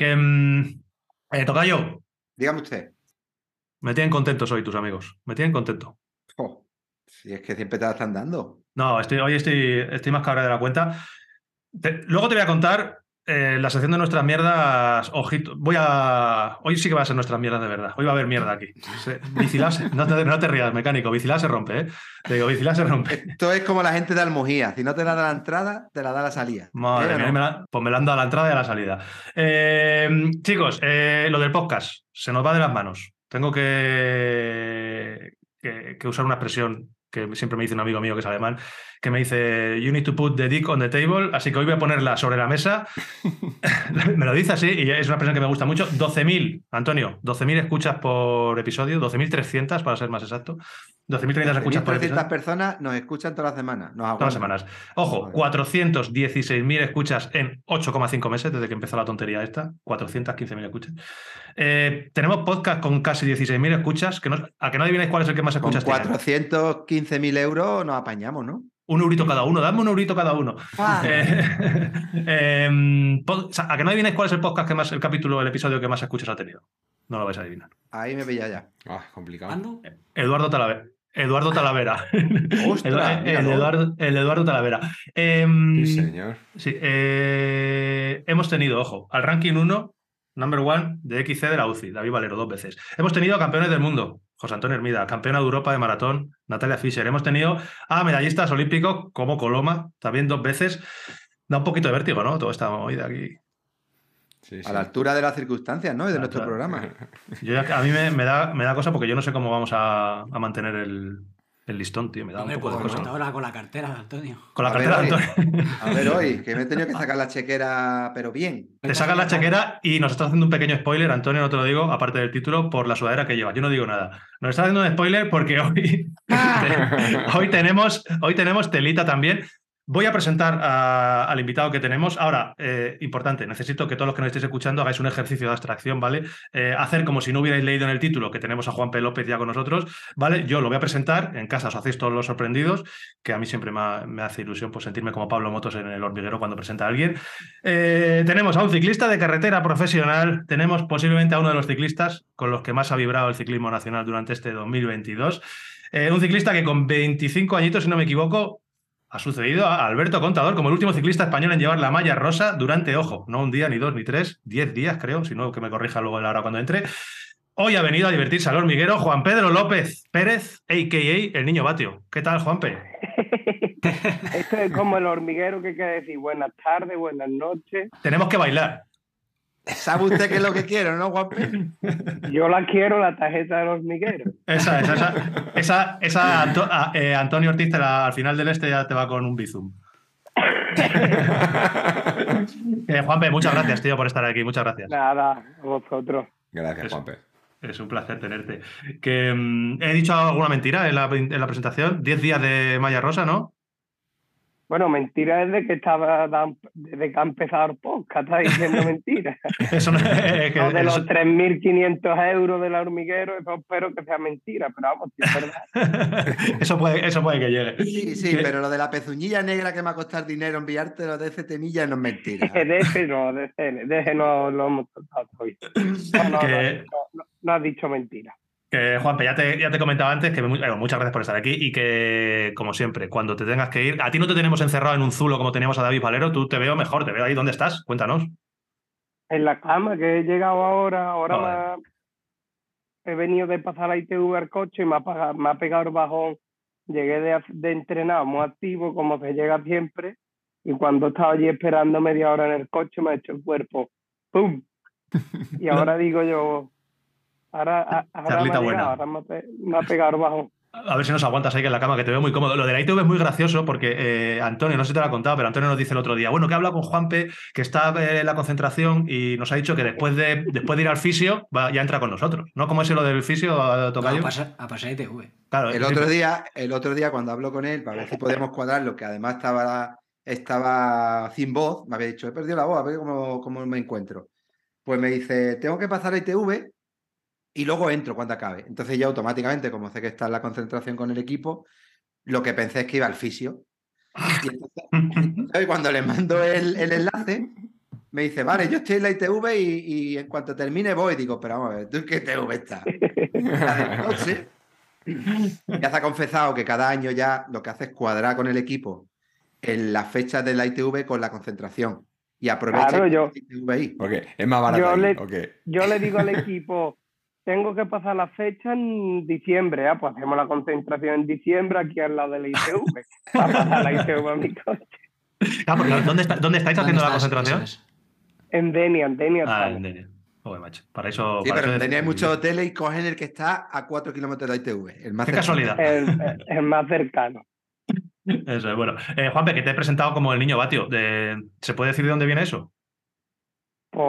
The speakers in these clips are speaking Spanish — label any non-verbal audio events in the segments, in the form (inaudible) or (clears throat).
Que. mm, eh, Tocayo, Dígame usted. me tienen contentos hoy tus amigos. Me tienen contento. Si es que siempre te la están dando. No, estoy, hoy estoy, estoy más cabra de la cuenta. Te- luego te voy a contar eh, la sección de nuestras mierdas. Ojito, voy a. Hoy sí que va a ser nuestras mierdas de verdad. Hoy va a haber mierda aquí. Se- no, te, no te rías, mecánico. Bicilab se rompe, ¿eh? Te digo, Bicilab se rompe. Esto es como la gente de Almojía. Si no te la da la entrada, te la da la salida. Madre ¿Eh o mía, no? me la- pues me la han dado a la entrada y a la salida. Eh, chicos, eh, lo del podcast se nos va de las manos. Tengo que, que- que usar una expresión que siempre me dice un amigo mío que es alemán, que me dice, you need to put the dick on the table, así que hoy voy a ponerla sobre la mesa. (laughs) (laughs) me lo dice así y es una expresión que me gusta mucho. 12.000, Antonio, 12.000 escuchas por episodio, 12.300 para ser más exacto. 12.300 escuchas por 1.300 episodio. personas nos escuchan todas las semanas. Todas las semanas. Ojo, Joder. 416.000 escuchas en 8,5 meses desde que empezó la tontería esta. 415.000 escuchas. Eh, tenemos podcast con casi 16.000 escuchas. Que no- a que no adivináis cuál es el que más Con escuchas tiene. 415.000 euros nos apañamos, ¿no? Un eurito cada uno. Dame un eurito cada uno. Ah, Eh, (laughs) em, pod- o sea, a que no adivináis cuál es el podcast que más, el capítulo, el episodio que más escuchas ha tenido. No lo vais a adivinar. ahí me veía ya. Ah, complicado. ¿Cuándo? Eduardo Talavera. Eduardo Talavera. (laughs) Ostras, el, el míralo. Eduardo, el Eduardo Talavera. Em, Sí, señor. Sí, eh, hemos tenido, ojo, al ranking 1, number one de XC de la UCI, David Valero, dos veces. Hemos tenido a campeones del mundo, José Antonio Hermida, campeona de Europa de maratón, Natalia Fischer. Hemos tenido a medallistas olímpicos como Coloma, también dos veces. Da un poquito de vértigo, ¿no? Toda esta movida aquí. Sí, A la altura de las circunstancias, ¿no? Y de nuestro altura. programa. Yo ya- a mí me, me da, me da cosa porque yo no sé cómo vamos a, a mantener el, el listón, tío. Me da un poco pues de cosa. ahora con la cartera de Antonio. Con la A ver, cartera de oye. Antonio. A ver hoy, (laughs) que me he tenido que sacar la chequera, pero bien. Te sacas la chequera y nos estás haciendo un pequeño spoiler, Antonio, no te lo digo, aparte del título, por la sudadera que lleva. Yo no digo nada. Nos está haciendo un spoiler porque hoy, (laughs) (laughs) hoy, tenemos, hoy tenemos telita también. Voy a presentar al invitado que tenemos. Ahora, eh, importante, necesito que todos los que nos estéis escuchando hagáis un ejercicio de abstracción, ¿vale? Eh, hacer como si no hubierais leído en el título que tenemos a Juan P. López ya con nosotros, ¿vale? Yo lo voy a presentar, en casa os hacéis todos los sorprendidos, que a mí siempre me, ha- me hace ilusión pues, sentirme como Pablo Motos en el hormiguero cuando presenta a alguien. Eh, tenemos a un ciclista de carretera profesional, tenemos posiblemente a uno de los ciclistas con los que más ha vibrado el ciclismo nacional durante este 2022. Eh, un ciclista que con 25 añitos, si no me equivoco, ha sucedido a Alberto Contador como el último ciclista español en llevar la malla rosa durante, ojo, no un día, ni dos, ni tres, diez días creo, si no que me corrija luego la hora cuando entre. Hoy ha venido a divertirse al hormiguero Juan Pedro López Pérez, a.k.a. el niño Batio. ¿Qué tal, Juanpe? (laughs) Esto es como el hormiguero que quiere decir buenas tardes, buenas noches. Tenemos que bailar. ¿Sabe usted qué es lo que quiero, no, Juanpe? (laughs) Yo la quiero, la tarjeta del hormiguero. Esa, esa, esa, esa, esa Anto- a- eh, Antonio Ortiz te la- al final del este ya te va con un bizum. (laughs) Eh, Juanpe, muchas gracias, tío, por estar aquí. Muchas gracias. Nada, a vosotros. Gracias. Juanpe. Es un placer tenerte. Que mm, he dicho alguna mentira en la, en la presentación. Diez días de Maya Rosa, ¿no? Bueno, mentira es de que estaba desde que ha empezado el podcast, está diciendo mentiras. (laughs) Eso no es (laughs) que- No, de los eso- 3.500 euros del hormiguero, eso espero que sea mentira, pero vamos, si es verdad. (laughs) eso, puede, eso puede que llegue. Sí, sí, pero lo de la pezuñilla negra que me va a costar dinero enviártelo de ese temilla no es mentira. De ese no, no lo hemos tratado todavía. No, no, no, no has dicho mentira. Que, Juanpe, ya te, ya te comentaba antes que bueno, muchas gracias por estar aquí y que, como siempre, cuando te tengas que ir, a ti no te tenemos encerrado en un zulo como teníamos a David Valero, tú te veo mejor, te veo ahí. ¿Dónde estás? Cuéntanos. En la cama, que he llegado ahora, ahora me ha- he venido de pasar la ITV al coche y me ha, paga- me ha pegado el bajón. Llegué de, de entrenar muy activo, como se llega siempre, y cuando estaba allí esperando media hora en el coche me ha hecho el cuerpo. ¡Pum! (laughs) Y ahora digo yo, ahora, a- ahora, me, Charlita ha, buena. llegado, ahora me, ha pe- me ha pegado bajón. A ver si nos aguantas ahí que en la cama, que te veo muy cómodo. Lo de la ITV es muy gracioso porque eh, Antonio, no sé si te lo ha contado, pero Antonio nos dice el otro día, bueno, que habla con Juanpe, que está eh, en la concentración y nos ha dicho que después de, después de ir al fisio va- ya entra con nosotros. ¿No? ¿Cómo es lo del fisio, No, a, Tocayo? pasar, a pasar ITV. Claro, El otro día, el otro día cuando hablo con él, para ver si podemos cuadrarlo, que además estaba, estaba sin voz, me había dicho, he perdido la voz, a ver cómo, cómo me encuentro. Pues me dice, tengo que pasar a ITV y luego entro cuando acabe. Entonces ya automáticamente, como sé que está en la concentración con el equipo, lo que pensé es que iba al fisio. Y entonces, (laughs) cuando le mando el, el enlace, me dice, vale, yo estoy en la ITV y, y en cuanto termine voy. Digo, pero vamos a ver, ¿tú en qué ITV estás? Ya se ha confesado que cada año ya lo que hace es cuadrar con el equipo en las fechas de la ITV con la concentración. Y aprovecha Claro, yo- la ITV ahí. Porque es más barato. Yo ahí, le- ¿o qué? Yo le digo al equipo, tengo que pasar la fecha en diciembre, ah, pues hacemos la concentración en diciembre aquí al lado de la ITV. Para pasar la ITV a mi coche. Ah, porque ¿dónde, está- dónde estáis ¿Dónde haciendo la concentración? Es. En Denia, en Denia. Ah, en Denia. Joder, macho. Para eso. Sí, para pero eso- tenéis muchos hoteles y cogen el que está a 4 kilómetros de la ITV. El más Qué cercano. casualidad. el, el más cercano. Eso es bueno. Eh, Juanpe, que te he presentado como el niño vatio. De- ¿Se puede decir de dónde viene eso? Pues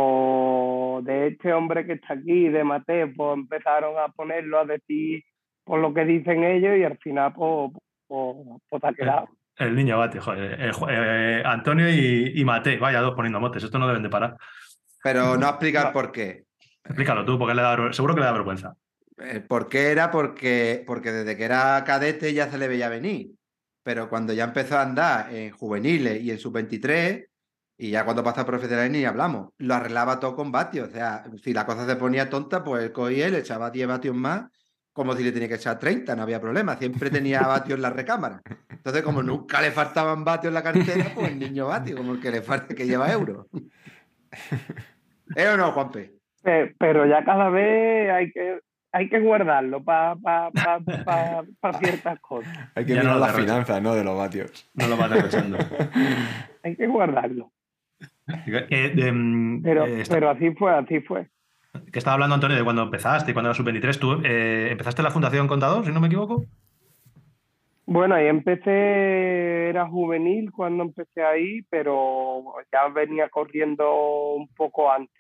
de este hombre que está aquí, de Mate, pues empezaron a ponerlo a decir por lo que dicen ellos y al final pues, pues, pues ha quedado. El niño joder. Eh, Ju- eh, Antonio y, y Mate, vaya dos poniendo motes. Esto no deben de parar. Pero no explicar por qué. Explícalo tú, porque le da, seguro que le da vergüenza. El por qué era porque, porque desde que era cadete ya se le veía venir. Pero cuando ya empezó a andar en juveniles y en sub-23, y ya cuando pasa a profesionales ni hablamos, lo arreglaba todo con vatios. O sea, si la cosa se ponía tonta, pues él cogía y le echaba 10 vatios más, como si le tenía que echar 30, no había problema. Siempre tenía (laughs) vatios en la recámara. Entonces, como nunca le faltaban vatios en la cartera, pues el niño vatio, como el que le falta que lleva euros. ¿Eh o no, Juanpe? Pe- Pero ya cada vez hay que hay que guardarlo para pa, pa, pa- pa ciertas cosas. Hay que Ya no mirar las finanzas, ¿no? De los vatios. No lo vas pensando. Hay que guardarlo. Que, de, Pero, eh, está- pero así fue, así fue. que estaba hablando Antonio de cuando empezaste y cuando eras sub-23. ¿Tú eh, empezaste la Fundación Contador, si no me equivoco? Bueno, ahí empecé, era juvenil cuando empecé ahí, pero ya venía corriendo un poco antes.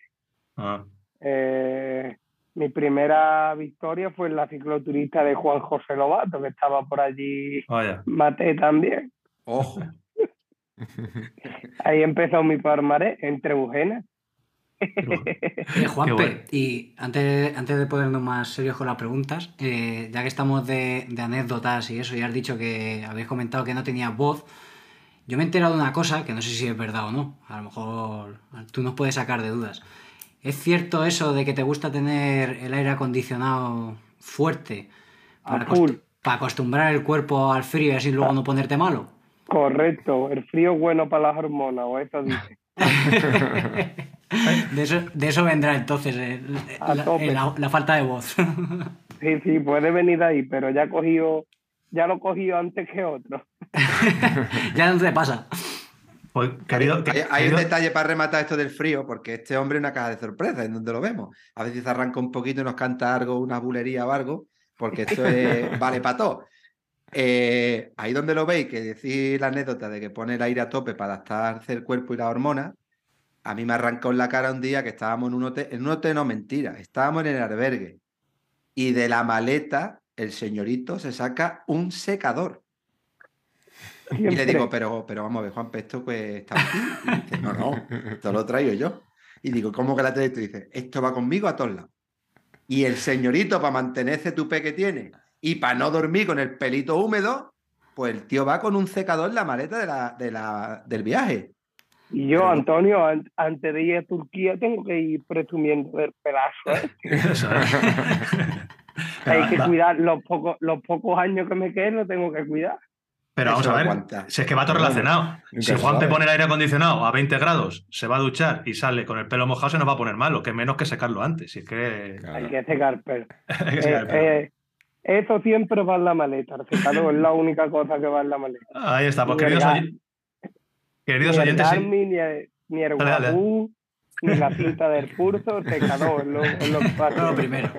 Ah, Eh, mi primera victoria fue en la cicloturista de Juan José Lobato, que estaba por allí, vaya. maté también. Ojo. Ahí empezó mi palmarés entre Eugenia. Eh, Juanpe, bueno. y antes, antes de ponernos más serios con las preguntas, eh, ya que estamos de, de anécdotas y eso, y has dicho que habéis comentado que no tenías voz, yo me he enterado de una cosa que no sé si es verdad o no, a lo mejor tú nos puedes sacar de dudas. ¿Es cierto eso de que te gusta tener el aire acondicionado fuerte para, full. acost- para acostumbrar el cuerpo al frío y así luego no ponerte malo? Correcto, el frío es bueno para las hormonas, o eso dice. (laughs) De eso, de eso vendrá entonces el- la, tope. la- la falta de voz. (laughs) Sí, sí, puede venir de ahí, pero ya cogido, ya lo cogido antes que otro. (laughs) ya no te pasa. Pues, querido, Hay, hay un detalle para rematar esto del frío, porque este hombre es una caja de sorpresas, en donde lo vemos. A veces arranca un poquito y nos canta algo, una bulería o algo, porque esto es- vale para todo. Eh, ahí donde lo veis, que decís la anécdota de que pone el aire a tope para adaptarse el cuerpo y la hormona, a mí me arrancó en la cara un día que estábamos en un hotel, en un hotel no mentira, estábamos en el albergue, y de la maleta el señorito se saca un secador. Y le digo, pero, pero vamos a ver, Juanpe, esto pues está aquí. Y dice, no, no, esto lo traigo yo. Y digo, ¿cómo que la traes? Y dice, esto va conmigo a todos lados. Y el señorito, para mantener ese tupe que tiene y para no dormir con el pelito húmedo, pues el tío va con un secador en la maleta de la, de la, del viaje. Y yo, Antonio, an- antes de ir a Turquía, tengo que ir presumiendo del pedazo. ¿eh? (laughs) (laughs) Hay que cuidar los pocos, los pocos años que me queden, los tengo que cuidar. Pero vamos Eso a ver, aguanta. si es que va todo relacionado. nunca Si Juan te pone el aire acondicionado a 20 grados, se va a duchar y sale con el pelo mojado, se nos va a poner malo, que menos que secarlo antes. Si es que. Claro. Hay que secar pelo. (laughs) hay que secar el Eh, pelo. eh, eso siempre va en la maleta. El secador es la (laughs) única cosa que va en la maleta. Ahí está, pues Ni el queridos, oy- queridos ni el oyentes, sí. Garmin, ni el, ni el Dale, ni la (laughs) cinta del curso, el secador. Lo, lo (laughs) que pasa. Primero.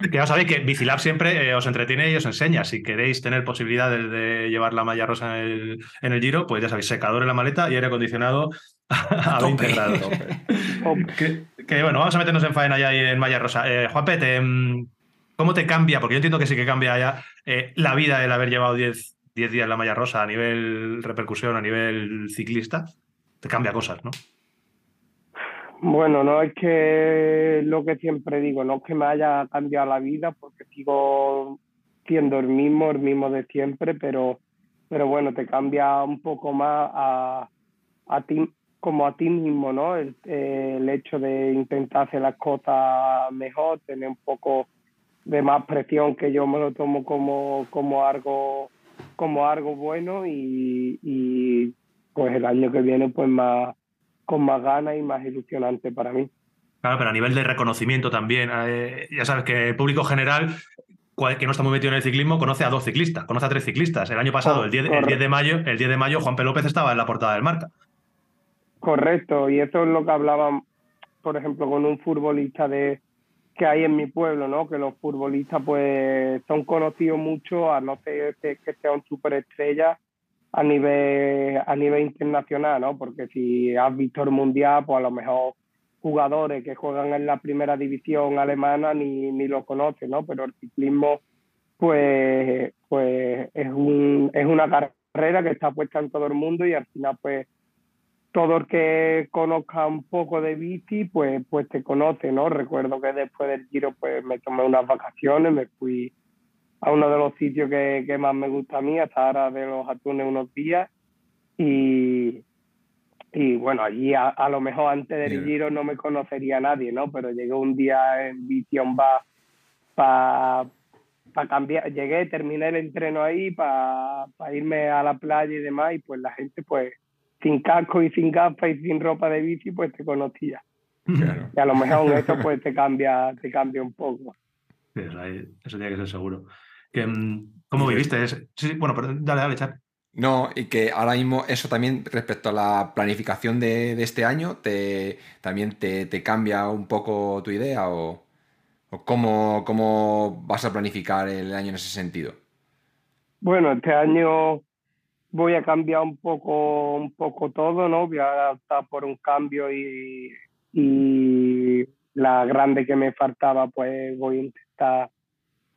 que ya sabéis que Bicilab siempre eh, os entretiene y os enseña. Si queréis tener posibilidades de llevar la malla rosa en el, en el giro, pues ya sabéis, secador en la maleta y aire acondicionado a, A 20 tope. grados. Que, que, bueno, vamos a meternos en faena ya ahí en Malla Rosa. Eh, Juanpe, te, mm, ¿cómo te cambia? Porque yo entiendo que sí que cambia ya eh, la vida el haber llevado 10 10 días la Malla Rosa a nivel repercusión, a nivel ciclista. Te cambia cosas, ¿no? Bueno, no es que lo que siempre digo, no es que me haya cambiado la vida, porque sigo siendo el mismo, el mismo de siempre, pero, pero bueno, te cambia un poco más a, a ti, como a ti mismo, ¿no? El, el, hecho de intentar hacer las cosas mejor, tener un poco de más presión que yo me lo tomo como, como algo como algo bueno y, y pues el año que viene pues más con más ganas y más ilusionante para mí. Claro, pero a nivel de reconocimiento también, eh, ya sabes que el público general que no está muy metido en el ciclismo, conoce a dos ciclistas, conoce a tres ciclistas. El año pasado, el 10, el 10 de mayo, el 10 de mayo, Juan P. López estaba en la portada del marca. Correcto, y eso es lo que hablaban, por ejemplo, con un futbolista de que hay en mi pueblo, ¿no? Que los futbolistas pues son conocidos mucho, a no ser que, que sean superestrellas a nivel a nivel internacional, ¿no? Porque si has visto el mundial, pues a lo mejor jugadores que juegan en la primera división alemana ni, ni lo conocen, ¿no? Pero el ciclismo, pues, pues es, un, es una carrera que está puesta en todo el mundo y al final, pues, todo el que conozca un poco de bici, pues, pues te conoce, ¿no? Recuerdo que después del giro, pues me tomé unas vacaciones, me fui a uno de los sitios que, que más me gusta a mí, hasta ahora de los atunes unos días, y, y bueno, allí a, a, lo mejor antes del giro no me conocería nadie, ¿no? Pero llegué un día en Vision Bar para pa cambiar, llegué, terminé el entreno ahí para pa irme a la playa y demás, y pues la gente pues sin casco y sin gafas y sin ropa de bici, pues te conocía. Claro. Y a lo mejor eso pues te cambia, te cambia un poco. Sí, eso tiene que ser seguro. Mm, ¿Cómo viviste? Sí, bueno, pero dale, dale, Char. No, y que ahora mismo eso también respecto a la planificación de, de este año, te, también te, te, cambia un poco tu idea o, o cómo, cómo, vas a planificar el año en ese sentido. Bueno, este año voy a cambiar un poco, un poco todo, ¿no? Voy a adaptar por un cambio y, y la grande que me faltaba, pues voy a intentar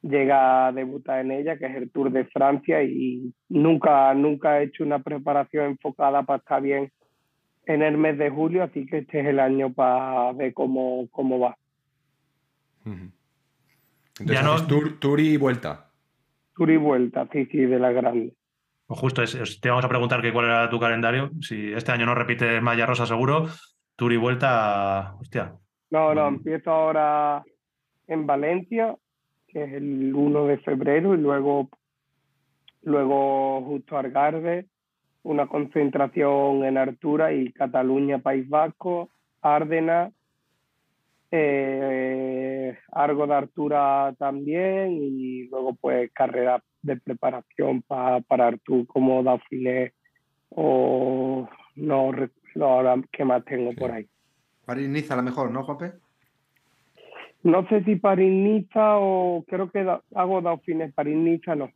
llega a debutar en ella, que es el Tour de Francia, y nunca, nunca he hecho una preparación enfocada para estar bien en el mes de julio, así que este es el año para ver cómo, cómo va. Entonces, ya no... tour, tour y vuelta. Tour y vuelta, sí, sí, de la grande. Pues justo es, te vamos a preguntar que cuál era tu calendario. Si este año no repites Maya Rosa seguro, Tour y vuelta, hostia. No, no, empiezo ahora en Valencia, que es el 1 de febrero, y luego, luego justo Argarde, una concentración en Artura y Cataluña, País Vasco, Árdena, eh, Argo de Artura también, y luego pues carrera de preparación pa, para Artur como Dauphiné o no recuerdo ahora qué más tengo por ahí. París Niza a lo mejor, ¿no, Jope? No sé si París-Niza o creo que da, hago Dauphiné, París-Niza no.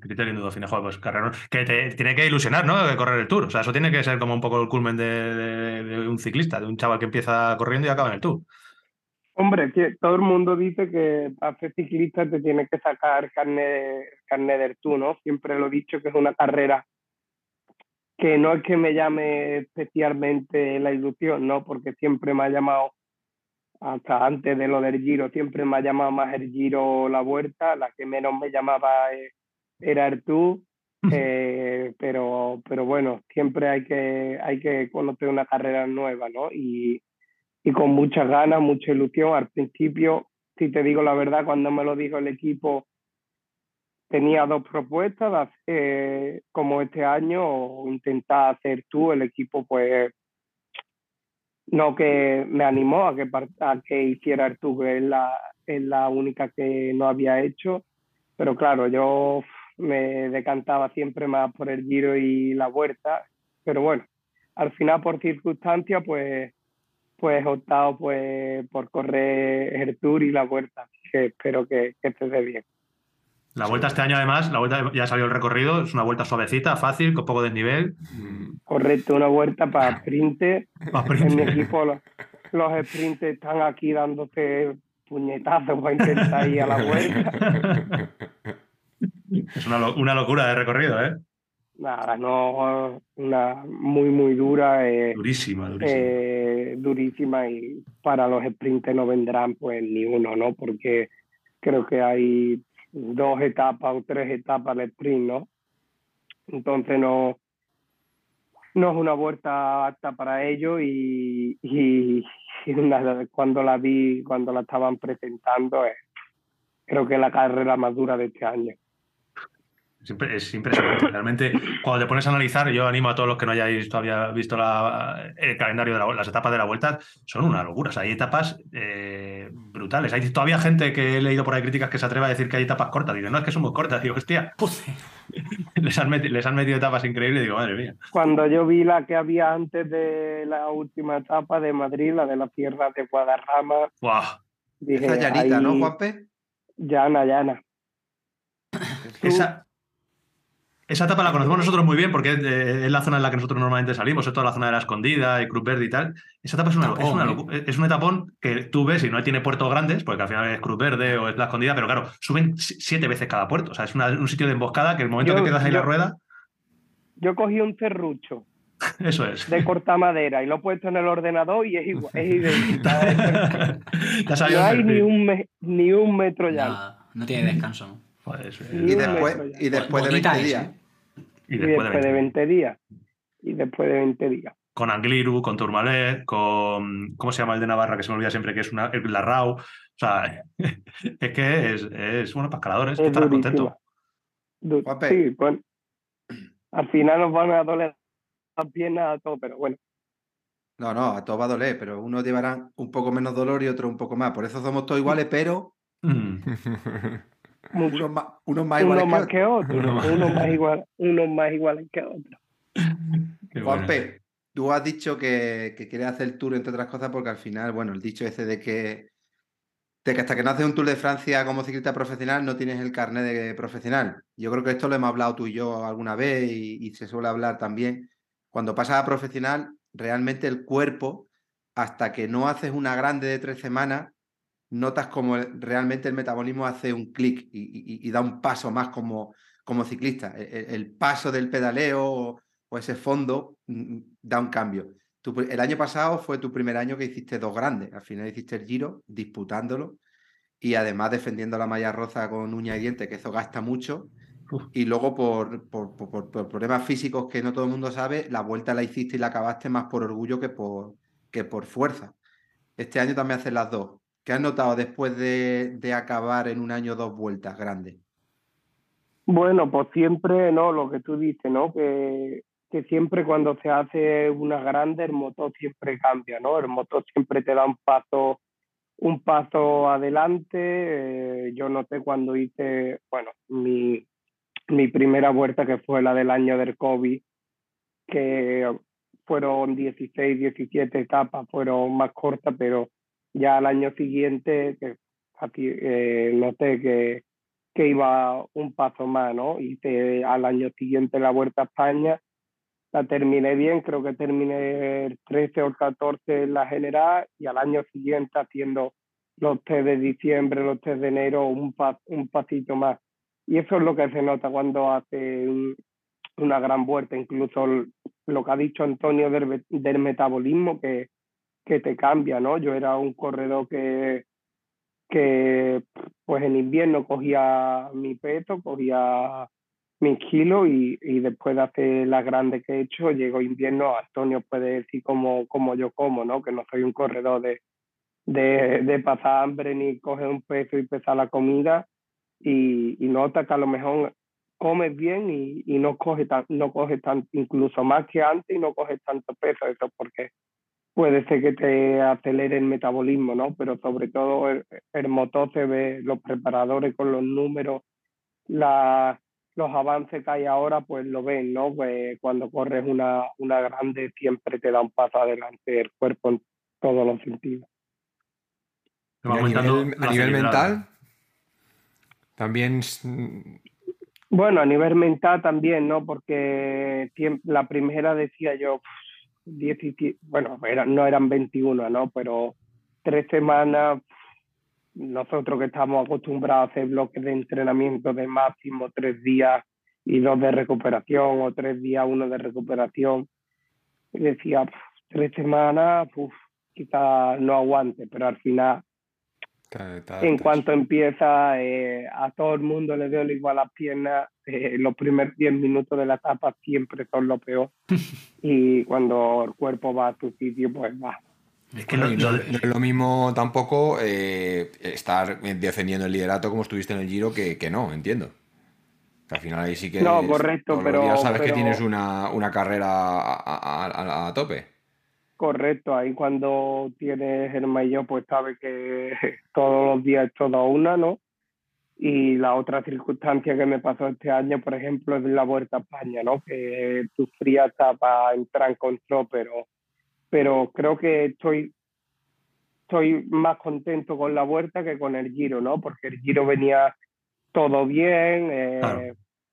Criterio de Dauphiné, joder, pues carrera que te tiene que ilusionar, ¿no? De correr el Tour. O sea, eso tiene que ser como un poco el culmen de, de, de un ciclista, de un chaval que empieza corriendo y acaba en el Tour. Hombre, que todo el mundo dice que para ser ciclista te tiene que sacar carne, carne del Tour, ¿no? Siempre lo he dicho que es una carrera que no es que me llame especialmente la ilusión, ¿no? Porque siempre me ha llamado hasta antes de lo del Giro, siempre me ha llamado más el Giro la vuelta, la que menos me llamaba eh, era el Tour, (laughs) eh, pero, pero bueno, siempre hay que, hay que conocer una carrera nueva, ¿no? Y, y con muchas ganas, mucha ilusión. Al principio, si te digo la verdad, cuando me lo dijo el equipo, tenía dos propuestas, eh, como este año, intentar hacer tú, el equipo pues no que me animó a que, a que hiciera el tour, es la, es la única que no había hecho, pero claro, yo me decantaba siempre más por el giro y la vuelta, pero bueno, al final por circunstancias pues pues he optado pues por correr el tour y la vuelta, que espero que, que te dé bien. La vuelta este año, además, la vuelta ya salió el recorrido, es una vuelta suavecita, fácil, con poco desnivel. Correcto, una vuelta para (laughs) sprint. En mi equipo los, los sprints están aquí dándose puñetazos para intentar ir a la vuelta. (laughs) Es una, una locura de recorrido, ¿eh? Nada, no, una muy, muy dura. Eh, durísima, durísima. Eh, durísima y para los sprints no vendrán pues ni uno, ¿no? Porque creo que hay dos etapas o tres etapas de sprint, ¿no? Entonces no, no es una vuelta apta para ello y, y, (laughs) cuando la vi, cuando la estaban presentando, es, creo que la carrera más dura de este año. Es impresionante. Realmente, cuando te pones a analizar, yo animo a todos los que no hayáis todavía visto el calendario de las etapas de la vuelta, son una locura. hay etapas eh, brutales. Hay todavía gente que he leído por ahí críticas que se atreve a decir que hay etapas cortas. Digo, no, es que son muy cortas. Digo, hostia. (laughs) les, han metido, les han metido etapas increíbles. Digo, madre mía. Cuando yo vi la que había antes de la última etapa de Madrid, la de la Sierra de Guadarrama. ¡Wow! Dije, Esa llanita, ¿no, Juanpe? Llana, llana. Esa, esa etapa la conocemos nosotros muy bien porque es, la zona en la que nosotros normalmente salimos, es toda la zona de la escondida y Cruz Verde y tal. Esa etapa es, una, es, es, un etapón que tú ves y no tiene puertos grandes, porque al final es Cruz Verde o es la escondida, pero claro, suben siete veces cada puerto. O sea, es un sitio de emboscada que el momento que quedas ahí la rueda. Yo cogí un serrucho. (laughs) Eso es. De corta madera y lo he puesto en el ordenador y es igual. Es (laughs) no hay ni un, ni un metro ya. No, tiene descanso. Y, después, y después de 20 días. Y después, de, 20. días. Y después de 20 días. Con Angliru, con Tourmalet, con. ¿Cómo se llama el de Navarra? Que se me olvida siempre que es una, la RAU. O sea, (laughs) es que es, es bueno, para escaladores, que estarás contento. Sí, bueno. Al final nos van a doler las piernas a todos, pero bueno. No, no, a todos va a doler, pero unos llevarán un poco menos dolor y otros un poco más. Por eso somos todos iguales, pero. (laughs) Unos más, uno más iguales que, otro. Uno más, igual, uno más iguales que otro. Juanpe, tú has dicho que, que, quieres hacer el tour, entre otras cosas, porque al final, bueno, el dicho ese de que, de que hasta que no haces un tour de Francia como ciclista profesional no tienes el carnet de profesional. Yo creo que esto lo hemos hablado tú y yo alguna vez y, y se suele hablar también. Cuando pasas a profesional, realmente el cuerpo, hasta que no haces una grande de tres semanas, notas como realmente el metabolismo hace un clic y, da un paso más como, como ciclista. E, e, el, paso del pedaleo o, ese fondo mm, mm, da un cambio. el año pasado fue tu primer año que hiciste dos grandes. Al final hiciste el giro disputándolo y además defendiendo la malla roza con uña y diente, que eso gasta mucho. Y luego por, por, por, problemas físicos que no todo el mundo sabe, la vuelta la hiciste y la acabaste más por orgullo que por, que por fuerza. Este año también haces las dos. ¿Qué has notado después de, acabar en un año dos vueltas grandes? Bueno, pues siempre, ¿no? Lo que tú dices, ¿no? Que, que siempre cuando se hace una grande, el motor siempre cambia, ¿no? El motor siempre te da un paso, un paso adelante. Eh, yo noté cuando hice, bueno, mi, mi primera vuelta, que fue la del año del COVID, que fueron 16, 17 etapas, fueron más cortas, pero ya al año siguiente eh, noté que, que iba un paso más, ¿no? Hice al año siguiente la Vuelta a España, la terminé bien, creo que terminé el 13 o el 14 en la general y al año siguiente haciendo los test de diciembre, los test de enero, un, un pasito más. Y eso es lo que se nota cuando hace una gran vuelta, incluso lo que ha dicho Antonio del, del metabolismo, que que te cambia, ¿no? Yo era un corredor que, que pues en invierno cogía mi peso, cogía mis kilos y, y después de hacer las grandes que he hecho, llego invierno, Antonio puede decir como, como yo como, ¿no? Que no soy un corredor de, de, de pasar hambre ni coger un peso y pesar la comida y, y nota que a lo mejor comes bien y, y no coges tan, no coges tan, incluso más que antes y no coges tanto peso, eso porque puede ser que te acelere el metabolismo, ¿no? Pero sobre todo el, motor se ve, los preparadores con los números, la, los avances que hay ahora, pues lo ven, ¿no? Pues cuando corres una, una grande siempre te da un paso adelante el cuerpo en todos los sentidos. a nivel, a nivel mental, también... Bueno, a nivel mental también, ¿no? Porque la primera decía yo, 17, bueno, no eran 21, ¿no? Pero tres semanas, nosotros que estamos acostumbrados a hacer bloques de entrenamiento de máximo tres días y dos de recuperación, o tres días, uno de recuperación, decía, tres semanas, quizás no aguante, pero al final en cuanto empieza, eh, a todo el mundo le duele igual las piernas. Eh, los primeros 10 minutos de la etapa siempre son lo peor. (laughs) y cuando el cuerpo va a tu sitio, pues va. Es que no, es lo mismo tampoco eh, estar defendiendo el liderato como estuviste en el Giro que, que no, entiendo. al final ahí sí que. No, correcto, pero. Ya sabes que tienes una, una carrera a, a, tope. Correcto, ahí cuando tienes el mayor, pues sabes que (laughs) todos los días es toda una, ¿no? Y la otra circunstancia que me pasó este año, por ejemplo, es la Vuelta a España, ¿no? Que sufría hasta para entrar en control, pero pero creo que estoy, estoy más contento con la vuelta que con el giro, ¿no? Porque el giro venía todo bien, eh,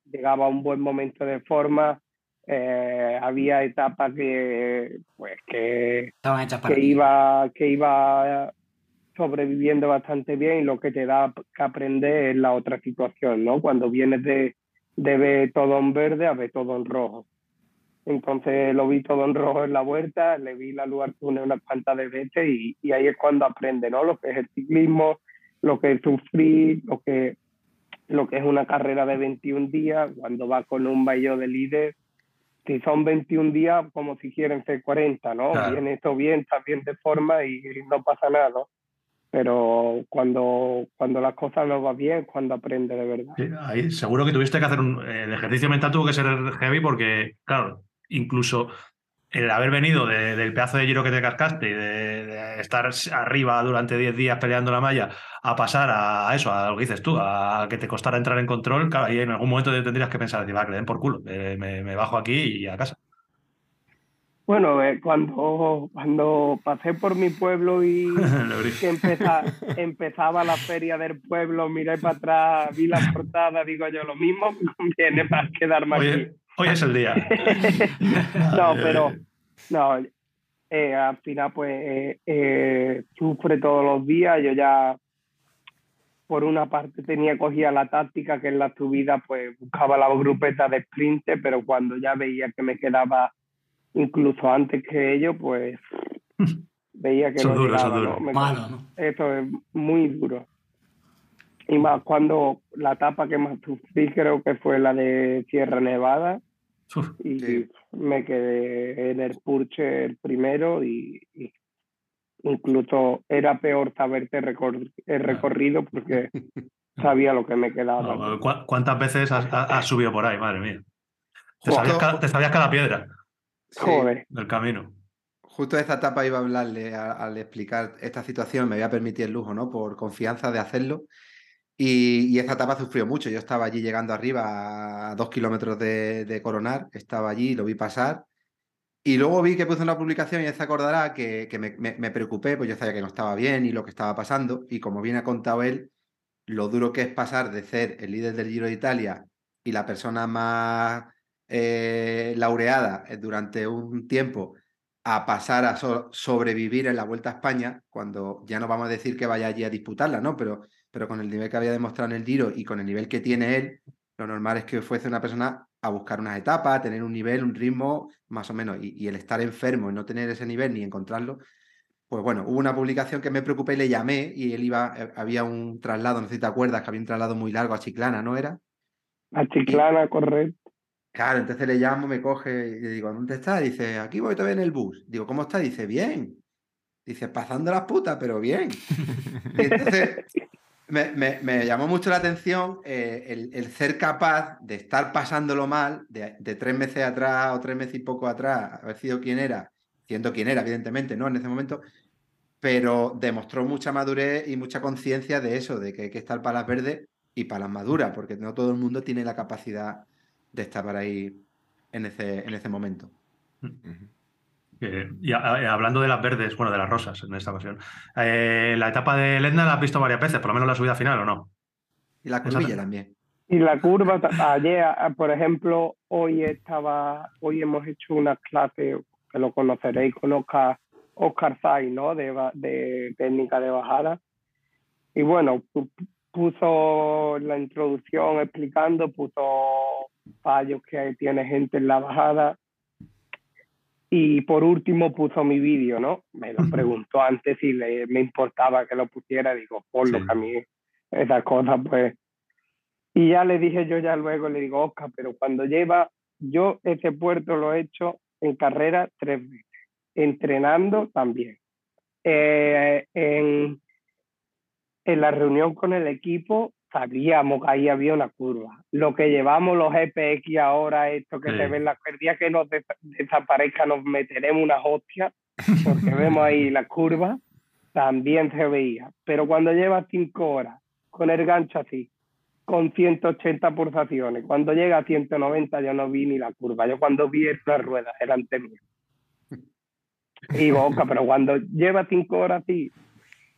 llegaba a un buen momento de forma, eh, había etapas que, pues, que, que iba, que iba sobreviviendo bastante bien y lo que te da que aprender es la otra situación, ¿no? Cuando vienes de, de ver todo en verde a ver todo en rojo. Entonces lo vi todo en rojo en la vuelta, le vi la luz túnel unas cuantas de veces y, y, ahí es cuando aprende, ¿no? Lo que es el ciclismo, lo que es sufrir, lo que, lo que es una carrera de 21 días, cuando va con un baño de líder, si son 21 días, como si quieren ser 40, ¿no? Viene esto bien, está bien de forma y, no pasa nada, Pero cuando, cuando las cosas no van bien, cuando aprende de verdad. ahí seguro que tuviste que hacer un, el ejercicio mental tuvo que ser heavy porque, claro, incluso el haber venido del pedazo de giro que te cascaste y de, estar arriba durante 10 días peleando la malla a pasar a, eso, a lo que dices tú, a que te costara entrar en control, claro, ahí en algún momento tendrías que pensar, va, que den por culo, me, bajo aquí y a casa. Bueno, eh, cuando, cuando pasé por mi pueblo y (laughs) que empezaba la feria del pueblo, miré para atrás, vi la portada, digo yo, lo mismo (laughs) me conviene para quedarme aquí. Hoy es el día. (laughs) no, pero no, eh, al final pues eh, eh, sufre todos los días. Yo ya por una parte tenía cogida la táctica que en la subida pues buscaba la grupeta de sprint, pero cuando ya veía que me quedaba incluso antes que ellos, pues (laughs) veía que no duro, ¿no? Eso es muy duro. Y más cuando la etapa que más sufrí creo que fue la de Sierra Nevada. Y me quedé en el Purche el primero y, incluso era peor saberte el recorrido porque (laughs) sabía lo que me quedaba. ¿Cuántas veces has, subido por ahí? Madre mía. Te sabías, cada, piedra Joder. del camino. Justo esta etapa iba a hablarle al explicar esta situación, me voy a permitir el lujo, ¿no? Por confianza de hacerlo. Y, esa etapa sufrió mucho. Yo estaba allí llegando arriba a dos kilómetros de, Coronar, estaba allí, lo vi pasar. Y luego vi que puso una publicación y él se acordará que, me, preocupé, pues yo sabía que no estaba bien y lo que estaba pasando. Y como bien ha contado él, lo duro que es pasar de ser el líder del Giro de Italia y la persona más eh, laureada durante un tiempo a pasar a sobrevivir en la Vuelta a España, cuando ya no vamos a decir que vaya allí a disputarla, ¿no? Pero pero con el nivel que había demostrado en el Giro y con el nivel que tiene él, lo normal es que fuese una persona a buscar unas etapas, a tener un nivel, un ritmo más o menos, y, el estar enfermo y no tener ese nivel ni encontrarlo, pues bueno, hubo una publicación que me preocupé, le llamé y él iba, eh, había un traslado, no sé si te acuerdas, que había un traslado muy largo a Chiclana, ¿no era? A Chiclana, correcto. Claro, entonces le llamo, me coge y le digo, ¿dónde está? Dice, aquí voy todavía en el bus. Digo, ¿cómo está? Dice, bien. Dice, pasando las putas, pero bien. Y entonces me, llamó mucho la atención eh, el, ser capaz de estar pasándolo mal, de, tres meses atrás o tres meses y poco atrás, haber sido quien era, siendo quien era, evidentemente, ¿no? En ese momento, pero demostró mucha madurez y mucha conciencia de eso, de que hay que estar para las verdes y para las maduras, porque no todo el mundo tiene la capacidad de estar para ahí en ese, en ese momento. Eh, y hablando de las verdes, bueno, de las rosas en esta ocasión, eh, la etapa de Lenda la has visto varias veces, por lo menos la subida final o no. Y la curvilla también. Y la curva, ayer, por ejemplo, hoy estaba, hoy hemos hecho una clase que lo conoceréis con Oscar, Oscar ¿no? De, de técnica de bajada. Y bueno, puso la introducción explicando, puso fallos que tiene gente en la bajada Y por último puso mi vídeo, ¿no? Me lo preguntó antes si le, me importaba que lo pusiera. Digo, por lo Sí. que a mí esas cosas, pues. Y ya le dije yo ya luego, le digo, Oscar, pero cuando lleva, yo ese puerto lo he hecho en carrera tres veces, entrenando también. Eh, en, en la reunión con el equipo sabíamos que ahí había una curva. Lo que llevamos los GPX ahora, esto que Sí. se ven, la, el día que nos des- desaparezca nos meteremos unas hostias, porque (laughs) vemos ahí la curva, también se veía. Pero cuando llevas cinco horas con el gancho así, con 180 pulsaciones, cuando llega a 190 yo no vi ni la curva. Yo cuando vi estas ruedas delante mío. (laughs) Y digo, "Oca, pero cuando lleva cinco horas así,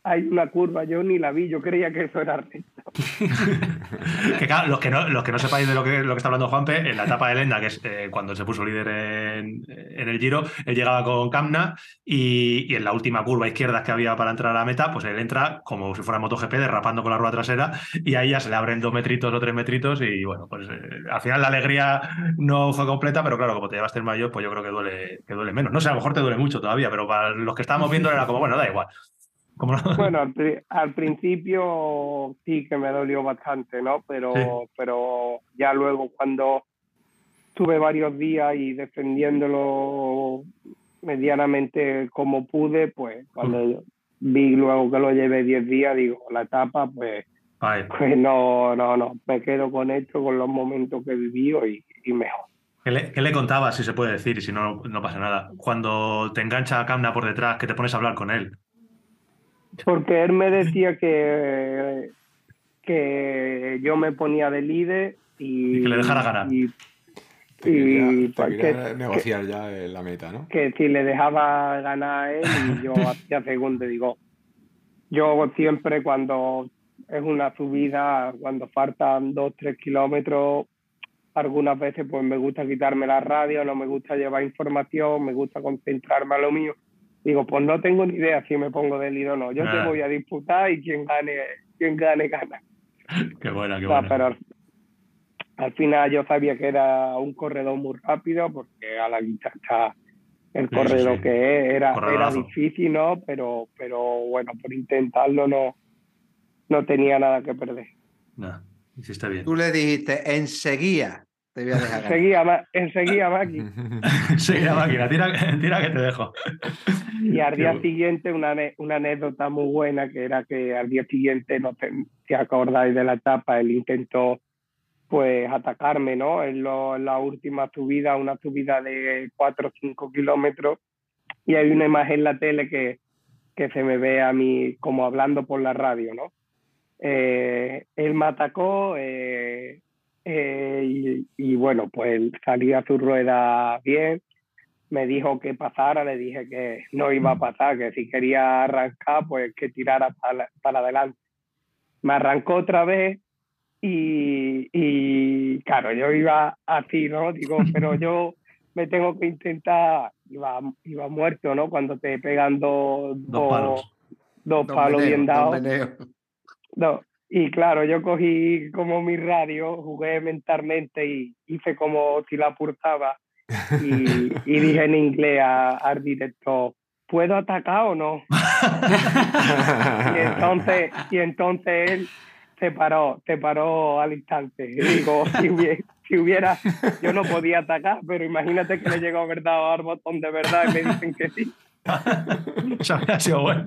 hay una curva, yo ni la vi, yo creía que eso era recto. (laughs) Que claro, los que no, los que no sepáis de lo que, lo que está hablando Juanpe, en la etapa de Lenda, que es eh, cuando se puso líder en, en el Giro, él llegaba con Camna y, y en la última curva izquierda que había para entrar a la meta, pues él entra como si fuera MotoGP, derrapando con la rueda trasera y ahí ya se le abren dos metritos o tres metritos y bueno, pues eh, al final la alegría no fue completa, pero claro, como te llevaste el mayo, pues yo creo que duele, que duele menos. No sé, a lo mejor te duele mucho todavía, pero para los que estábamos viendo era como, bueno, da igual. No- Bueno, al, al principio sí que me dolió bastante, ¿no? Pero, Sí. pero ya luego cuando estuve varios días y defendiéndolo medianamente como pude, pues cuando vi luego que lo llevé 10 días, digo, la etapa, pues, pues no, no, no, me quedo con esto, con los momentos que vivido y, y mejor. ¿Qué le, qué le contabas, si se puede decir, y si no, no pasa nada? Cuando te engancha Camna por detrás, que te pones a hablar con él. Porque él me decía que, que yo me ponía de líder y, Y que le dejara ganar. y- Te quería, y te pues, quería que- negociar ya en la meta, ¿no? que si le dejaba ganar a él y yo (laughs) hacía segundo, digo, yo siempre cuando es una subida, cuando faltan dos, tres kilómetros, algunas veces pues me gusta quitarme la radio, no me gusta llevar información, me gusta concentrarme a lo mío. Digo, pues no tengo ni idea si me pongo de líder o no. Yo Ah. te voy a disputar y quien gane, quien gane, gana. (laughs) Qué buena, qué O sea, buena. pero al, al final yo sabía que era un corredor muy rápido porque a la distancia el Sí, sí, corredor sí. que es era, era difícil, ¿no? Pero, pero bueno, por intentarlo no, no tenía nada que perder. Nah, hiciste bien. Tú le dijiste, enseguida te voy a dejar. Enseguida, Ma- enseguida Maki. (laughs) La máquina, tira, tira que te dejo. Y al día siguiente, una, una anécdota muy buena, que era que al día siguiente, no sé si acordáis de la etapa, él intentó pues atacarme, ¿no? En, lo- en la última subida, una subida de 4 o 5 kilómetros, y hay una imagen en la tele que, que se me ve a mí como hablando por la radio, ¿no? Eh, él me atacó eh, eh, y, y bueno, pues salí a su rueda bien, me dijo que pasara, le dije que no iba a pasar, que si quería arrancar, pues que tirara para, para adelante. Me arrancó otra vez y, y claro, yo iba así, ¿no? Digo, (laughs) pero yo me tengo que intentar, iba, iba muerto, ¿no? Cuando te pegan dos, Dos palos. dos palos Meneo, bien dados. Meneo. Y claro, yo cogí como mi radio, jugué mentalmente y hice como si la pulsaba y, (laughs) y dije en inglés a- al director, ¿puedo atacar o no? (laughs) Y entonces, y entonces él se paró, se paró al instante. Y digo, si hubiera, si hubiera, yo no podía atacar, pero imagínate que le llegó a haber dado al botón de verdad y me dicen que sí. (laughs) Eso habría sido bueno.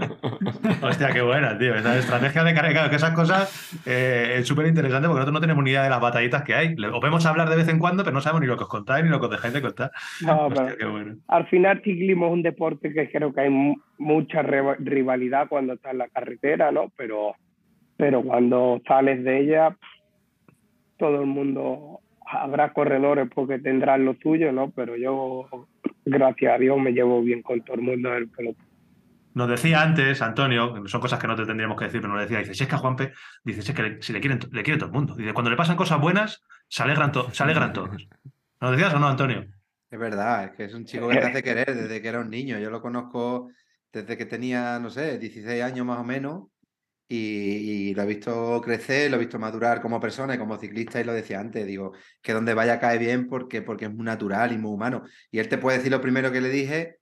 Hostia, qué buena, tío. Esa estrategia de carrera, claro, que esas cosas eh, es súper interesante porque nosotros no tenemos ni idea de las batallitas que hay. Os vemos hablar de vez en cuando, pero no sabemos ni lo que os contáis ni lo que os dejáis de contar. No, Hostia, pero qué bueno. al final ciclismo es un deporte que creo que hay mu- mucha rivalidad cuando estás en la carretera, ¿no? Pero, pero cuando sales de ella, todo el mundo habrá corredores porque tendrán lo suyo, ¿no? Pero yo, gracias a Dios, me llevo bien con todo el mundo del pelotón. Nos decía antes, Antonio, son cosas que no te tendríamos que decir, pero nos decía, dice, si es que a Juanpe, dice, si es que le, si le quieren, le quiere todo el mundo. Dice, cuando le pasan cosas buenas, se alegran, to- se alegran todos. ¿Nos decías o no, Antonio? Es verdad, es que es un chico que te hace querer desde que era un niño. Yo lo conozco desde que tenía, no sé, 16 años más o menos. Y, lo he visto crecer, lo he visto madurar como persona y como ciclista y lo decía antes, digo, que donde vaya cae bien porque, porque es muy natural y muy humano. Y él te puede decir lo primero que le dije,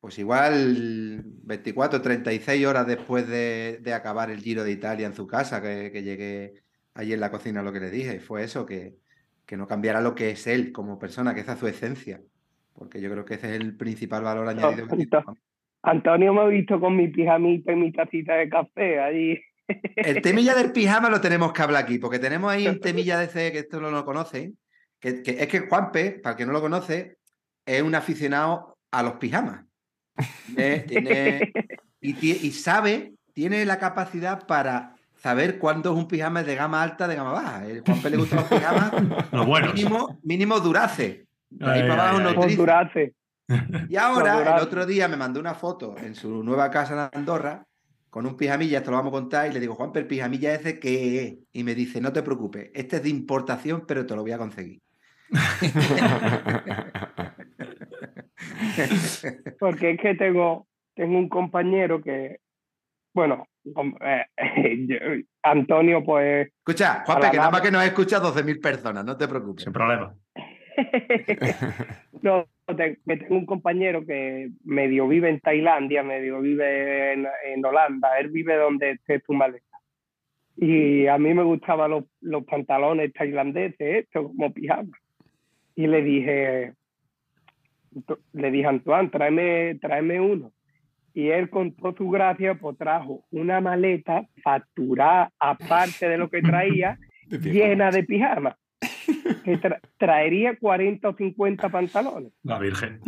pues igual 24, 36 horas después de, acabar el Giro de Italia en su casa, que, llegué allí en la cocina lo que le dije, y fue eso, que, que no cambiara lo que es él como persona, que esa es su esencia, porque yo creo que ese es el principal valor añadido. que tiene. Antonio me ha visto con mi pijamita y mi tacita de café allí. El temilla del pijama lo tenemos que hablar aquí, porque tenemos ahí un (laughs) temilla de ese que esto no lo conoce, que, es que Juanpe, para el que no lo conoce, es un aficionado a los pijamas. (laughs) y, sabe, tiene la capacidad para saber cuándo es un pijama de gama alta, de gama baja. El Juanpe le gustan los pijamas (laughs) mínimo, mínimo durace. ahí para abajo durace. Y ahora, el otro día me mandó una foto en su nueva casa en Andorra con un pijamilla, esto lo vamos a contar, y le digo, Juan, pero el pijamilla ese, ¿qué es? Y me dice, no te preocupes, este es de importación, pero te lo voy a conseguir. (laughs) Porque es que tengo, tengo un compañero que, bueno, eh, (laughs) Antonio, pues. Escucha, Juan, que nada más que nos escucha 12.000 personas, no te preocupes. Sin problema. (laughs) no, tengo un compañero que medio vive en Tailandia, medio vive en, Holanda, él vive donde esté tu maleta. Y a mí me gustaban los, los pantalones tailandeses, esto como pijama. Y le dije, le dije a Antoine, tráeme, tráeme uno. Y él con toda su gracia pues trajo una maleta facturada aparte de lo que traía, (laughs) llena de pijamas que traería 40 o 50 pantalones. La Virgen.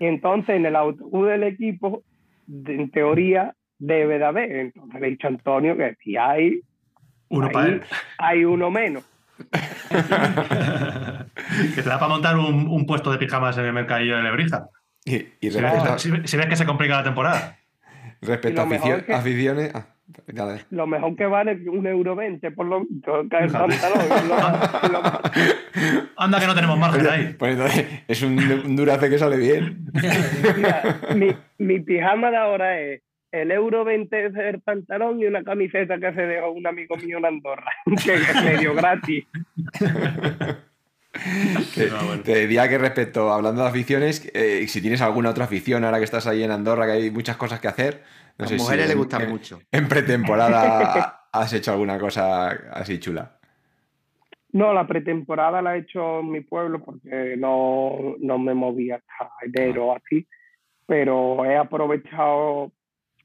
Y entonces en el autobús del equipo, en teoría, debe de haber. Entonces le he dicho a Antonio que si hay uno para él. Hay uno menos. (laughs) que te da para montar un, puesto de pijamas en el mercadillo de Lebrija. Y, y si, ves, que se complica la temporada. Respecto a aficiones. Ah. Lo mejor que vale es un euro veinte por lo menos. Anda que no tenemos margen ahí. Pues es un, durace que sale bien. mi, mi, pijama de ahora es el euro 20 el pantalón y una camiseta que se dejó un amigo mío en Andorra, (laughs) que es dio gratis. Te, diría que respecto, hablando de aficiones, eh, si tienes alguna otra afición ahora que estás ahí en Andorra, que hay muchas cosas que hacer, a las mujeres les gusta mucho. En pretemporada (laughs) has hecho alguna cosa así chula. No, la pretemporada la he hecho en mi pueblo porque no, no me movía hasta enero así, pero he aprovechado,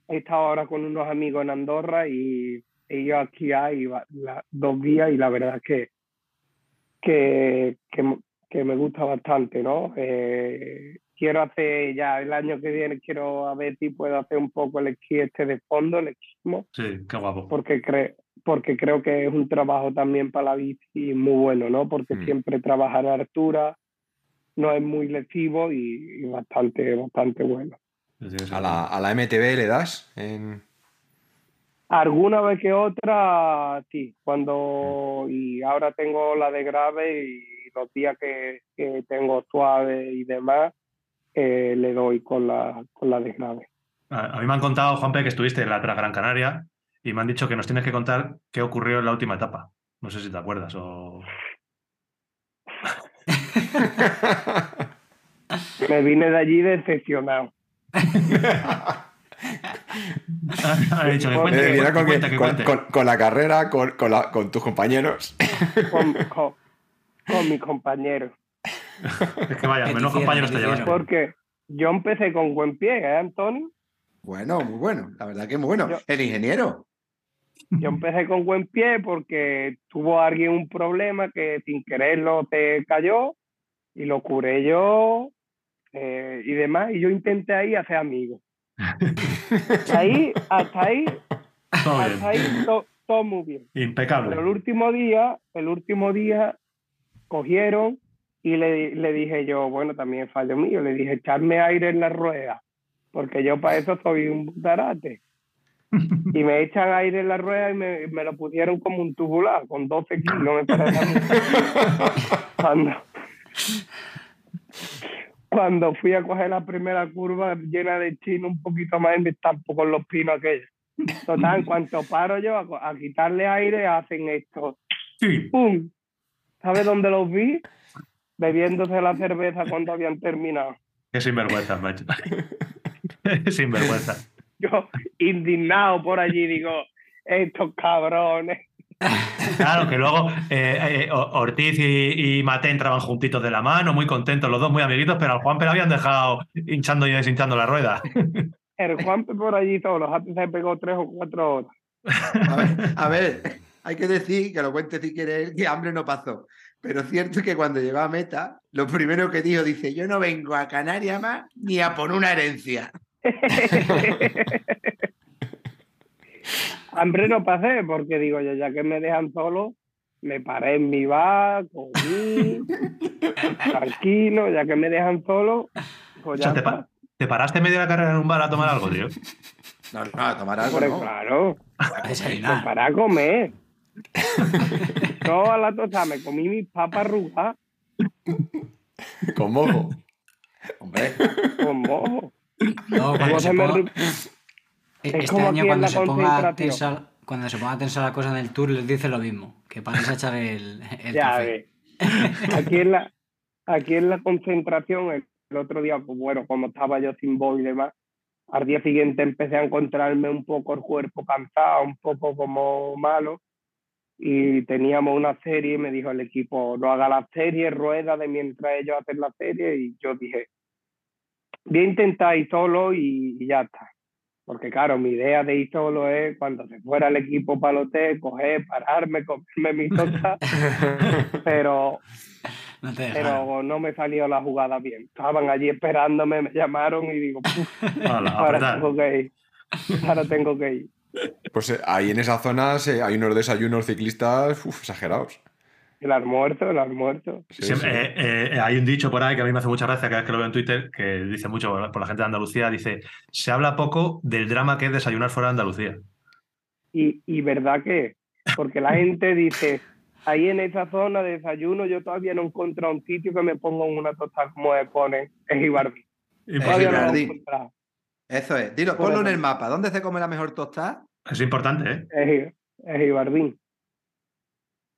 he estado ahora con unos amigos en Andorra y he ido aquí hay dos días y la verdad es que, que, me gusta bastante, ¿no? Eh, quiero hacer ya el año que viene, quiero a ver si puedo hacer un poco el esquí este de fondo, el esquismo. Sí, qué guapo. Porque, porque creo que es un trabajo también para la bici muy bueno, ¿no? Porque mm. siempre trabajar a altura no es muy lesivo y, bastante, bastante bueno. ¿A la, ¿A la, MTB le das? Alguna vez que otra, sí. Cuando. Mm. Y ahora tengo la de grave y los días que, que tengo suave y demás, eh, le doy con la, con la de grave. A, mí me han contado, Juanpe, que estuviste en la Gran Canaria y me han dicho que nos tienes que contar qué ocurrió en la última etapa. No sé si te acuerdas o... (laughs) me vine de allí decepcionado. (laughs) con, la carrera, con, con, tus compañeros. Con, con mis compañeros. Es que vaya, (laughs) menos compañeros te llevas. Porque yo empecé con buen pie, ¿eh, Antonio? Bueno, muy bueno. La verdad que muy bueno. el ingeniero. Yo empecé con buen pie porque tuvo alguien un problema que sin quererlo te cayó y lo curé yo eh, y demás. Y yo intenté ahí hacer amigos. (laughs) ahí, hasta ahí, hasta ahí todo, muy bien. Impecable. Pero el último día, el último día cogieron y le, le, dije yo, bueno, también fallo mío, le dije, echarme aire en la rueda, porque yo para eso soy un butarate. y me echan aire en la rueda y me, me lo pusieron como un tubular, con 12 kilos. (laughs) cuando, cuando fui a coger la primera curva llena de chino un poquito más, me estampo con los pinos aquellos. Total, en cuanto paro yo a, a quitarle aire, hacen esto. Sí. ¡Pum! ¿Sabes dónde los vi? Bebiéndose la cerveza cuando habían terminado. Qué sinvergüenza, macho. Qué sinvergüenza. Yo, indignado por allí, digo, estos cabrones. Claro, que luego eh, eh, Ortiz y, y Mate entraban juntitos de la mano, muy contentos, los dos muy amiguitos, pero al Juanpe lo habían dejado hinchando y deshinchando la rueda. El Juanpe por allí solo, antes se pegó tres o cuatro horas. A ver, a ver, hay que decir, que lo cuente si quiere él, que hambre no pasó. Pero es cierto que cuando llegó a meta, lo primero que dijo, dice, yo no vengo a Canarias más ni a por una herencia. (laughs) Hambre no pasé, porque digo yo, ya que me dejan solo, me paré en mi bar, comí, (laughs) tranquilo, ya que me dejan solo, pues O ya sea, te, está. pa- te paraste medio de la carrera en un bar a tomar algo, tío. No, no, a tomar algo, no. claro, (laughs) A pues para comer. Yo a la tostada me comí mis papas arrugadas Con mojo. Hombre, con mojo. Cuando se me E- Es Este como año cuando se ponga tensa, cuando se ponga tensa la cosa en el tour les dice lo mismo, que pares a echar el, el Ya café. Aquí en la, aquí en la concentración, el, el otro día, pues bueno, como estaba yo sin voz y demás, al día siguiente empecé a encontrarme un poco el cuerpo cansado, un poco como malo, y teníamos una serie y me dijo el equipo, no haga la serie, rueda de mientras ellos hacen la serie, y yo dije, voy a intentar ir solo y, y ya está. Porque claro, mi idea de ir solo es cuando se fuera el equipo para el hotel, coger, pararme, (laughs) comerme mi tosta, (laughs) pero, No te pero no me salió la jugada bien. Estaban allí esperándome, me llamaron y digo, "Puf, (laughs) Hala, ahora tengo que ir. Ahora tengo que ir. Pues eh, ahí en esa zona hay unos desayunos ciclistas uf, exagerados. El almuerzo, el almuerzo. Sí, Siempre- sí. eh, eh, hay un dicho por ahí que a mí me hace mucha gracia cada vez que lo veo en Twitter, que dice mucho por la gente de Andalucía, dice, se habla poco del drama que es desayunar fuera de Andalucía. Y, y verdad que, porque la gente dice, ahí en esa zona de desayuno yo todavía no he encontrado un sitio que me ponga una tostada como me ponen en Eh, Todavía no lo he Ibarbí. encontrado. Eso es. Dilo, ponlo en eso. el mapa. ¿Dónde se come la mejor tostada? Es importante, ¿eh? Es, es Ibarbí.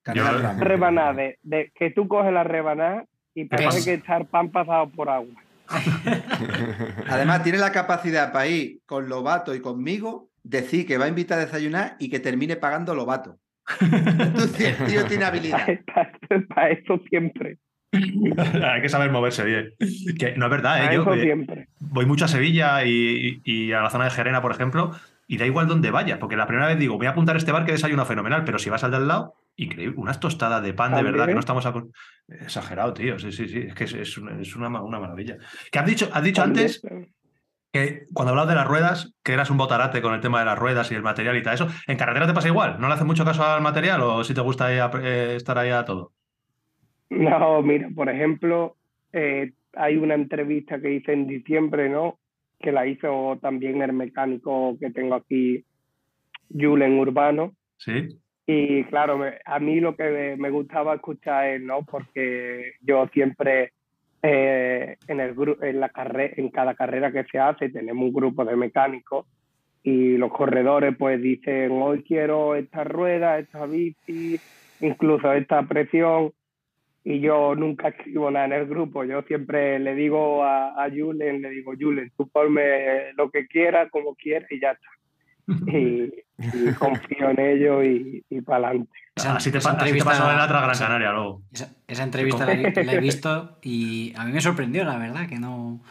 Canela Yo- Ramos. Rebanada, de, de que tú coges la rebanada y parece que echar pan pasado por agua. (laughs) Además, tiene la capacidad para ir con Lobato y conmigo, decir que va a invitar a desayunar y que termine pagando Lobato. (laughs) Entonces, el tío tiene habilidad. (laughs) Para eso siempre. (laughs) Hay que saber moverse bien. Que no es verdad, ¿eh? Yo eh, voy mucho a Sevilla y, y a la zona de Gerena, por ejemplo, y da igual dónde vaya, porque la primera vez digo, voy a apuntar a este bar que desayuno fenomenal, pero si vas al de al lado, increíble, unas tostadas de pan de verdad que no estamos acos- exagerado, tío, sí, sí, sí, es que es, es una, es una ma- una maravilla. Que has dicho, has dicho También, antes que cuando hablabas de las ruedas, que eras un botarate con el tema de las ruedas y el material y tal eso, ¿en carretera te pasa igual? ¿No le haces mucho caso al material o si te gusta ahí a- eh, estar ahí a todo? No, mira, por ejemplo, eh, hay una entrevista que hice en diciembre, ¿no? Que la hizo también el mecánico que tengo aquí, Julen Urbano. ¿Sí? Y claro, me- a mí lo que me gustaba escuchar es, ¿no? Porque yo siempre eh, en, el en, la carre- en cada carrera que se hace tenemos un grupo de mecánicos y los corredores pues dicen, hoy quiero esta rueda, esta bici, incluso esta presión. Y yo nunca escribo nada en el grupo. Yo siempre le digo a, a Julen, le digo, Julen, tú ponme lo que quieras, como quieras y ya está (laughs) y, y confío en ello y, y para adelante. Así te, esa pa- así te entrevista- pasó en la otra Gran esa- Canaria luego. Esa, esa entrevista la, he- la he visto y a mí me sorprendió, la verdad, que no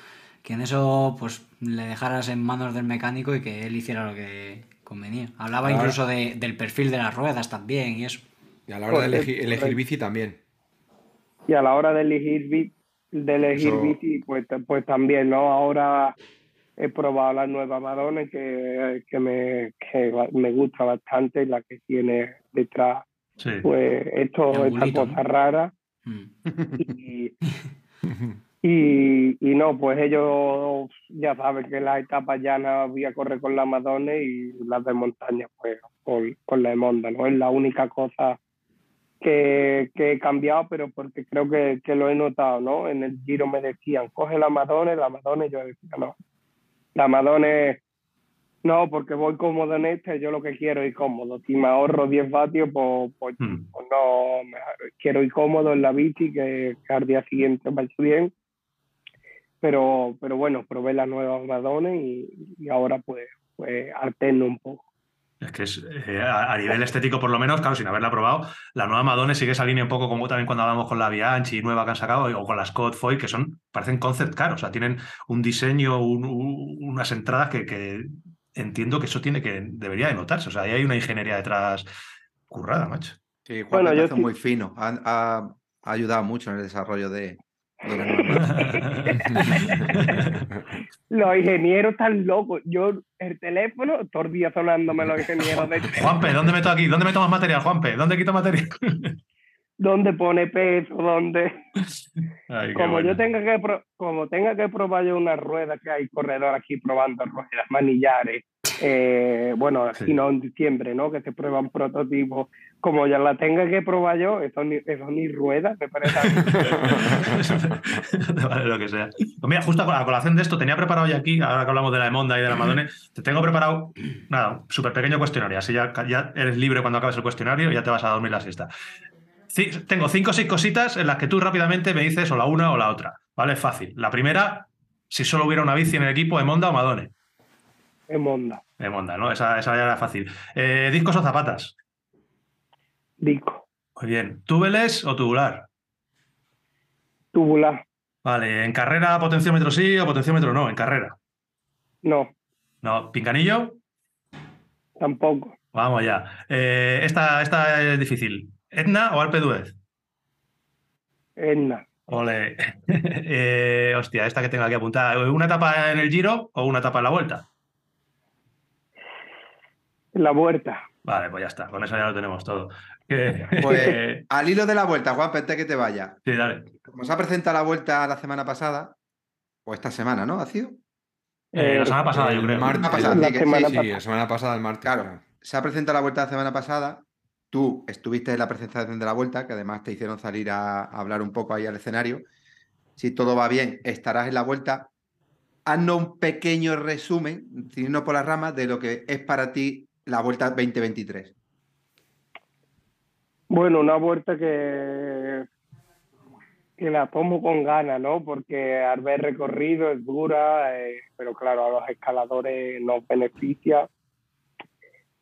que en eso pues le dejaras en manos del mecánico y que él hiciera lo que convenía. Hablaba Claro. incluso de- del perfil de las ruedas también y eso. Y a la hora de Correcto, elegir, elegir bici también. Y a la hora de elegir, de elegir bici, pues, pues también, ¿no? Ahora he probado la nueva Madonna que, que, me, que me gusta bastante, la que tiene detrás, Sí. pues esto, esta cosa ¿no? rara. Mm. (laughs) Y, y, y no, pues ellos ya saben que las etapas llanas voy a correr con la Madonna y las de montaña pues con, con la Emonda, ¿no? Es la única cosa que, que he cambiado, pero porque creo que, que lo he notado, ¿no? En el giro me decían, coge la Madonna, la Madonna, y yo decía, no. La Madonna No, porque voy cómodo en este, yo lo que quiero es ir cómodo. Si me ahorro 10 vatios, pues, pues, Hmm. pues no, me- quiero ir cómodo en la bici, que, que al día siguiente vaya bien. Pero, pero bueno, probé las nuevas Madone y, y ahora pues, pues alterno un poco. Es que es, eh, a, a nivel estético, por lo menos, claro, sin haberla probado, la nueva Madone sigue esa línea un poco como también cuando hablamos con la Bianchi nueva que han sacado, o con la Scott Foy, que son, parecen concept caros, o sea, tienen un diseño, un- un- unas entradas que, que entiendo que eso tiene que, debería de notarse. O sea, ahí hay una ingeniería detrás currada, macho. Sí, Juan Bueno, yo muy fino. Ha ayudado mucho en el desarrollo de, (laughs) Los ingenieros están locos. Yo, el teléfono, todo el día sonándome los ingenieros de Juanpe, ¿dónde meto aquí? ¿Dónde meto más material, Juanpe? ¿Dónde quito material? Dónde pone peso, dónde. Ay, como yo tenga que pro- como tenga que probar yo una rueda que hay corredor aquí probando ruedas manillares eh, bueno Sí. si no en diciembre no que se prueban prototipos como ya la tenga que probar yo eso ni, eso ni ruedas me parece (laughs) vale, lo que sea. Pues mira, justo a la colación de esto, tenía preparado ya aquí, ahora que hablamos de la Emonda y de la Madone, te tengo preparado, nada, súper pequeño cuestionario. Así ya, ya eres libre cuando acabes el cuestionario y ya te vas a dormir la siesta. Tengo cinco o seis cositas en las que tú rápidamente me dices o la una o la otra. ¿Vale? Fácil. La primera, si solo hubiera una bici en el equipo, Emonda o Madone. en Monda Emonda, ¿no? Esa, esa ya era fácil. Eh, ¿Discos o zapatas? disco Muy bien. ¿Túbeles o tubular? tubular Vale. ¿En carrera potenciómetro sí o potenciómetro no? En carrera. no No. ¿Pinganillo? tampoco Vamos ya. Eh, esta, esta es difícil. ¿Etna o Alpe d'Huez? Edna Ole. (laughs) Eh, hostia, esta que tengo aquí apuntada. ¿Una etapa en el Giro o una etapa en la Vuelta? la vuelta Vale, pues ya está. Con eso ya lo tenemos todo. Que- Pues (laughs) al hilo de la vuelta, Juan, antes que te vaya. sí, dale. Como se ha presentado la vuelta la semana pasada, o esta semana, ¿no? ¿Ha sido? Eh, la Eh, semana pasada, yo El creo. martes. La pasada, La sí, que- semana sí, Sí, sí. la semana pasada, el martes. Claro, se ha presentado la vuelta la semana pasada. Tú estuviste en la presentación de la vuelta, que además te hicieron salir a, hablar un poco ahí al escenario. Si todo va bien, estarás en la vuelta. Haznos un pequeño resumen, sin por las ramas, de lo que es para ti la vuelta 2023. Bueno, una vuelta que, que la tomo con ganas, ¿no? Porque al ver recorrido es dura, eh, pero claro, a los escaladores nos beneficia.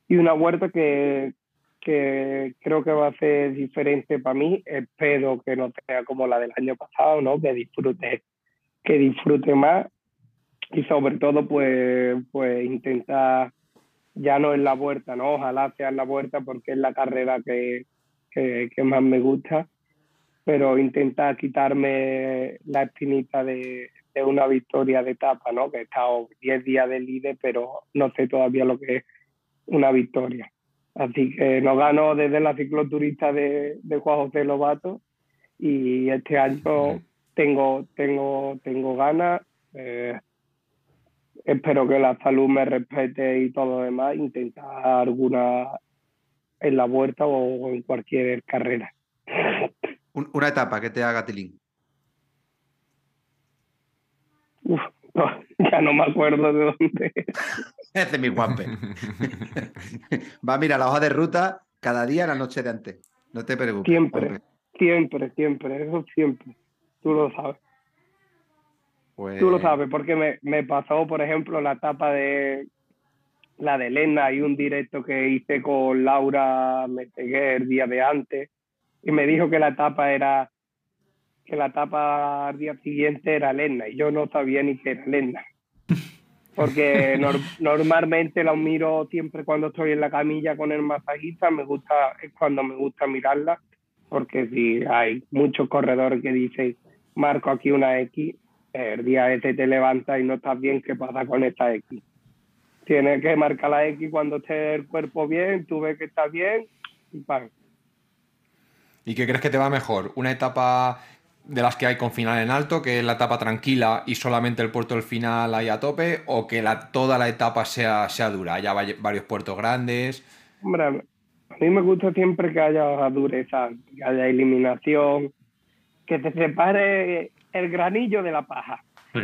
Y una vuelta que, que creo que va a ser diferente para mí. Espero que no sea como la del año pasado, ¿no? Que disfrute, que disfrute más. Y sobre todo, pues, pues intentar ya no en la vuelta, ¿no? Ojalá sea en la vuelta porque es la carrera que, que, más me gusta, pero intentar quitarme la espinita de, de una victoria de etapa, ¿no? Que he estado 10 días de líder, pero no sé todavía lo que es una victoria. Así que no gano desde la cicloturista de, de Juan José Lobato y este año tengo, tengo, tengo ganas. eh, espero que la salud me respete y todo lo demás. Intentar alguna en la vuelta o en cualquier carrera. Un- una etapa que te haga tilín. Uf, no, (laughs) ya no me acuerdo de dónde. Ese es mi guampe. (laughs) Va, mira, la hoja de ruta cada día la noche de antes. No te preocupes. Siempre. Siempre, siempre, eso siempre. Tú lo sabes. Pues, Tú lo sabes, porque me, me pasó, por ejemplo, la etapa de la de Elena y un directo que hice con Laura Meteguer el día de antes, y me dijo que la etapa era que la etapa al día siguiente era Elena, y yo no sabía ni que era Elena. Porque nor- normalmente la miro siempre cuando estoy en la camilla con el masajista, me gusta, es cuando me gusta mirarla, porque si hay muchos corredores que dicen, marco aquí una X, el día ese te levantas y no estás bien, ¿qué pasa con esta X? Tienes que marcar la X cuando esté el cuerpo bien, tú ves que está bien y pan. ¿Y qué crees que te va mejor? ¿Una etapa de las que hay con final en alto, que es la etapa tranquila y solamente el puerto del final ahí a tope? ¿O que la, toda la etapa sea, sea dura, haya varios puertos grandes? Hombre, a mí me gusta siempre que haya dureza, que haya eliminación, que te separe el granillo de la paja. Sí.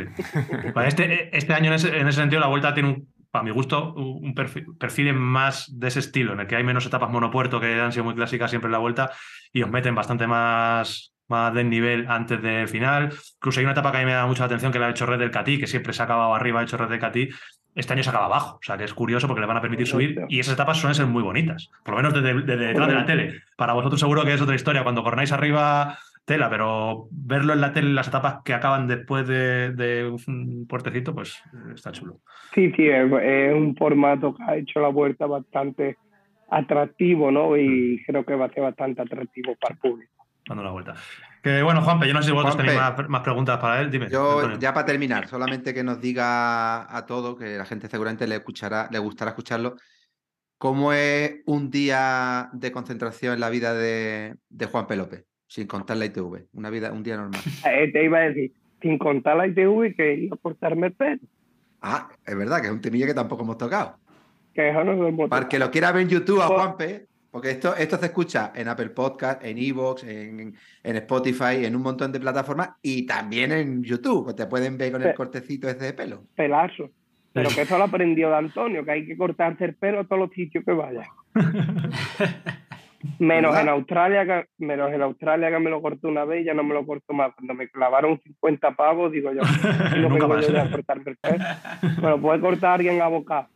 Este, este año, en ese, en ese sentido, la vuelta tiene un para mi gusto, un perfil, más de ese estilo, en el que hay menos etapas monopuerto que han sido muy clásicas siempre en la vuelta y os meten bastante más, más del nivel antes del final. Incluso hay una etapa que a mí me da mucha atención que la ha hecho Red del Catí, que siempre se ha acabado arriba, ha hecho Red del Catí. Este año se acaba abajo, o sea que es curioso porque le van a permitir subir y esas etapas suelen ser muy bonitas, por lo menos desde, desde detrás de la tele. Para vosotros seguro que es otra historia, cuando cornáis arriba tela, pero verlo en la tele, en las etapas que acaban después de, de un puertecito, pues está chulo. Sí, sí, es, es, un formato que ha hecho la vuelta bastante atractivo, ¿no? Y creo que va a ser bastante atractivo para el público. Dando la vuelta. Que bueno, Juanpe, yo no sé si vosotros Juanpe, tenéis más, más, preguntas para él. Dime. Yo, Antonio. ya para terminar, solamente que nos diga a todos, que la gente seguramente le escuchará, le gustará escucharlo. ¿Cómo es un día de concentración en la vida de, de Juan López? Sin contar la ITV, una vida, un día normal. Eh, te iba a decir, sin contar la ITV, que iba a cortarme el pelo. Ah, es verdad, que es un temillo que tampoco hemos tocado. Que eso no lo hemos Para el que lo quiera ver en YouTube a Juanpe, porque esto, esto se escucha en Apple Podcast, en Evox, en, en Spotify, en un montón de plataformas y también en YouTube. Te pueden ver con el cortecito ese de pelo. Pelazo. Pero que eso lo aprendió de Antonio, que hay que cortarse el pelo a todos los sitios que vaya. (laughs) Menos ¿Verdad? en Australia, que, menos en Australia que me lo corté una vez y ya no me lo corto más. Cuando me clavaron 50 pavos, digo yo, (laughs) no Nunca más. yo a cortarme el pelo. Me lo puede cortar alguien a boca.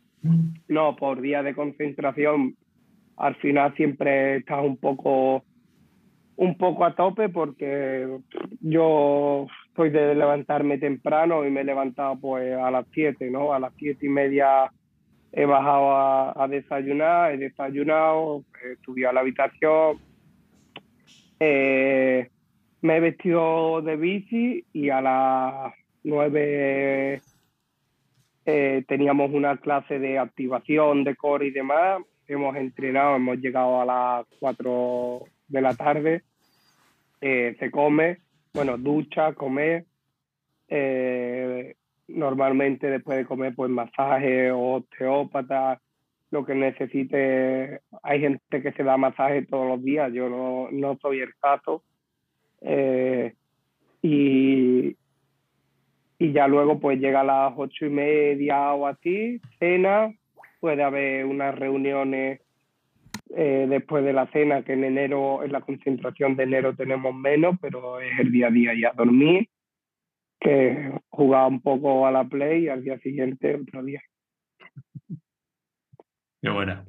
No, por día de concentración, al final siempre estás un poco un poco a tope porque yo soy de levantarme temprano y me he levantado pues a las 7, ¿no? A las siete y media he bajado a, a desayunar, he desayunado, he estudiado la habitación, eh, me he vestido de bici y a las 9 eh, teníamos una clase de activación de core y demás. Hemos entrenado, hemos llegado a las 4 de la tarde. Eh, se come, bueno, ducha, comer. Eh, normalmente después de comer, pues masaje o osteópata, lo que necesite. Hay gente que se da masaje todos los días, yo no, no soy el caso. Eh, y, y ya luego pues llega a las ocho y media o así, cena, puede haber unas reuniones eh, después de la cena, que en enero, en la concentración de enero tenemos menos, pero es el día a día y a dormir, que jugar un poco a la play y al día siguiente otro día. Qué buena.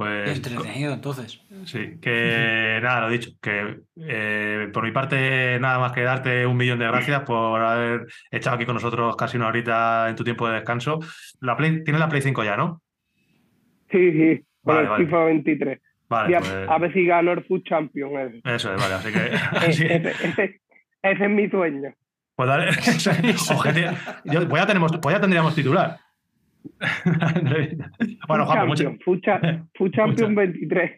Pues Entretenido, entonces. sí, que (laughs) nada, lo dicho, que eh, por mi parte nada más que darte un millón de gracias por haber echado aquí con nosotros casi una horita en tu tiempo de descanso. La Play, tienes la Play 5 ya, ¿no? Sí, sí, con Vale, el vale. FIFA 23. Vale, Y a, pues, a ver si gano el Food Champion. ese. eso es, vale, así que... Eh, (laughs) (laughs) así- ese, ese- ese es mi sueño. Pues dale. Objetivo. Yo- pues, ya tenemos, pues ya tendríamos titular. (laughs) bueno, Juan, (laughs) mucho- Champion, Food Cha- Food Champion 23.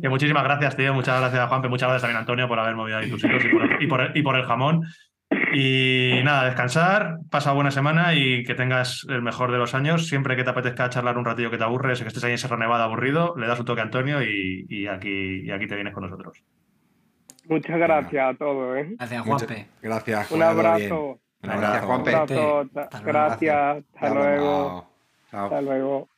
que muchísimas gracias, tío. Muchas gracias, Juanpe. Muchas gracias también, Antonio, por haber movido ahí tus hilos y por, el, y, por el, y por el jamón. Y nada, descansar, pasa buena semana y que tengas el mejor de los años. Siempre que te apetezca charlar un ratillo que te aburres, que estés ahí en Serra Nevada aburrido, le das un toque a Antonio y, y aquí, y aquí te vienes con nosotros. Muchas gracias a todos. ¿eh? Gracias, Muchas- Juanpe. Gracias, Un Juan, abrazo. Un Gracias, abrazo. Juanpe. Gracias. Hasta luego. Chao. Hasta luego.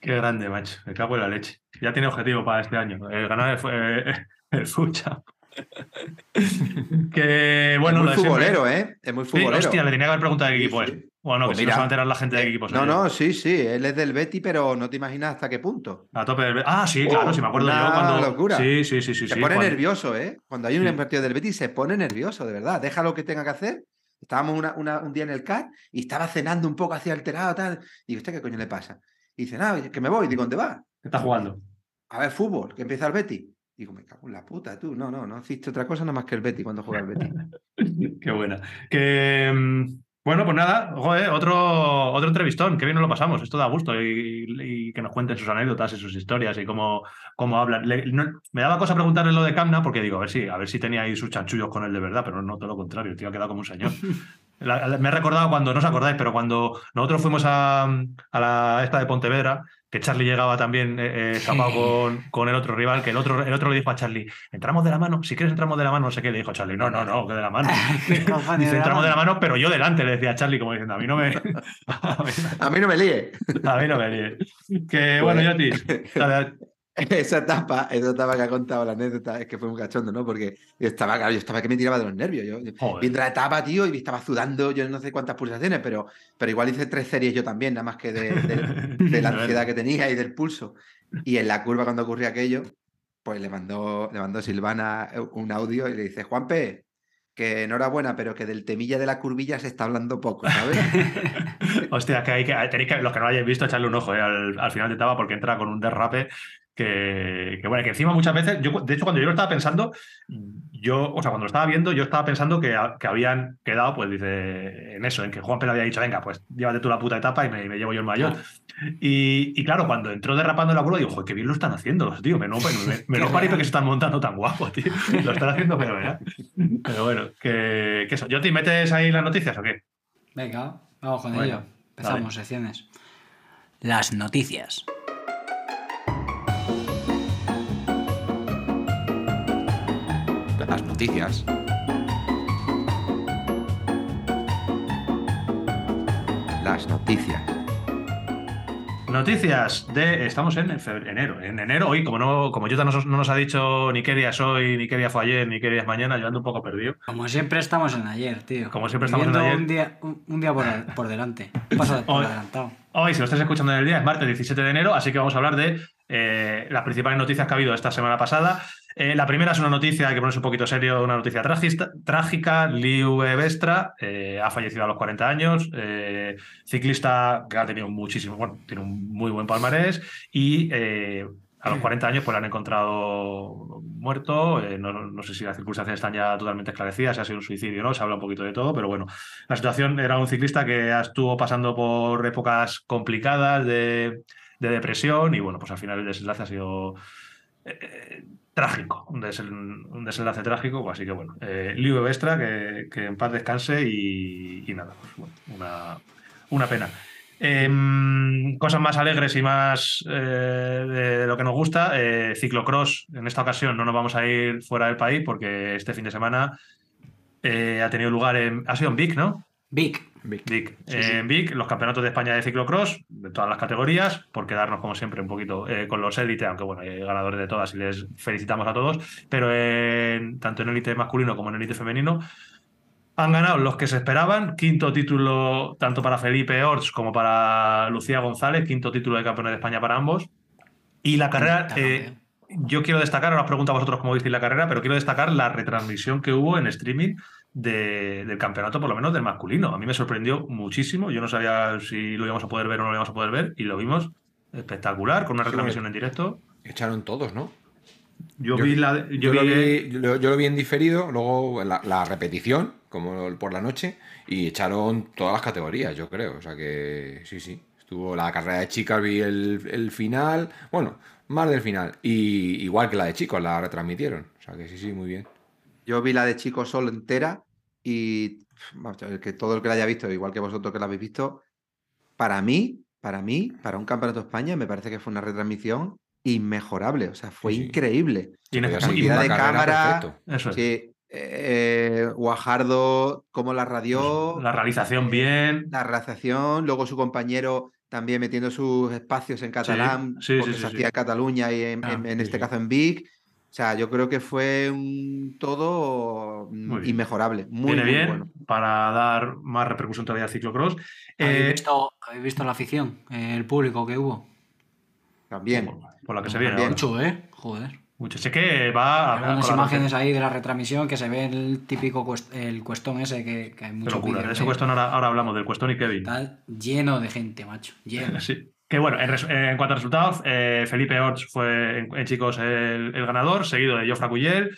Qué grande, macho. Me cago en la leche. Ya tiene objetivo para este año. eh, ganar el, eh, (laughs) el fucha. que bueno, es muy futbolero, ¿eh? Es muy Sí, futbolero. hostia, le tenía que haber preguntado de qué Sí, equipo sí. es. Bueno, Pues que si no se va a enterar la gente de qué equipo es. No, no, sí, sí, él es del Betty, pero no te imaginas hasta qué punto. A tope del... Ah, sí, claro, Oh, sí, me acuerdo una yo cuando. locura. Sí, sí, sí, sí. se sí, pone cuando- nervioso, ¿eh? Cuando hay un Sí. partido del Betis se pone nervioso, de verdad. Deja lo que tenga que hacer. Estábamos una- una- un día en el CAT y estaba cenando un poco así alterado, tal. Y digo, ¿usted qué coño le pasa? Y dice, nada, que me voy. Digo, ¿dónde va? Está jugando. A ver, fútbol, que empieza el Betty. Digo, me cago en la puta, tú. No, no, no hiciste otra cosa nada más que el Betty cuando juega el Betty. (laughs) Qué buena. Que. mm, Bueno, pues nada, joder, otro, otro entrevistón, que bien nos lo pasamos, esto da gusto y, y que nos cuenten sus anécdotas y sus historias y cómo, cómo hablan. Le- no- me daba cosa preguntarle lo de Camna porque digo, a ver si, a ver si tenía ahí sus chanchullos con él de verdad, pero no todo lo contrario, el tío ha quedado como un señor. (laughs) La- me he recordado cuando, no os acordáis, pero cuando nosotros fuimos a, a la esta de Pontevedra, que Charlie llegaba también eh, eh, escapado con, con el otro rival, que el otro, el otro le dijo a Charlie, entramos de la mano, si quieres entramos de la mano, no sé qué, le dijo Charlie, no, no, no, que de la mano. (laughs) ¿Qué cojones Dice, entramos de la mano? pero yo delante, le decía a Charlie, como diciendo, a mí no me, (laughs) a mí, A mí no me líe. a mí no me líe. Que bueno, Pues- Yotis, dale, (laughs) Esa etapa, esa etapa que ha contado la anécdota es que fue un cachondo, ¿no? Porque yo estaba, claro, yo estaba que me tiraba de los nervios. Yo, viendo la etapa, tío, y estaba sudando, yo no sé cuántas pulsaciones, pero, pero igual hice tres series yo también, nada más que de, de- (laughs) de la ansiedad que tenía y del pulso. Y en la curva, cuando ocurrió aquello, pues le mandó, le mandó Silvana un audio y le dice, Juanpe, que enhorabuena, pero que del temilla de la curvilla se está hablando poco, ¿sabes? (laughs) Hostia, que hay que, tenéis que, los que no lo hayáis visto, echarle un ojo eh, al, al final de etapa porque entra con un derrape que, que, bueno, que encima muchas veces, yo, de hecho, cuando yo lo estaba pensando, yo, o sea, cuando lo estaba viendo, yo estaba pensando que, a- que habían quedado, pues dice, en eso, en que Juan le había dicho, venga, pues llévate tú la puta etapa y me, me llevo yo el mayor. Y, y claro, cuando entró derrapando la curva, digo, joder, qué bien lo están haciendo los tío, menos, menos, menos real. que se están montando tan guapo, tío. Lo están haciendo fenomenal. (laughs) Pero bueno, que, que eso. ¿Yo te metes ahí las noticias o qué? Venga, vamos con Bueno, ello. Empezamos dale. secciones. Las noticias. Las noticias. Las noticias. Noticias de. Estamos en febrero, enero. En enero, hoy, como no, como Jota no, nos- no nos ha dicho ni qué día es hoy, ni qué día fue ayer, ni qué día es mañana, yo ando un poco perdido. Como siempre estamos en ayer, tío. Como siempre estamos en ayer. Un día, un, un día por, por delante. Un paso por (laughs) Hoy- adelantado. Hoy, si lo estáis escuchando en el día, es martes 17 de enero, así que vamos a hablar de eh, las principales noticias que ha habido esta semana pasada. Eh, la primera es una noticia, que ponerse un poquito serio, una noticia tragista- trágica. Liu Vestra eh, ha fallecido a los 40 años, eh, ciclista que ha tenido muchísimo, bueno, tiene un muy buen palmarés y a los 40 años pues, lo han encontrado muerto. no, no sé si las circunstancias están ya totalmente esclarecidas, si ha sido un suicidio no, se habla un poquito de todo, pero bueno, la situación era un ciclista que estuvo pasando por épocas complicadas de, de depresión y bueno, pues al final el desenlace ha sido trágico, un, desenlace trágico, así que bueno, eh, Liu Vestra, que, en paz descanse y, nada, pues bueno, una, una pena. Em, cosas más alegres y más eh, de lo que nos gusta, eh, ciclocross, en esta ocasión no nos vamos a ir fuera del país porque este fin de semana eh, ha tenido lugar en, ha sido en Vic, ¿no? Vic. Vic. Vic. Sí, Eh, sí. Vic, los campeonatos de España de ciclocross, de todas las categorías, por quedarnos como siempre un poquito eh, con los élite, aunque bueno, hay ganadores de todas y les felicitamos a todos, pero en- tanto en élite masculino como en élite femenino han ganado los que se esperaban, quinto título tanto para Felipe Orts como para Lucía González, quinto título de campeón de España para ambos. Y la carrera, eh, yo quiero destacar, ahora os pregunto a vosotros cómo visteis la carrera, pero quiero destacar la retransmisión que hubo en streaming de- del campeonato, por lo menos del masculino. A mí me sorprendió muchísimo. Yo no sabía si lo íbamos a poder ver o no lo íbamos a poder ver, y lo vimos espectacular, con una Sí, retransmisión en directo. Echaron todos, ¿no? Yo, vi la. Yo, Yo, lo vi- yo lo vi en diferido, luego la, la repetición, como por la noche, y echaron todas las categorías, yo creo. O sea que sí, sí. Estuvo la carrera de chicas, vi el, el final, bueno, más del final. Y igual que la de chicos, la retransmitieron. O sea que sí, sí, muy bien. Yo vi la de Chico Sol entera y que todo el que la haya visto, igual que vosotros que la habéis visto, para mí, para mí, para un campeonato de España, me parece que fue una retransmisión inmejorable. O sea, fue Sí, sí. increíble. ese- ser cantidad de cámara, eso. Sí, eh, Guajardo, cómo la radió, La realización bien. la realización, luego su compañero también metiendo sus espacios en catalán, sí, sí, porque sí, se sí. hacía en Cataluña y en, Ah, en- en sí, este sí. caso en Vic. O sea, yo creo que fue un todo mm, Muy bien. inmejorable, muy, Viene muy bien bueno. para dar más repercusión todavía al ciclocross. ¿Habéis, Eh, visto, habéis visto la afición? El público que hubo. También. por, por la que se viene. Mucho, ¿eh? Joder. Mucho. Sé que va a. Hay unas imágenes ahí de la retransmisión que se ve el típico cuest- el cuestón ese que, que hay Qué mucho locura. vídeo De ese de- cuestión ahora, ahora hablamos del cuestión y Kevin. Está lleno de gente, macho. Lleno. (laughs) Sí. Que bueno, en, cuanto a resultados, eh, Felipe Orts fue en, en chicos el, el ganador, seguido de Jofra Cuyel.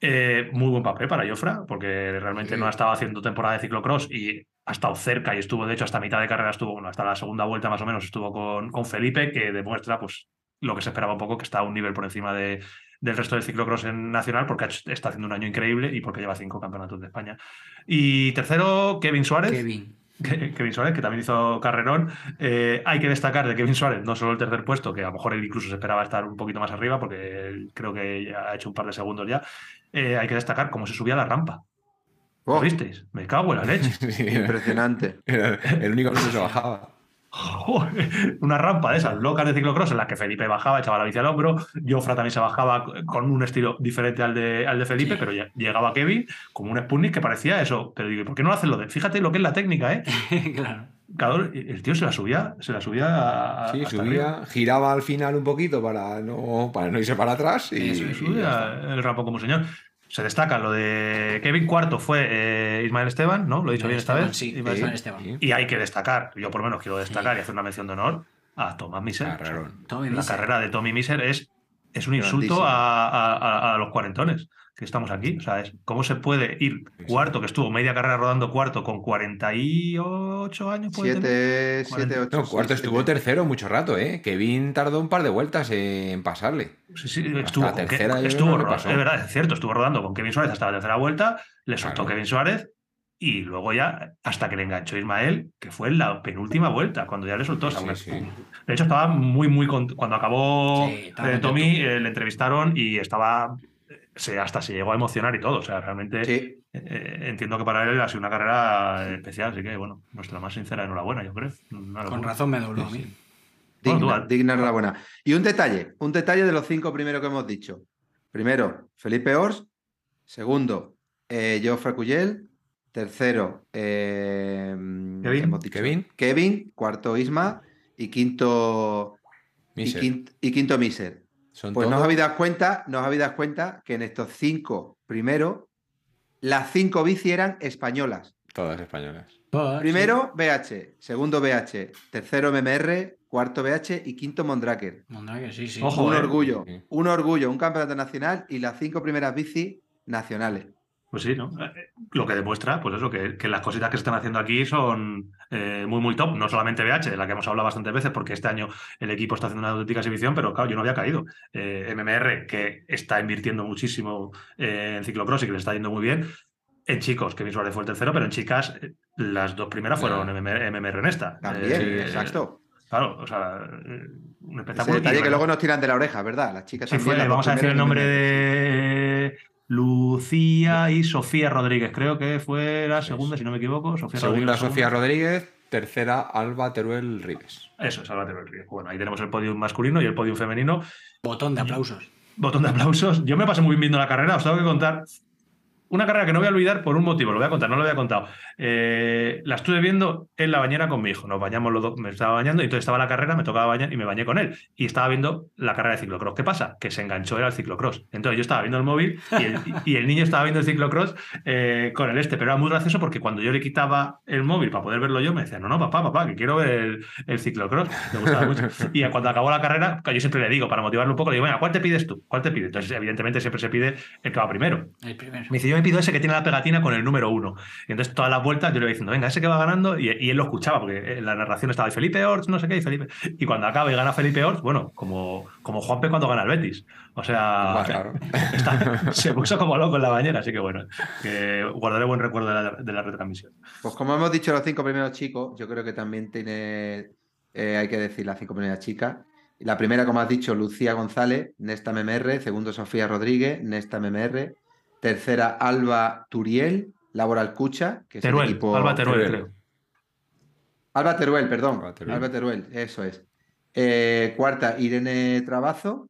Eh, muy buen papel para Jofra, porque realmente Sí. no ha estado haciendo temporada de ciclocross y ha estado cerca y estuvo, de hecho, hasta mitad de carrera estuvo, bueno, hasta la segunda vuelta más o menos estuvo con, con Felipe, que demuestra pues lo que se esperaba un poco, que está a un nivel por encima de, del resto del ciclocross en nacional, porque está haciendo un año increíble y porque lleva cinco campeonatos de España. Y tercero, Kevin Suárez. Kevin. Kevin Suárez, que también hizo carrerón. Eh, hay que destacar de Kevin Suárez no solo el tercer puesto, que a lo mejor él incluso se esperaba estar un poquito más arriba, porque él creo que ya ha hecho un par de segundos ya. Eh, hay que destacar cómo se subía la rampa. ¿Lo Oh, visteis? Me cago en la leche. (laughs) Sí, impresionante. era el único que se bajaba. Joder, una rampa de esas locas de ciclocross en las que Felipe bajaba, echaba la bici al hombro, Jofra también se bajaba con un estilo diferente al de, al de Felipe, Sí. pero ya- llegaba Kevin como un Sputnik que parecía eso. Pero digo, ¿y ¿por qué no hacen lo de? Fíjate lo que es la técnica, ¿eh? (laughs) claro. Cada el tío se la subía, se la subía a, Sí, hasta arriba. subía, giraba al final un poquito para no, para no irse para atrás y, y ya Subía está. el rampo como señor. Se destaca lo de Kevin cuarto fue eh, Ismael Esteban, ¿no? Lo he dicho bien esta Esteban, vez. sí, Ismael Esteban. Y hay que destacar, yo por lo menos quiero destacar Sí. y hacer una mención de honor a Tomás Miser. Tommy La Miser. carrera de Tommy Miser es, es un insulto Grandísimo. a, a- a- a los cuarentones que estamos aquí. O sea, es cómo se puede ir cuarto, que estuvo media carrera rodando cuarto con 48 años. ¿puede tener? Siete, siete, ocho. No, cuarto siete. estuvo tercero mucho rato, ¿eh? Kevin tardó un par de vueltas en pasarle. Sí, sí, Hasta estuvo, la tercera estuvo pasó. es verdad, es cierto, estuvo rodando con Kevin Suárez hasta la tercera vuelta, le soltó Claro. Kevin Suárez y luego ya hasta que le enganchó Ismael, que fue en la penúltima vuelta, cuando ya le soltó. Sí, sí. De hecho, estaba muy, muy cont- Cuando acabó eh. Tommy, eh, le entrevistaron y estaba. Se, hasta se llegó a emocionar y todo. O sea, realmente Sí, eh, entiendo que para él ha sido una carrera especial. Así que, bueno, nuestra más sincera enhorabuena, yo creo. Con razón me dobló Sí, a mí. sí. Digna, digna enhorabuena. Y un detalle, un detalle de los cinco primeros que hemos dicho. Primero, Felipe Ors. Segundo, eh, Geoffrey Cuyel. Tercero, eh, Kevin. Kevin. Kevin. Cuarto, Isma. Y quinto, y Miser. quinto, y quinto Miser. Son Pues no os todos- habéis dado cuenta, no os habéis dado cuenta que en estos cinco primero, las cinco bici eran españolas. todas españolas. Primero BH, segundo BH, tercero MMR, cuarto BH y quinto Mondraker. sí. Mondrake, sí, sí. Ojo. un orgullo, Sí. un orgullo, un campeonato nacional y las cinco primeras bici nacionales. Pues sí, ¿no? Eh, Lo que demuestra, pues eso, que, que las cositas que se están haciendo aquí son eh, muy, muy top. No solamente BH, de la que hemos hablado bastantes veces, porque este año el equipo está haciendo una auténtica exhibición, pero claro, yo no había caído. Eh, MMR, que está invirtiendo muchísimo eh, en ciclocross y que le está yendo muy bien. En chicos, Kevin Suárez fue el tercero, pero en chicas, las dos primeras fueron. MMR, MMR en esta. También, exacto. Claro, o sea, un Ese espectáculo. detalle Y, que luego nos tiran de la oreja, ¿verdad? Las chicas Sí, también. fue, las vamos a decir el nombre de Lucía y Sofía Rodríguez. Creo que fue la segunda, si no me equivoco. Sofía Segunda Rodríguez, Sofía Rodríguez, tercera Alba Teruel Rives. Eso, es Álvaro Rodríguez. Bueno, ahí tenemos el podium masculino y el podium femenino. Botón de aplausos. Botón de aplausos. Yo me pasé muy bien viendo la carrera, os tengo que contar. Una carrera que no voy a olvidar por un motivo, lo voy a contar, no lo había contado. Eh, la estuve viendo en la bañera con mi hijo. Nos bañamos los dos, me estaba bañando y entonces estaba la carrera, me tocaba bañar y me bañé con él. Y estaba viendo la carrera de ciclocross. ¿Qué pasa? Que se enganchó él al ciclocross. Entonces yo estaba viendo el móvil y el, y el niño estaba viendo el ciclocross eh, con el este. Pero era muy gracioso porque cuando yo le quitaba el móvil para poder verlo yo, me decía, no, no, papá, papá, que quiero ver el, el ciclocross. Me gustaba mucho. Y cuando acabó la carrera, yo siempre le digo, para motivarlo un poco, le digo, venga, ¿cuál te pides tú? ¿Cuál te pides? Entonces, evidentemente, siempre se pide el que va primero. El primero. Me dice, yo pido ese que tiene la pegatina con el número uno. Y entonces todas las vueltas yo le iba diciendo, venga, ese que va ganando, y, y él lo escuchaba, porque en la narración estaba de Felipe Orts, no sé qué, y Felipe. Y cuando acaba y gana Felipe Orts, bueno, como, como Juanpe cuando gana el Betis. O sea, Bueno, (laughs) claro. está- se puso como loco en la bañera, así que bueno, que guardaré buen recuerdo de la, de la retransmisión. Pues como hemos dicho los cinco primeros chicos, yo creo que también tiene, eh, hay que decir las cinco primeras chicas. La primera, como has dicho, Lucía González, Nesta MMR. Segundo, Sofía Rodríguez, Nesta MMR. Tercera, Alba Turiel, Laboral Cucha, que es Teruel, el equipo... Alba Teruel, Teruel. creo. Alba Teruel, perdón. Alba Teruel. Alba Teruel, eso es. Eh, cuarta, Irene Trabazo.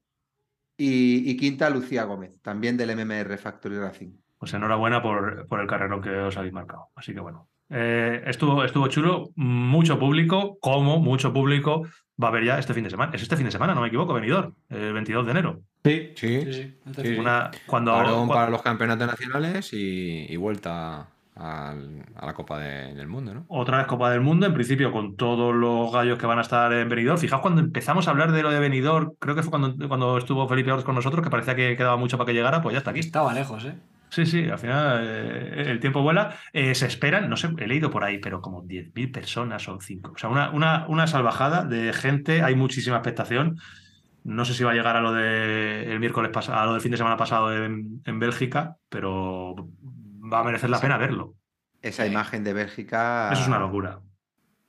Y, y quinta, Lucía Gómez, también del MMR Factory Racing. Pues enhorabuena por, por el carrerón que os habéis marcado. Así que bueno. Eh, estuvo, estuvo chulo, mucho público, como mucho público va a haber ya este fin de semana. Es este fin de semana, no me equivoco, venidor, el 22 de enero. Sí, Sí, sí. sí. Una, cuando, Parón para los campeonatos nacionales y, y vuelta al- a la Copa de- del Mundo, ¿no? Otra vez Copa del Mundo, en principio con todos los gallos que van a estar en Benidorm. Fijaos cuando empezamos a hablar de lo de Benidorm, creo que fue cuando, cuando estuvo Felipe Ors con nosotros, que parecía que quedaba mucho para que llegara, pues ya está aquí. Estaba lejos, ¿eh? Sí, sí, al final eh, el tiempo vuela. Eh, se esperan, no sé, he leído por ahí, pero como 10.000 personas o 5. O sea, una, una, una salvajada de gente, hay muchísima expectación. No sé si va a llegar a lo de el miércoles pasado, a lo del fin de semana pasado en, en Bélgica, pero va a merecer la pena verlo. Esa imagen de Bélgica Eso es una locura.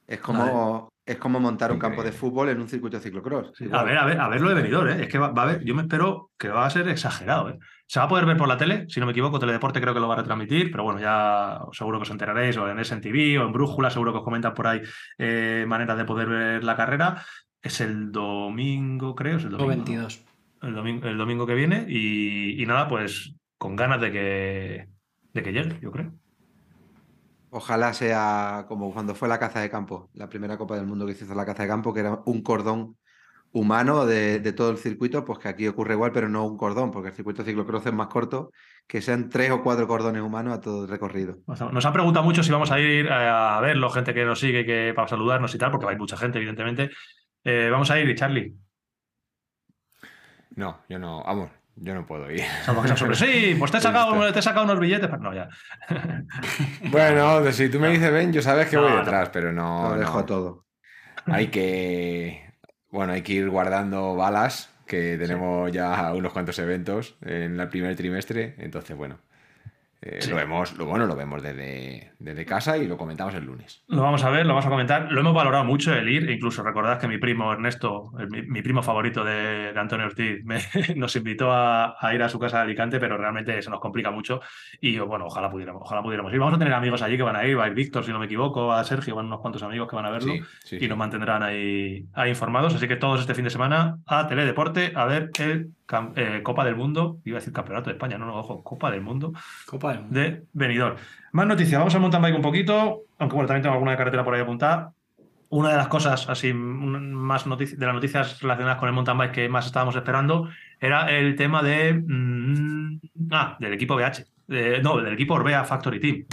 es como, es como montar un campo de fútbol en un circuito ciclocross. Sí, Igual. A ver, a ver, a ver lo de venidor, ¿eh? Es que va, va a haber, yo me espero que va a ser exagerado, ¿eh? Se va a poder ver por la tele, si no me equivoco, Teledeporte creo que lo va a retransmitir, pero bueno, ya seguro que os enteraréis, o en SNTV o en Brújula, seguro que os comentan por ahí eh, maneras de poder ver la carrera. Es el domingo, creo, es el domingo. ¿no? 22. El domingo, el domingo que viene, y, y nada, pues con ganas de que, de que llegue, yo creo. Ojalá sea como cuando fue la caza de campo, la primera Copa del Mundo que se hizo la caza de campo, que era un cordón humano de, de todo el circuito, pues que aquí ocurre igual, pero no un cordón, porque el circuito ciclocross es más corto, que sean tres o cuatro cordones humanos a todo el recorrido. Nos han preguntado mucho si vamos a ir eh, a verlo, gente que nos sigue, que para saludarnos y tal, porque hay mucha gente, evidentemente. Eh, vamos a ir, y Charlie. No, yo no, vamos, yo no puedo ir. Sobre- Sí, pues te he (laughs) sacado, te he sacado unos billetes. pero No, ya. (laughs) Bueno, si tú me dices ven, yo sabes que No, voy no. detrás, pero no. Lo dejo no. todo. Hay que. Bueno, hay que ir guardando balas, que tenemos ya unos cuantos eventos en el primer trimestre. Entonces, bueno. Eh, Sí. Lo vemos, lo bueno, lo vemos desde, desde casa y lo comentamos el lunes. Lo vamos a ver, lo vamos a comentar. Lo hemos valorado mucho el ir. Incluso recordad que mi primo Ernesto, el- mi, mi primo favorito de, de Antonio Ortiz, me- (laughs) nos invitó a, a ir a su casa de Alicante, pero realmente se nos complica mucho. Y bueno, ojalá pudiéramos, ojalá pudiéramos ir. Vamos a tener amigos allí que van a ir. Va a ir Víctor, si no me equivoco, va a Sergio, van unos cuantos amigos que van a verlo. Sí, sí, y nos mantendrán ahí, ahí informados. Así que todos este fin de semana a Teledeporte a ver el eh, Copa del Mundo. Iba a decir Campeonato de España, no, no, ojo, Copa del Mundo Copa del Mundo. de Benidorm. Más noticias, vamos al mountain bike un poquito, aunque bueno, también tengo alguna carretera por ahí apuntada. Una de las cosas así más notici- de las noticias relacionadas con el mountain bike que más estábamos esperando era el tema de mm, ah, del equipo BH. Eh, no, del equipo Orbea Factory Team.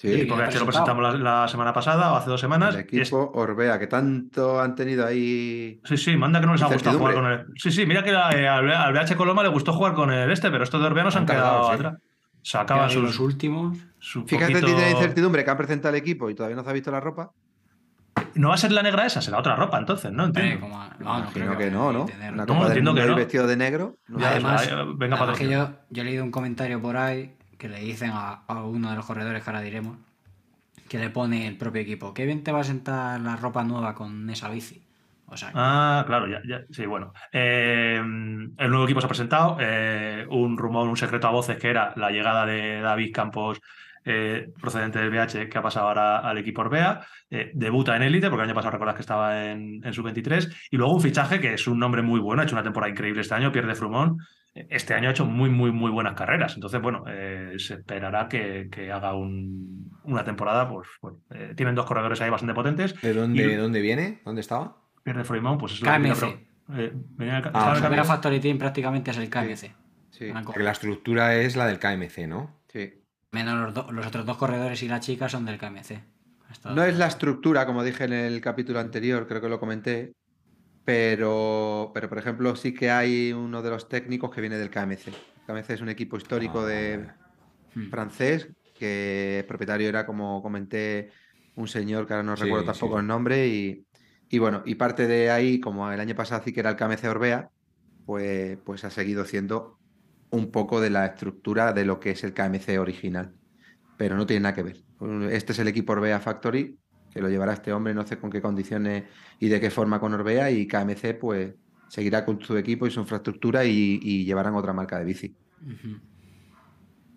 Sí, el que equipo BH lo presentamos la, la semana pasada o hace dos semanas. el es- equipo Orbea, que tanto han tenido ahí. Sí, sí, manda que no les ha gustado jugar con Incertidumbre. el. Sí, sí, mira que la- eh, al, BH Coloma le gustó jugar con el este, pero estos de Orbea nos han Han quedado sí. atrás. Sacaban Que hay los sus, últimos. su Fíjate, poquito- tiene incertidumbre que han presentado el equipo y todavía no se ha visto la ropa. No va a ser la negra esa, será otra ropa entonces, ¿no? Eh, Entiendo. como- no, no Imagino creo que no, ¿no? Una No, Copa del entiendo Mundo que no. vestido de negro. no además, venga, además que patrocinio. yo, yo he leído un comentario por ahí que le dicen a, uno de los corredores que ahora diremos que le pone el propio equipo. Qué bien te va a sentar la ropa nueva con esa bici. Ah, claro, ya, ya, sí, bueno. Eh, el nuevo equipo se ha presentado. eh, un rumor, un secreto a voces que era la llegada de David Campos, eh, procedente del BH, que ha pasado ahora al equipo Orbea. debuta en élite, porque el año pasado recordás que estaba en, en sub-23. Y luego un fichaje que es un nombre muy bueno, ha hecho una temporada increíble este año, pierde Frumón. Este año ha hecho muy, muy, muy buenas carreras. Entonces, bueno, eh, se esperará que, que haga un- una temporada. Pues, bueno, eh, tienen dos corredores ahí bastante potentes. ¿De dónde, Y- dónde viene? ¿Dónde estaba? Pierde Froimón, pues es la KMC. primera eh, venía Ah, la primera camino. Factory Team prácticamente es el KMC. Sí, Porque la estructura es la del KMC, ¿no? sí. Menos los, do- los otros dos corredores y la chica son del KMC. No es la estructura, como dije en el capítulo anterior, creo que lo comenté, pero, pero por ejemplo sí que hay uno de los técnicos que viene del KMC. El KMC es un equipo histórico Ah, de. Hmm. francés, que el propietario era, como comenté, un señor que ahora no Sí, recuerdo tampoco sí. el nombre, y, y bueno, y parte de ahí, como el año pasado sí que era el KMC Orbea, pues, pues ha seguido siendo un poco de la estructura de lo que es el KMC original, pero no tiene nada que ver. Este es el equipo Orbea Factory, que lo llevará este hombre, no sé con qué condiciones y de qué forma con Orbea, y KMC pues seguirá con su equipo y su infraestructura y, y llevarán otra marca de bici. Ujú.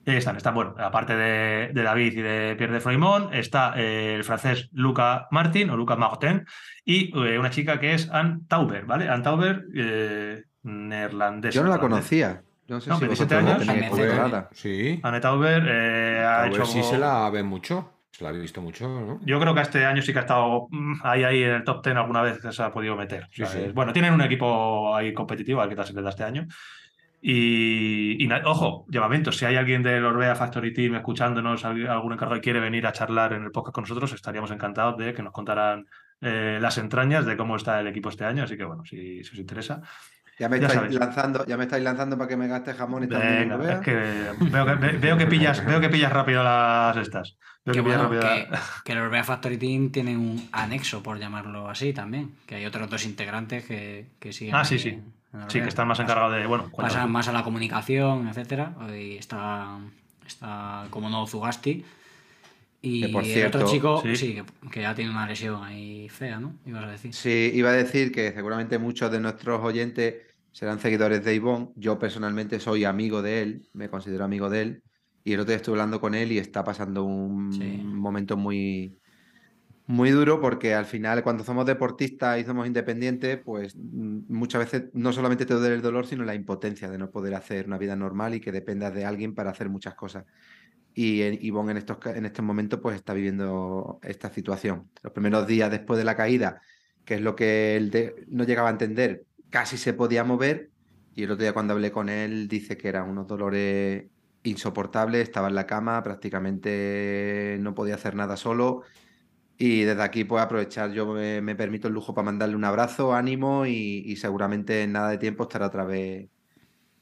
Ahí están, están, bueno, aparte de, de David y de Pierre de Froimont, está eh, el francés Luca Martin o Luca Martin y eh, una chica que es Anne Tauber, ¿vale? Anne Tauber, eh, neerlandesa. Yo no la conocía. Yo no sé No, si 27 vosotros la años. Sí. Anne Tauber eh, ha si se la ve mucho. Se la ha visto mucho, ¿no? Yo creo que este año sí que ha estado mm, ahí, ahí en el top 10 alguna vez que se ha podido meter. Sí, sí. Bueno, tienen un equipo ahí competitivo, a ver qué tal se les da este año. Y, ojo, llamamiento, si hay alguien del Orbea Factory Team escuchándonos, al- algún encargado quiere venir a charlar en el podcast con nosotros, estaríamos encantados de que nos contaran eh, las entrañas de cómo está el equipo este año. Así que bueno, si, si os interesa. Ya me Ya estáis sabéis. lanzando, ya me estáis lanzando para que me gaste jamón y también vea. es que veo que, ve- veo que pillas, veo que pillas rápido las estas. Veo Que pillas bueno, rápido que, la- que el Orbea Factory Team tiene un anexo, por llamarlo así, también. Que hay otros dos integrantes que, que siguen Ah, sí, sí. Sí, que están más encargados de. Bueno, pasan más a la comunicación, etcétera. Y está, está como no Zugasti. Y Que, por el otro chico, sí. sí, que, que ya tiene una lesión ahí fea, ¿no? Ibas a decir. Sí, iba a decir que seguramente muchos de nuestros oyentes serán seguidores de Ivonne. Yo personalmente soy amigo de él, me considero amigo de él. Y el otro día estuve hablando con él y está pasando un Sí. momento muy, muy duro porque al final cuando somos deportistas y somos independientes, pues mm, muchas veces no solamente te duele el dolor, sino la impotencia de no poder hacer una vida normal y que dependas de alguien para hacer muchas cosas. Y en- Ivonne en estos, en estos momentos pues está viviendo esta situación. Los primeros días después de la caída, que es lo que él de- no llegaba a entender, casi se podía mover. Y el otro día cuando hablé con él dice que eran unos dolores insoportables, estaba en la cama, prácticamente no podía hacer nada solo. Y desde aquí pues aprovechar, yo me, me permito el lujo para mandarle un abrazo, ánimo y, y seguramente en nada de tiempo estará otra vez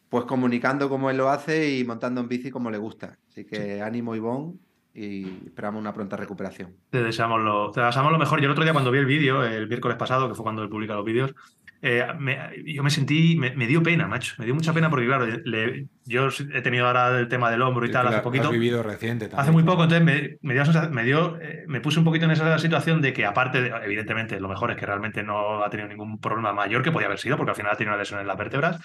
pues comunicando como él lo hace y montando en bici como le gusta. Así que ánimo Ivonne y esperamos una pronta recuperación. Te deseamos, lo, te deseamos lo mejor. Yo el otro día cuando vi el vídeo, el miércoles pasado, que fue cuando él publica los vídeos, eh, me- yo me sentí, me, me dio pena, macho. Me dio mucha pena porque, claro, le- yo he tenido ahora el tema del hombro y tal hace poquito. has vivido reciente también. Hace muy poco, entonces me, me dio, me, dio eh, me puse un poquito en esa situación de que, aparte, de- evidentemente, lo mejor es que realmente no ha tenido ningún problema mayor que podía haber sido, porque al final ha tenido una lesión en las vértebras.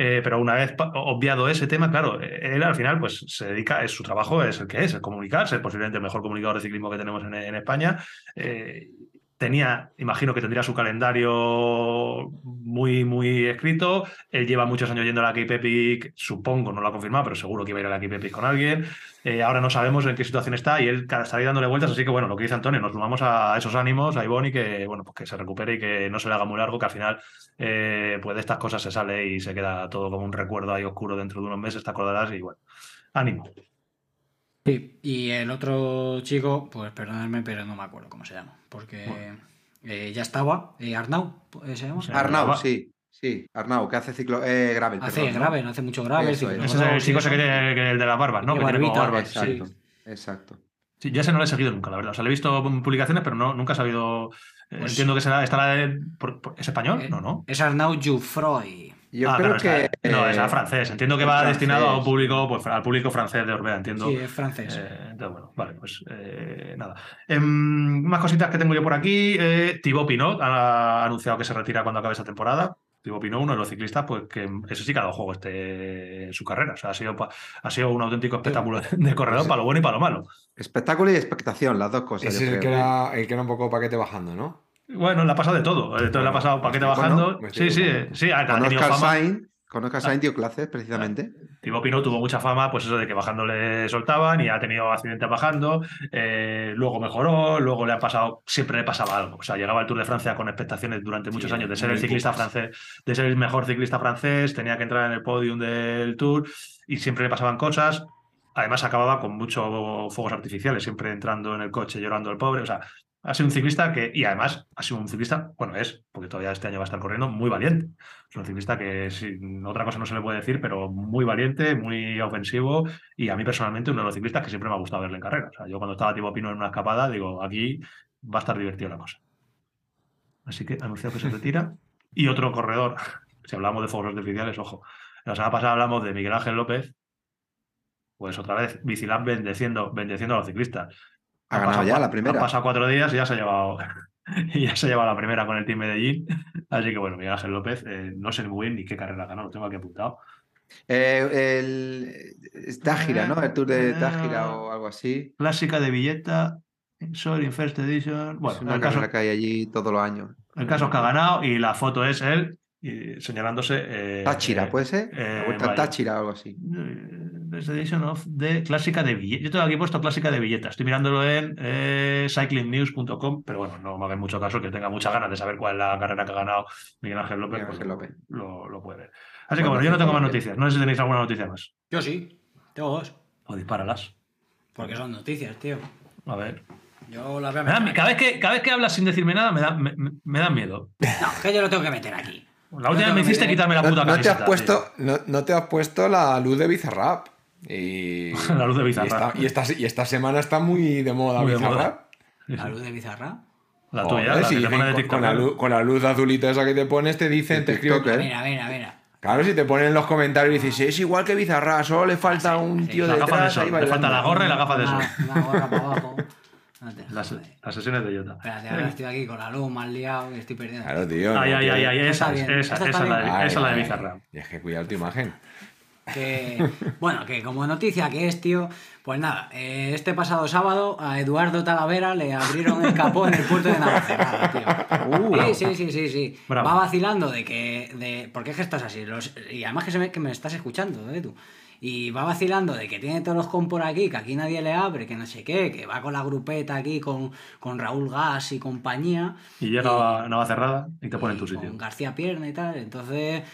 Eh, pero una vez obviado ese tema, claro, eh, él al final pues se dedica, es su trabajo, es el que es, el comunicar, ser posiblemente el mejor comunicador de ciclismo que tenemos en, en España. Eh, tenía, imagino que tendría su calendario muy, muy escrito. Él lleva muchos años yendo a la Cape Epic, supongo, no lo ha confirmado, pero seguro que iba a ir a la Cape Epic con alguien. Eh, ahora no sabemos en qué situación está y él está ahí dándole vueltas, así que bueno, lo que dice Antonio, nos sumamos a esos ánimos, a Ivonne y que, bueno, pues que se recupere y que no se le haga muy largo, que al final eh, pues de estas cosas se sale y se queda todo como un recuerdo ahí oscuro dentro de unos meses, te acordarás y bueno, ánimo. Sí. Y el otro chico, pues perdonadme, pero no me acuerdo cómo se llama. Porque eh, ya estaba. eh, Arnau, ¿se llama? Sí. Arnau, sí, sí, Arnau, que hace ciclo, eh, gravel, Hace perdón, ¿no? hace mucho gravel. Eso es. Ese es el chico que tiene que- el de las barbas, ¿no? Que tiene barbita, barbas. sí. Exacto, exacto. Sí, yo ese no lo he seguido nunca, la verdad. O sea, le he visto publicaciones, pero no, nunca he sabido. eh, Pues- entiendo que será, estará de- por- por- ¿Es español? Eh, No, no. Es Arnau Jufroy. Yo Ah, creo claro, que... está- no, es a francés. Entiendo que va destinado a un público, pues al público francés de Orbea, entiendo. Sí, es francés. Eh, entonces, bueno, vale, pues eh, nada. Em, más cositas que tengo yo por aquí. Eh, Thibaut Pinot ha anunciado que se retira cuando acabe esta temporada. Thibaut Pinot, uno de los ciclistas, pues que ese sí que ha dado juego este, en su carrera. O sea, ha sido, pa- ha sido un auténtico espectáculo de corredor para lo bueno y para lo malo. Espectáculo y expectación, las dos cosas. Es el que, era, el que era un poco paquete bajando, ¿no? Bueno, le ha pasado de todo. Entonces le ha pasado paquete bajando. estoy sí, sí, equivocando. sí. Ha, ha tenido Oscar fama. Sainz, dio clases precisamente. Thibaut Pinot tuvo mucha fama, pues eso de que bajando le soltaban y ha tenido accidentes bajando, eh, luego mejoró, luego le ha pasado, siempre le pasaba algo. O sea, llegaba al Tour de Francia con expectaciones durante muchos Sí, años de ser el ciclista pocas. francés, de ser el mejor ciclista francés, tenía que entrar en el podium del Tour y siempre le pasaban cosas. Además, acababa con muchos fuegos artificiales, siempre entrando en el coche llorando el pobre. O sea, ha sido un ciclista que, y además ha sido un ciclista, bueno, es, porque todavía este año va a estar corriendo, muy valiente. Es un ciclista que sin otra cosa no se le puede decir, pero muy valiente, muy ofensivo y a mí personalmente uno de los ciclistas que siempre me ha gustado verle en carrera. O sea, yo cuando estaba Timo Pino en una escapada, digo, aquí va a estar divertida la cosa. Así que anunciado que se retira. Y otro corredor, (laughs) si hablamos de fuegos artificiales, ojo. La semana pasada hablamos de Miguel Ángel López, pues otra vez Bicilab bendeciendo, bendeciendo a los ciclistas. Ha ganado pasado ya la primera. Han pasado cuatro días y ya se ha llevado, (laughs) y ya se ha llevado la primera con el Team Medellín. Así que bueno, Miguel Ángel López, eh, no sé muy bien ni qué carrera ganó, lo tengo aquí apuntado. Eh, el Tágira, ¿no? El Tour de Tágira o algo así. Clásica de Villeta, Soul in First Edition. Bueno, es una el caso, carrera que hay allí todos los años. el caso es que ha ganado y la foto es él y señalándose. eh, Táchira, eh, ¿puede ser? eh, La vuelta. Táchira o algo así. First Edition of de Clásica de Villeta. Yo tengo aquí puesto Clásica de Villeta. Estoy mirándolo en eh, cyclingnews.com, pero bueno, no me haga mucho caso que tenga muchas ganas de saber cuál es la carrera que ha ganado Miguel Ángel López. Miguel pues Ángel López. Lo, lo puede ver. Así que Bueno, yo no tengo más Colombia. noticias. No sé si tenéis alguna noticia más. Yo sí, tengo dos. O dispáralas. Porque son noticias, tío. A ver. Yo las voy a Me da- meter. cada, vez que, cada vez que hablas sin decirme nada, me da, me, da miedo. No, que yo lo tengo que meter aquí. La última vez me hiciste quitarme la No, puta no te has puesto, no, no te has puesto la luz de Bizarrap. Y, (laughs) La luz de y Bizarrap. esta, y esta, y esta semana está muy de moda Muy de Bizarrap. tío. La luz de Bizarra. La Joder, tuya, la si que te dicen pone de con, TikTok. con la luz, con la luz azulita esa que te pones, te dicen, De te escriben. A ver, a ver, a ver. Claro, si te ponen en los comentarios y dices, es igual que Bizarra, solo le falta un sí. tío La gafa de detrás ahí le falta bailando". la gorra y la gafa de sol. Una, una gorra para abajo. (laughs) No te Las, las sesiones de Jota. Espérate, ahora estoy aquí con la luz más liado y estoy perdiendo. Claro, tío. Ay, no ay, quiero- ay, ay, esa, es, esa, esa está es la de, esa es la de Bizarra. Tienes que cuidar tu imagen. Que, bueno, que como noticia que es, tío, pues nada, eh, este pasado sábado a Eduardo Talavera le abrieron el capó en el puerto de Navacerrada, tío. Uh. Sí, sí, sí, sí, sí. Bravo. Va vacilando de que. De, ¿Por qué es que estás así? Los- y además que, se me, que me estás escuchando, ¿eh, tú? Y va vacilando de que tiene todos los con por aquí, que aquí nadie le abre, que no sé qué, que va con la grupeta aquí con, con Raúl Gas y compañía. Y llega a Nava Cerrada y te pone en tu sitio. Con García Pierna y tal. Entonces,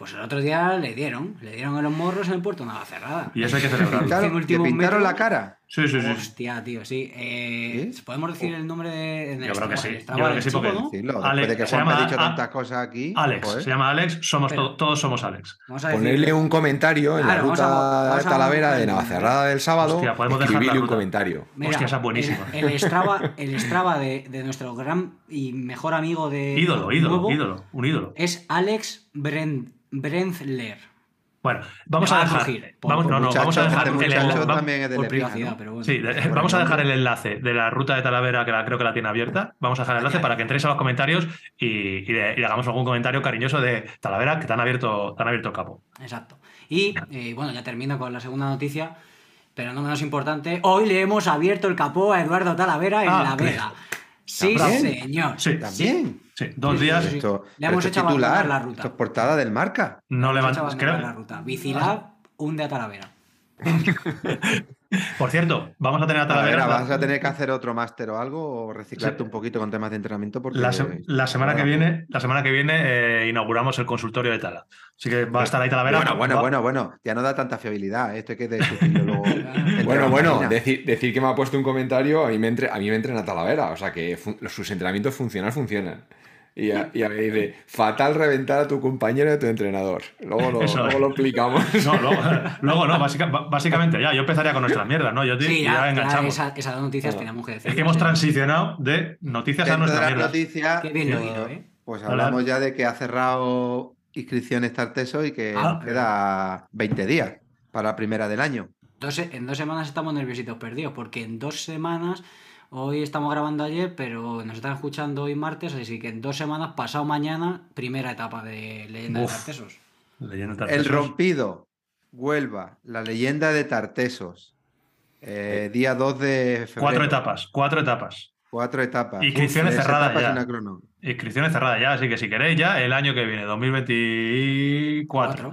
pues el otro día le dieron, le dieron en los morros en el puerto Navacerrada. Y eso hay que celebrarlo. Claro, En ¿Te último pintaron metro- la cara? Sí, sí, sí. Hostia, tío, sí. Eh, ¿Sí? ¿Podemos decir el nombre de.? en el Yo creo que sí, yo creo que sí, chico, porque- ¿no? Decirlo, Alex, después de que se Juan me ha llama dicho A- tantas cosas aquí. Alex, joder. se llama Alex, somos Pero- to- todos somos Alex. Vamos a decir. Ponerle un comentario en la ruta a- a- Talavera de Navacerrada del sábado. Hostia, podemos dejar escribirle la un comentario. Mira, Hostia, esa es buenísima. El, el Strava, (laughs) el Strava de, de nuestro gran y mejor amigo de. Ídolo, ídolo, nuevo ídolo, un ídolo. Es Alex Bren, Brenzler. Bueno, vamos a dejar. Vamos, no, no, vamos a dejar el enlace. vamos a dejar el enlace de la ruta de Talavera, que la, creo que la tiene abierta. Vamos a dejar el enlace para que entréis a los comentarios y, y le, y le hagamos algún comentario cariñoso de Talavera, que te han abierto, te han abierto el capo. Exacto. Y eh, bueno, ya termino con la segunda noticia, pero no menos importante. Hoy le hemos abierto el capó a Eduardo Talavera en Ah, La Vega. Sí, señor. Sí, También. sí, dos Sí, días. sí, sí. Esto, Le hemos esto hecho es titular. la ruta. Esto es portada del marca. No Hemos hecho levantas. abandonar creo- la ruta. Vicilab hunde a Talavera. (laughs) Por cierto, vamos a tener a Talavera, Talavera. vas a tener que hacer otro máster o algo o reciclarte Sí. un poquito con temas de entrenamiento porque La, se- la semana que viene, la semana que viene eh, inauguramos el consultorio de Tala. Así que va a estar ahí Talavera. Bueno, bueno, Va- bueno, bueno, ya no da tanta fiabilidad, ¿eh? esto hay que discutirlo luego. (laughs) Bueno, bueno, decir, decir que me ha puesto un comentario, a mí me, entre, a mí me entrena Talavera, o sea que sus entrenamientos funcionan, funcionan. Y, a- y a mí dice, fatal reventar a tu compañero y a tu entrenador. Luego lo, Eso luego lo explicamos. (laughs) No, luego, luego no, básica- básicamente ya, yo empezaría con nuestras mierdas, ¿no? Yo te, Sí, ya, ya, enganchamos. esa- esas dos noticias Ah. teníamos que decir. Es que hemos transicionado de noticias a Dentro de nuestras mierdas. noticias, Qué bien lo he pues, oído, ¿eh? pues hablamos ya de que ha cerrado inscripciones Tarteso y que Ah. queda 20 días para la primera del año. Dos en dos semanas estamos nerviositos perdidos, porque en dos semanas, hoy estamos grabando ayer, pero nos están escuchando hoy martes, así que en dos semanas, pasado mañana, primera etapa de Leyenda Uf. de Tartesos. Leyenda de El Tartesos. rompido, Huelva, la leyenda de Tartesos. eh, día 2 de febrero. Cuatro etapas, cuatro etapas. Cuatro etapas. Inscripciones cerradas ya. Inscripciones cerradas ya, así que si queréis ya, el año que viene, 2024. Cuatro.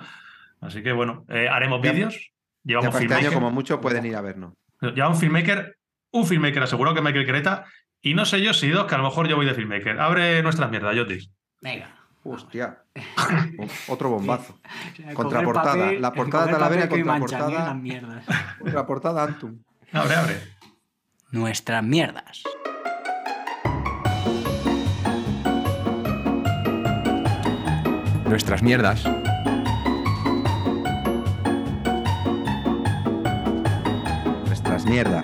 Así que bueno, eh, haremos vídeos. Llevamos este año, como mucho, pueden ir a vernos. Lleva un filmmaker, un filmmaker asegurado que es Michael Creta. Y no sé yo si dos, que a lo mejor yo voy de filmmaker. Abre nuestras mierdas, Jotis. Venga. Hostia. (laughs) Otro bombazo. Contraportada. papel- La portada coger Talavera papel que contra manchan, portada. ¿eh? Las mierdas. La portada Antum. Abre, abre. Nuestras mierdas. Nuestras mierdas. Nuestras mierdas.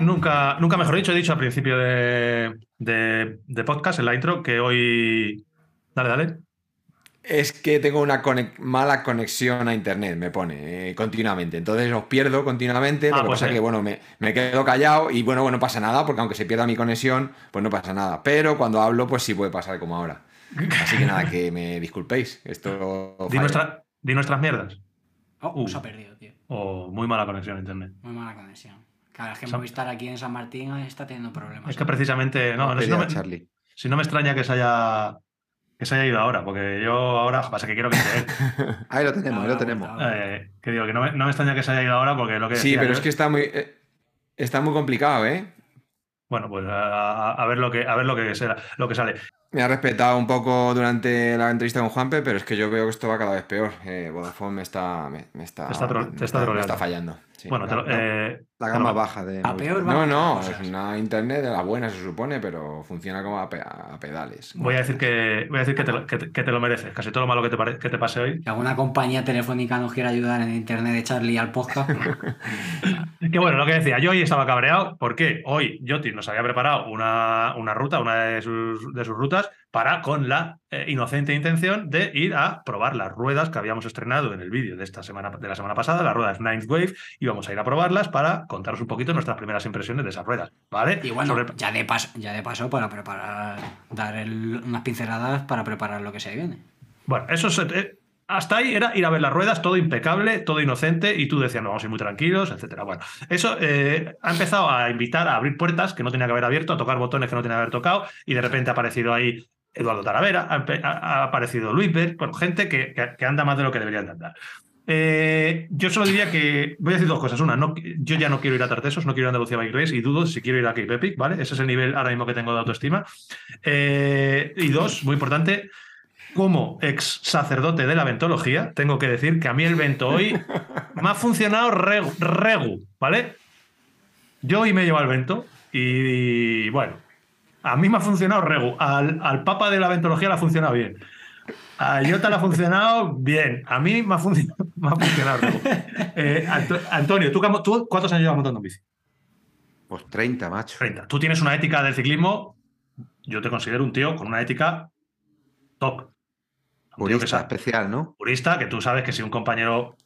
Nunca, nunca mejor dicho, he dicho al principio de, de- de podcast, en la intro, que hoy. Dale, dale. Es que tengo una mala conexión a internet, me pone eh, continuamente. Entonces os pierdo continuamente. Ah, lo que pues, pasa es eh. que, bueno, me, me quedo callado y, bueno, bueno, no pasa nada, porque aunque se pierda mi conexión, pues no pasa nada. Pero cuando hablo, pues sí puede pasar como ahora. Así que nada, que me disculpéis. Esto. (laughs) Di, nuestra- di nuestras mierdas. Oh, Uh. se ha perdido, tío. O muy mala conexión a internet. Muy mala conexión. Claro, es que Sa- Movistar aquí en San Martín está teniendo problemas. Es que precisamente. No, no, si, no me, Charlie. si no me extraña que se haya. Que se haya ido ahora, porque yo ahora pasa que quiero que esté él. (laughs) Ahí lo tenemos, ahí lo Ah, tenemos. Eh, que digo, que no me, no me extraña que se haya ido ahora porque lo que Sí, pero yo- es que está muy. eh, está muy complicado, ¿eh? Bueno, pues a, a- a ver lo que a ver lo que será, lo que sale. Me ha respetado un poco durante la entrevista con Juanpe, pero es que yo veo que esto va cada vez peor. Eh, Vodafone me está, me, me está, Te está me está fallando. sí. bueno, te lo- la- eh, La gama baja de. A peor No, no, es una internet de la buena, se supone, pero funciona como a, pe- a pedales. Voy a decir que, voy a decir que, te, lo- que te- que te lo mereces. Casi todo lo malo que te, pare- que te pase hoy. Si alguna compañía telefónica nos quiere ayudar en internet de Charlie al podcast, (laughs) Que bueno, lo que decía, yo hoy estaba cabreado porque hoy Yoti nos había preparado una, una ruta, una de sus, de sus rutas, para con la eh, inocente intención de ir a probar las ruedas que habíamos estrenado en el vídeo de esta semana, de la semana pasada, las ruedas Ninth Wave, y vamos a ir a probarlas para contaros un poquito nuestras primeras impresiones de esas ruedas, ¿vale? y bueno, Sobre- ya de paso, ya de paso para preparar, dar el- unas pinceladas para preparar lo que se viene. Bueno, eso es, eh, hasta ahí era ir a ver las ruedas, todo impecable, todo inocente, y tú decías, no, vamos a ir muy tranquilos, etcétera. Bueno, eso eh, ha empezado a invitar a abrir puertas que no tenía que haber abierto, a tocar botones que no tenía que haber tocado, y de repente ha aparecido ahí Eduardo Taravera, ha, aparecido Luis bueno, gente que, anda más de lo que deberían de andar. Eh, yo solo diría que voy a decir dos cosas. Una, no, yo ya no quiero ir a Tartesos, no quiero ir a Andalucía Bike y dudo si quiero ir a Cape ¿vale? Ese es el nivel ahora mismo que tengo de autoestima. Eh, y dos, muy importante, como ex sacerdote de la ventología, tengo que decir que a mí el vento hoy (laughs) me ha funcionado regu, regu, ¿vale? Yo hoy me he llevado el vento y, bueno, a mí me ha funcionado regu. Al, al papa de la ventología le ha funcionado bien. A Iota le ha funcionado bien. A mí me ha, funcionado, (laughs) me ha funcionado regu. Eh, Anto- Antonio, ¿tú, cuántos años llevas montando en bici? Pues 30, macho. 30. Tú tienes una ética del ciclismo, yo te considero un tío con una ética top. Purista, especial, ¿no? purista, que tú sabes que si un compañero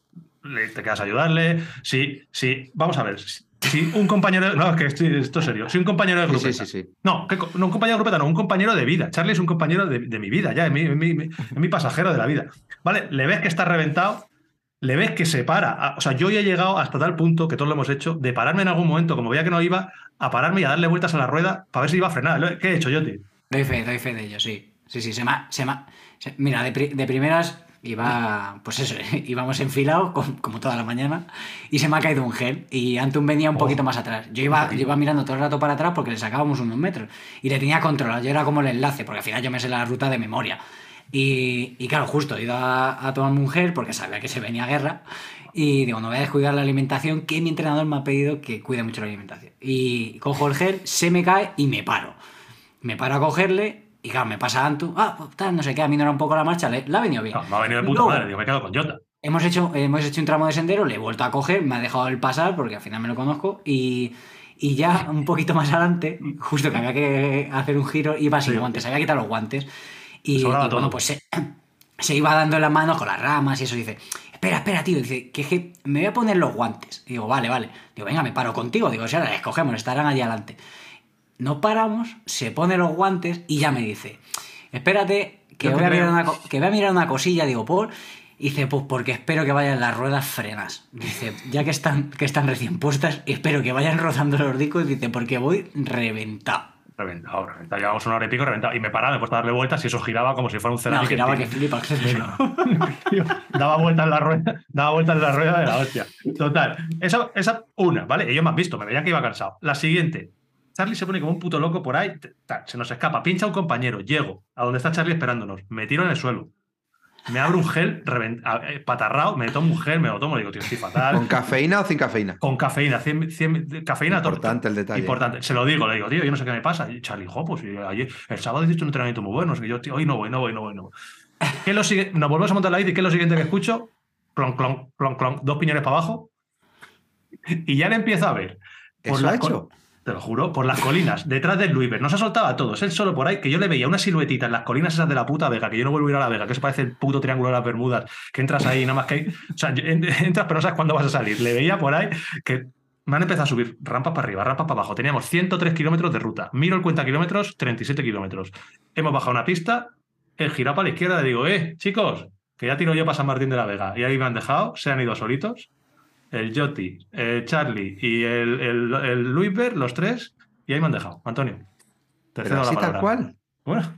le, te quedas a ayudarle, si, si, vamos a ver, si, si un compañero, no, es que estoy- esto es serio, si un compañero de grupeta, sí, sí, sí. no, ¿qué co- no, un compañero de grupeta, no, un compañero de vida, Charlie es un compañero de, de mi vida, ya, es mi, mi- mi pasajero de la vida, ¿vale? Le ves que está reventado, le ves que se para, o sea, yo ya he llegado hasta tal punto, que todos lo hemos hecho, de pararme en algún momento, como veía que no iba, a pararme y a darle vueltas a la rueda para ver si iba a frenar, ¿qué he hecho yo, tío? Doy fe, doy fe de ello, sí. Sí, sí, se me ha- se me ha- mira, de, pri- de primeras iba, pues eso, (laughs) íbamos enfilados com- como toda la mañana y se me ha caído un gel y Antun venía un Oh. poquito más atrás. Yo iba, yo iba mirando todo el rato para atrás porque le sacábamos unos metros y le tenía controlado. Yo era como el enlace porque al final yo me sé la ruta de memoria. Y, y claro, justo he ido a, a tomarme un gel porque sabía que se venía guerra y digo, no voy a descuidar la alimentación que mi entrenador me ha pedido que cuide mucho la alimentación. Y cojo el gel, se me cae y me paro. Me paro a cogerle y claro, me pasa Antu, ah, pues tal, no sé qué, a mí no era un poco la marcha, le, le ha venido bien. No, me ha venido de puta Luego, madre, digo, me he quedado con Jota. Hemos hecho, hemos hecho un tramo de sendero, le he vuelto a coger, me ha dejado el pasar porque al final me lo conozco y, y ya un poquito más adelante, justo que había que hacer un giro, iba sin Sí. guantes, había quitado los guantes y, y bueno, pues se, se iba dando en las manos con las ramas y eso, dice, espera, espera, tío, dice, que, es que me voy a poner los guantes. Y digo, vale, vale. Digo, venga, me paro contigo, digo, si ahora les cogemos, estarán allí adelante. No paramos, se pone los guantes y ya me dice, espérate, que voy, a mirar una, co- que voy a mirar una cosilla, digo, por... Y dice, pues porque espero que vayan las ruedas frenas. Dice, ya que están, que están recién puestas, espero que vayan rozando los discos. Dice, porque voy reventado. Reventado, reventado. Llevamos una hora y pico reventado. Y me paraba, me he puesto a darle vueltas y eso giraba como si fuera un No, cerámico. giraba que flipa. (laughs) Tío, daba vueltas en la rueda, daba vueltas en la rueda de la hostia. Total. Esa, esa una, ¿vale? Ellos me han visto, me veían que iba cansado. La siguiente. Charlie se pone como un puto loco por ahí, se nos escapa, pincha un compañero, llego a donde está Charlie esperándonos, me tiro en el suelo, me abro un gel revent- eh, patarrao, me tomo un gel, me lo tomo, digo, tío, estoy fatal. ¿Con cafeína o sin cafeína? Con cafeína, 100, 100 de- cafeína. Importante el detalle. Importante. Se lo digo, le digo, tío, yo no sé qué me pasa. Y Charlie, jo, pues ayer, el sábado hiciste un entrenamiento muy bueno. No sé qué. yo, tío, hoy no voy, no voy, no voy, no voy. ¿Qué es lo sigue- Nos volvemos a montar la bici. ¿Qué es lo siguiente que escucho? Clon, clon, clon, clon. Dos piñones para abajo. Y ya le empiezo a ver. por ¿Eso ha hecho? Te lo juro, por las colinas, detrás del Luiber. Nos ha soltado a todos. Él solo por ahí, que yo le veía una siluetita en las colinas esas de la puta Vega, que yo no vuelvo a ir a la Vega, que eso parece el puto triángulo de las Bermudas, que entras ahí, nada más que hay. O sea, (laughs) entras, pero no sabes cuándo vas a salir. Le veía por ahí que me han empezado a subir rampas para arriba, rampas para abajo. Teníamos 103 kilómetros de ruta. Miro el cuenta kilómetros, 37 kilómetros. Hemos bajado una pista, he girado para la izquierda, le digo, eh, chicos, que ya tiro yo para San Martín de la Vega. Y ahí me han dejado, se han ido solitos. El Jotti, el Charlie y el, el, el Luisber, los tres, y ahí me han dejado. Antonio. Te cedo así la tal palabra. cual. Bueno,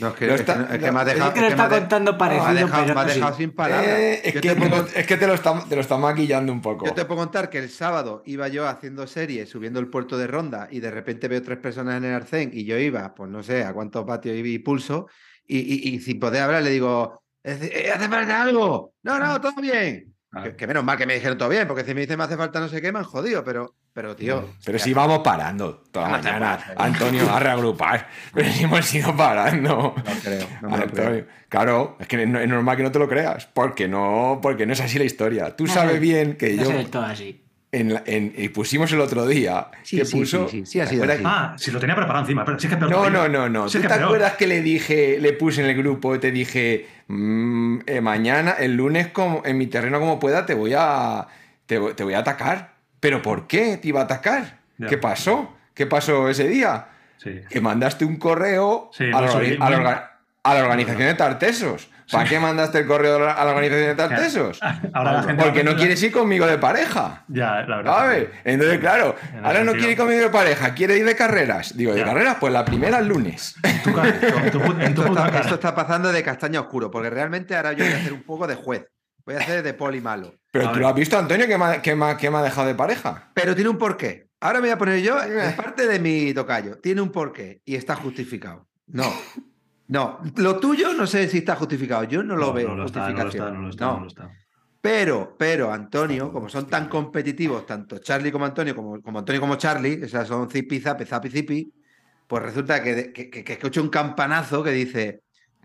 No, es que, Lo es que- está- es que no, me ha es dejado. que lo es está contando me ha parecido, dejado, me ha no dejado sin palabras. Eh, es, que puedo- lo, es que te lo está, te lo está maquillando un poco. Yo te puedo contar que el sábado iba yo haciendo series, subiendo el puerto de ronda, y de repente veo tres personas en el arcén, y yo iba, pues no sé a cuántos vatios iba y pulso, y, y- y sin poder hablar le digo, "Eh, ¿hace falta algo? No, no, todo bien. Que, que menos mal que me dijeron todo bien, porque si me dicen me hace falta no sé qué, me han jodido, pero, pero tío. Pero si vamos parando toda la mañana. Antonio, (laughs) a reagrupar. Pero si hemos ido parando. No creo, no me lo creo. Antonio, claro, es que no- es normal que no te lo creas, porque no, porque no es así la historia. Tú No sabes bien que No yo todo así. En, la- en- y pusimos el otro día Sí, que sí, puso. sí, sí, sí ha ¿te sido acuerdas así. Ah, si lo tenía preparado encima. Pero sí que es peor No, no, no, no. Sí ¿Tú que te peor. acuerdas que le dije, le puse en el grupo y te dije, "Mm, eh, mañana, el lunes, como, en mi terreno como pueda, te voy a, te, voy- te voy a atacar? ¿Pero por qué te iba a atacar? Ya. ¿Qué pasó? ¿Qué pasó ese día? Sí. Que mandaste un correo Sí, a, la, a la a la organización de Tartesos. ¿Para qué mandaste el correo a la organización de Tartesos? (laughs) Ahora la gente. Porque no quieres ir conmigo de pareja. Ya, la verdad. ¿Sabes? Entonces, claro, En ahora no quiere ir conmigo de pareja, quiere ir de carreras. Digo, ¿de Ya. carreras? Pues la primera el lunes. Esto está, cara. esto está pasando de castaño a oscuro, porque realmente ahora yo voy a hacer un poco de juez. Voy a hacer de poli malo. Pero A tú ver. lo has visto, Antonio, que me, ha- que me ha- que me ha dejado de pareja. Pero tiene un porqué. Ahora me voy a poner yo, es parte de mi tocayo. Tiene un porqué y está justificado. No. (laughs) No. Lo tuyo no sé si está justificado. Yo no lo No, veo. no lo está, no lo está, justificación. no lo está, No. lo está. Pero, pero, Antonio, como son tan competitivos, tanto Charlie como Antonio, como, como Antonio como Charlie, esas son zipi, zape, zapi, zipi, pues resulta que, que, que, que escucho un campanazo que dice,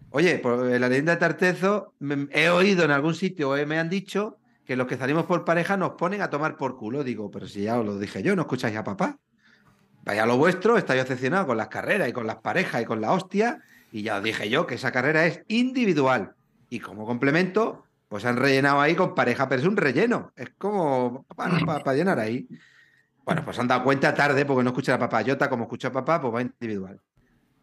oye, por la leyenda de Tartezo, me- he oído en algún sitio, o me han dicho que los que salimos por pareja nos ponen a tomar por culo. Digo, pero si ya os lo dije yo, ¿no escucháis a papá? Vaya lo vuestro, estáis obsesionados con las carreras y con las parejas y con la hostia, y ya os dije yo que esa carrera es individual. Y como complemento, pues han rellenado ahí con pareja, pero es un relleno. Es como para llenar ahí. Bueno, pues han dado cuenta tarde porque no escucha a papayota como escucha a papá, pues va individual.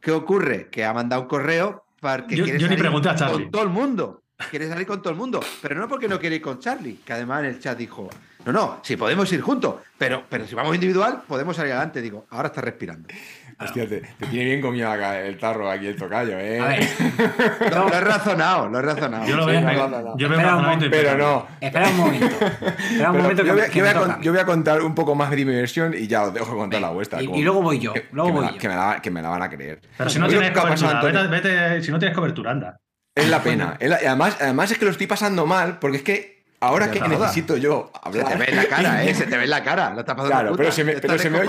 ¿Qué ocurre? Que ha mandado un correo para que Yo- quiere yo ni salir pregunté a Charlie. con todo el mundo. Quiere salir con todo el mundo, pero no porque no quiere ir con Charlie, que además en el chat dijo, no, no, si podemos ir juntos, pero, pero si vamos individual, podemos salir adelante. Digo, ahora está respirando. Hostia, te, te tiene bien comido acá el tarro aquí el tocayo, ¿eh? A ver, (laughs) Lo, lo he razonado, lo he razonado. Yo lo veo. no. Yo veo Espera un razonamiento Pero no. espera un momento. Espera un momento yo, voy, a- que, que yo voy me con- yo voy a contar un poco más de mi versión y ya os dejo contar la vuestra. y- como- y luego voy yo, que- luego que me voy la- yo. Que me, la, que me la van a creer. Pero si no Oye, tienes ¿qué ha pasado, cobertura, Antonio? vete, vete- si no tienes cobertura, anda. Es la pena. es la- además, además es que lo estoy pasando mal porque es que ahora Ya que necesito yo Se te ve en la cara, ¿eh? Se te ve en la cara. Lo estás pasando Claro, puta. pero se me- pero se me oye-.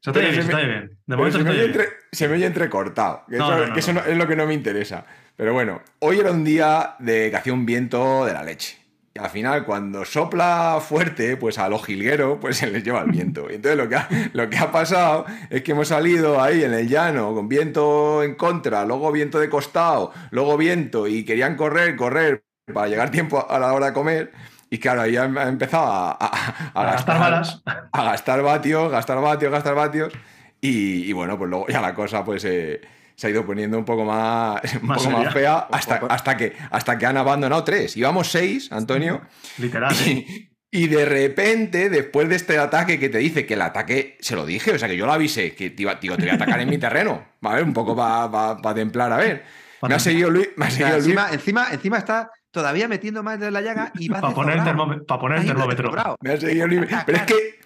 Se bien, me- oye bien. De Pero momento se se me, te oye oye bien. entre- se me oye entrecortado. Que No, eso, no, no, que eso es lo que no me interesa. Pero bueno, hoy era un día de que hacía un viento de la leche. Y al final, cuando sopla fuerte, pues a los jilgueros, pues se les lleva el viento. Y entonces lo que, ha, lo que ha pasado es que hemos salido ahí en el llano con viento en contra, luego viento de costado, luego viento y querían correr, correr para llegar tiempo a la hora de comer. Y claro, ahí ha ha empezado a, a- a A gastar balas. a gastar vatios, gastar vatios, gastar vatios. Y, y bueno, pues luego ya la cosa pues eh, se ha ido poniendo un poco más, (laughs) un Más poco más seria. fea hasta, hasta, que, hasta que han abandonado tres. Íbamos seis, Antonio. Literal. ¿eh? Y, y de repente, después de este ataque que te dice que el ataque se lo dije, o sea que yo lo avisé, que te iba, digo, te voy a atacar en mi terreno, ¿vale? Un poco para templar, a ver. Me ha seguido Luis, me ha O sea, seguido Luis. encima, encima, encima está todavía metiendo más de la llaga y va Para poner, el termómetro- pa' poner el termómetro. Me ha seguido Luis. Pero es que,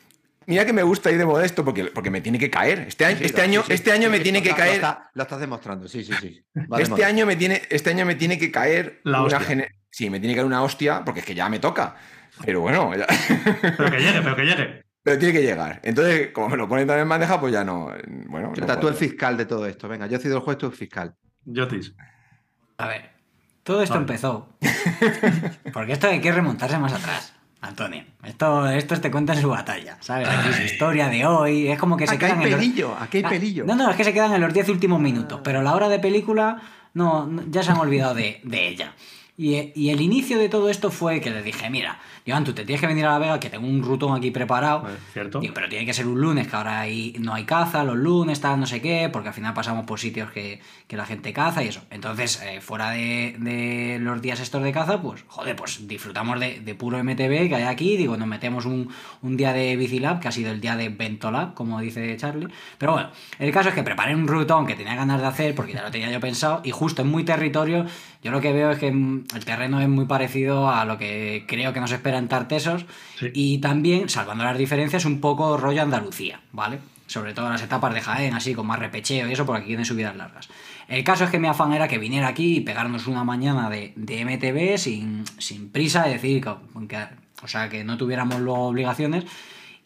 mira que me gusta ir de modesto porque, porque me tiene que caer. Este año, este año, este año me tiene que Lo caer. está- Lo estás demostrando, sí, sí, sí. Va Este año, me tiene, este año me tiene que caer La una hostia. Sí, me tiene que caer una hostia porque es que ya me toca. Pero bueno, ya- Pero que llegue, pero que llegue. (laughs) pero tiene que llegar. Entonces, como me lo ponen también en bandeja, pues ya no. Bueno, no tú puedo. el fiscal de todo esto. Venga, yo he sido el juez, tú el fiscal. Yotis. A ver, todo esto Vale. empezó. (laughs) Porque esto hay que remontarse más atrás, Antonio. Esto, estos te cuentan su batalla, ¿sabes? Aquí su historia de hoy. Es como que se Aquí hay quedan en los- pelillo, aquí hay Ah, pelillo. No, no, es que se quedan en los 10 últimos minutos, pero la hora de película no, no- ya se han olvidado de, de ella. Y, y el inicio de todo esto fue que le dije, mira, Joan, tú te tienes que venir a La Vega, que tengo un rutón aquí preparado. ¿Cierto? Digo, pero tiene que ser un lunes, que ahora ahí no hay caza, los lunes, tal, no sé qué, porque al final pasamos por sitios que, que la gente caza y eso. Entonces, eh, fuera de, de los días estos de caza, pues, joder, pues disfrutamos de, de puro MTB que hay aquí. Digo, nos metemos un, un día de Bicilab, que ha sido el día de Ventolab, como dice Charlie. Pero bueno, el caso es que preparé un rutón que tenía ganas de hacer, porque ya lo tenía yo pensado, y justo en muy territorio, yo lo que veo es que mm, el terreno es muy parecido a lo que creo que nos espera en Tartesos, Sí. y también, salvando las diferencias, un poco rollo Andalucía, ¿vale? Sobre todo las etapas de Jaén, así con más repecheo y eso, porque aquí tienen subidas largas. El caso es que mi afán era que viniera aquí y pegarnos una mañana de, de MTB sin, sin prisa, es decir, que, que- o sea, que no tuviéramos luego obligaciones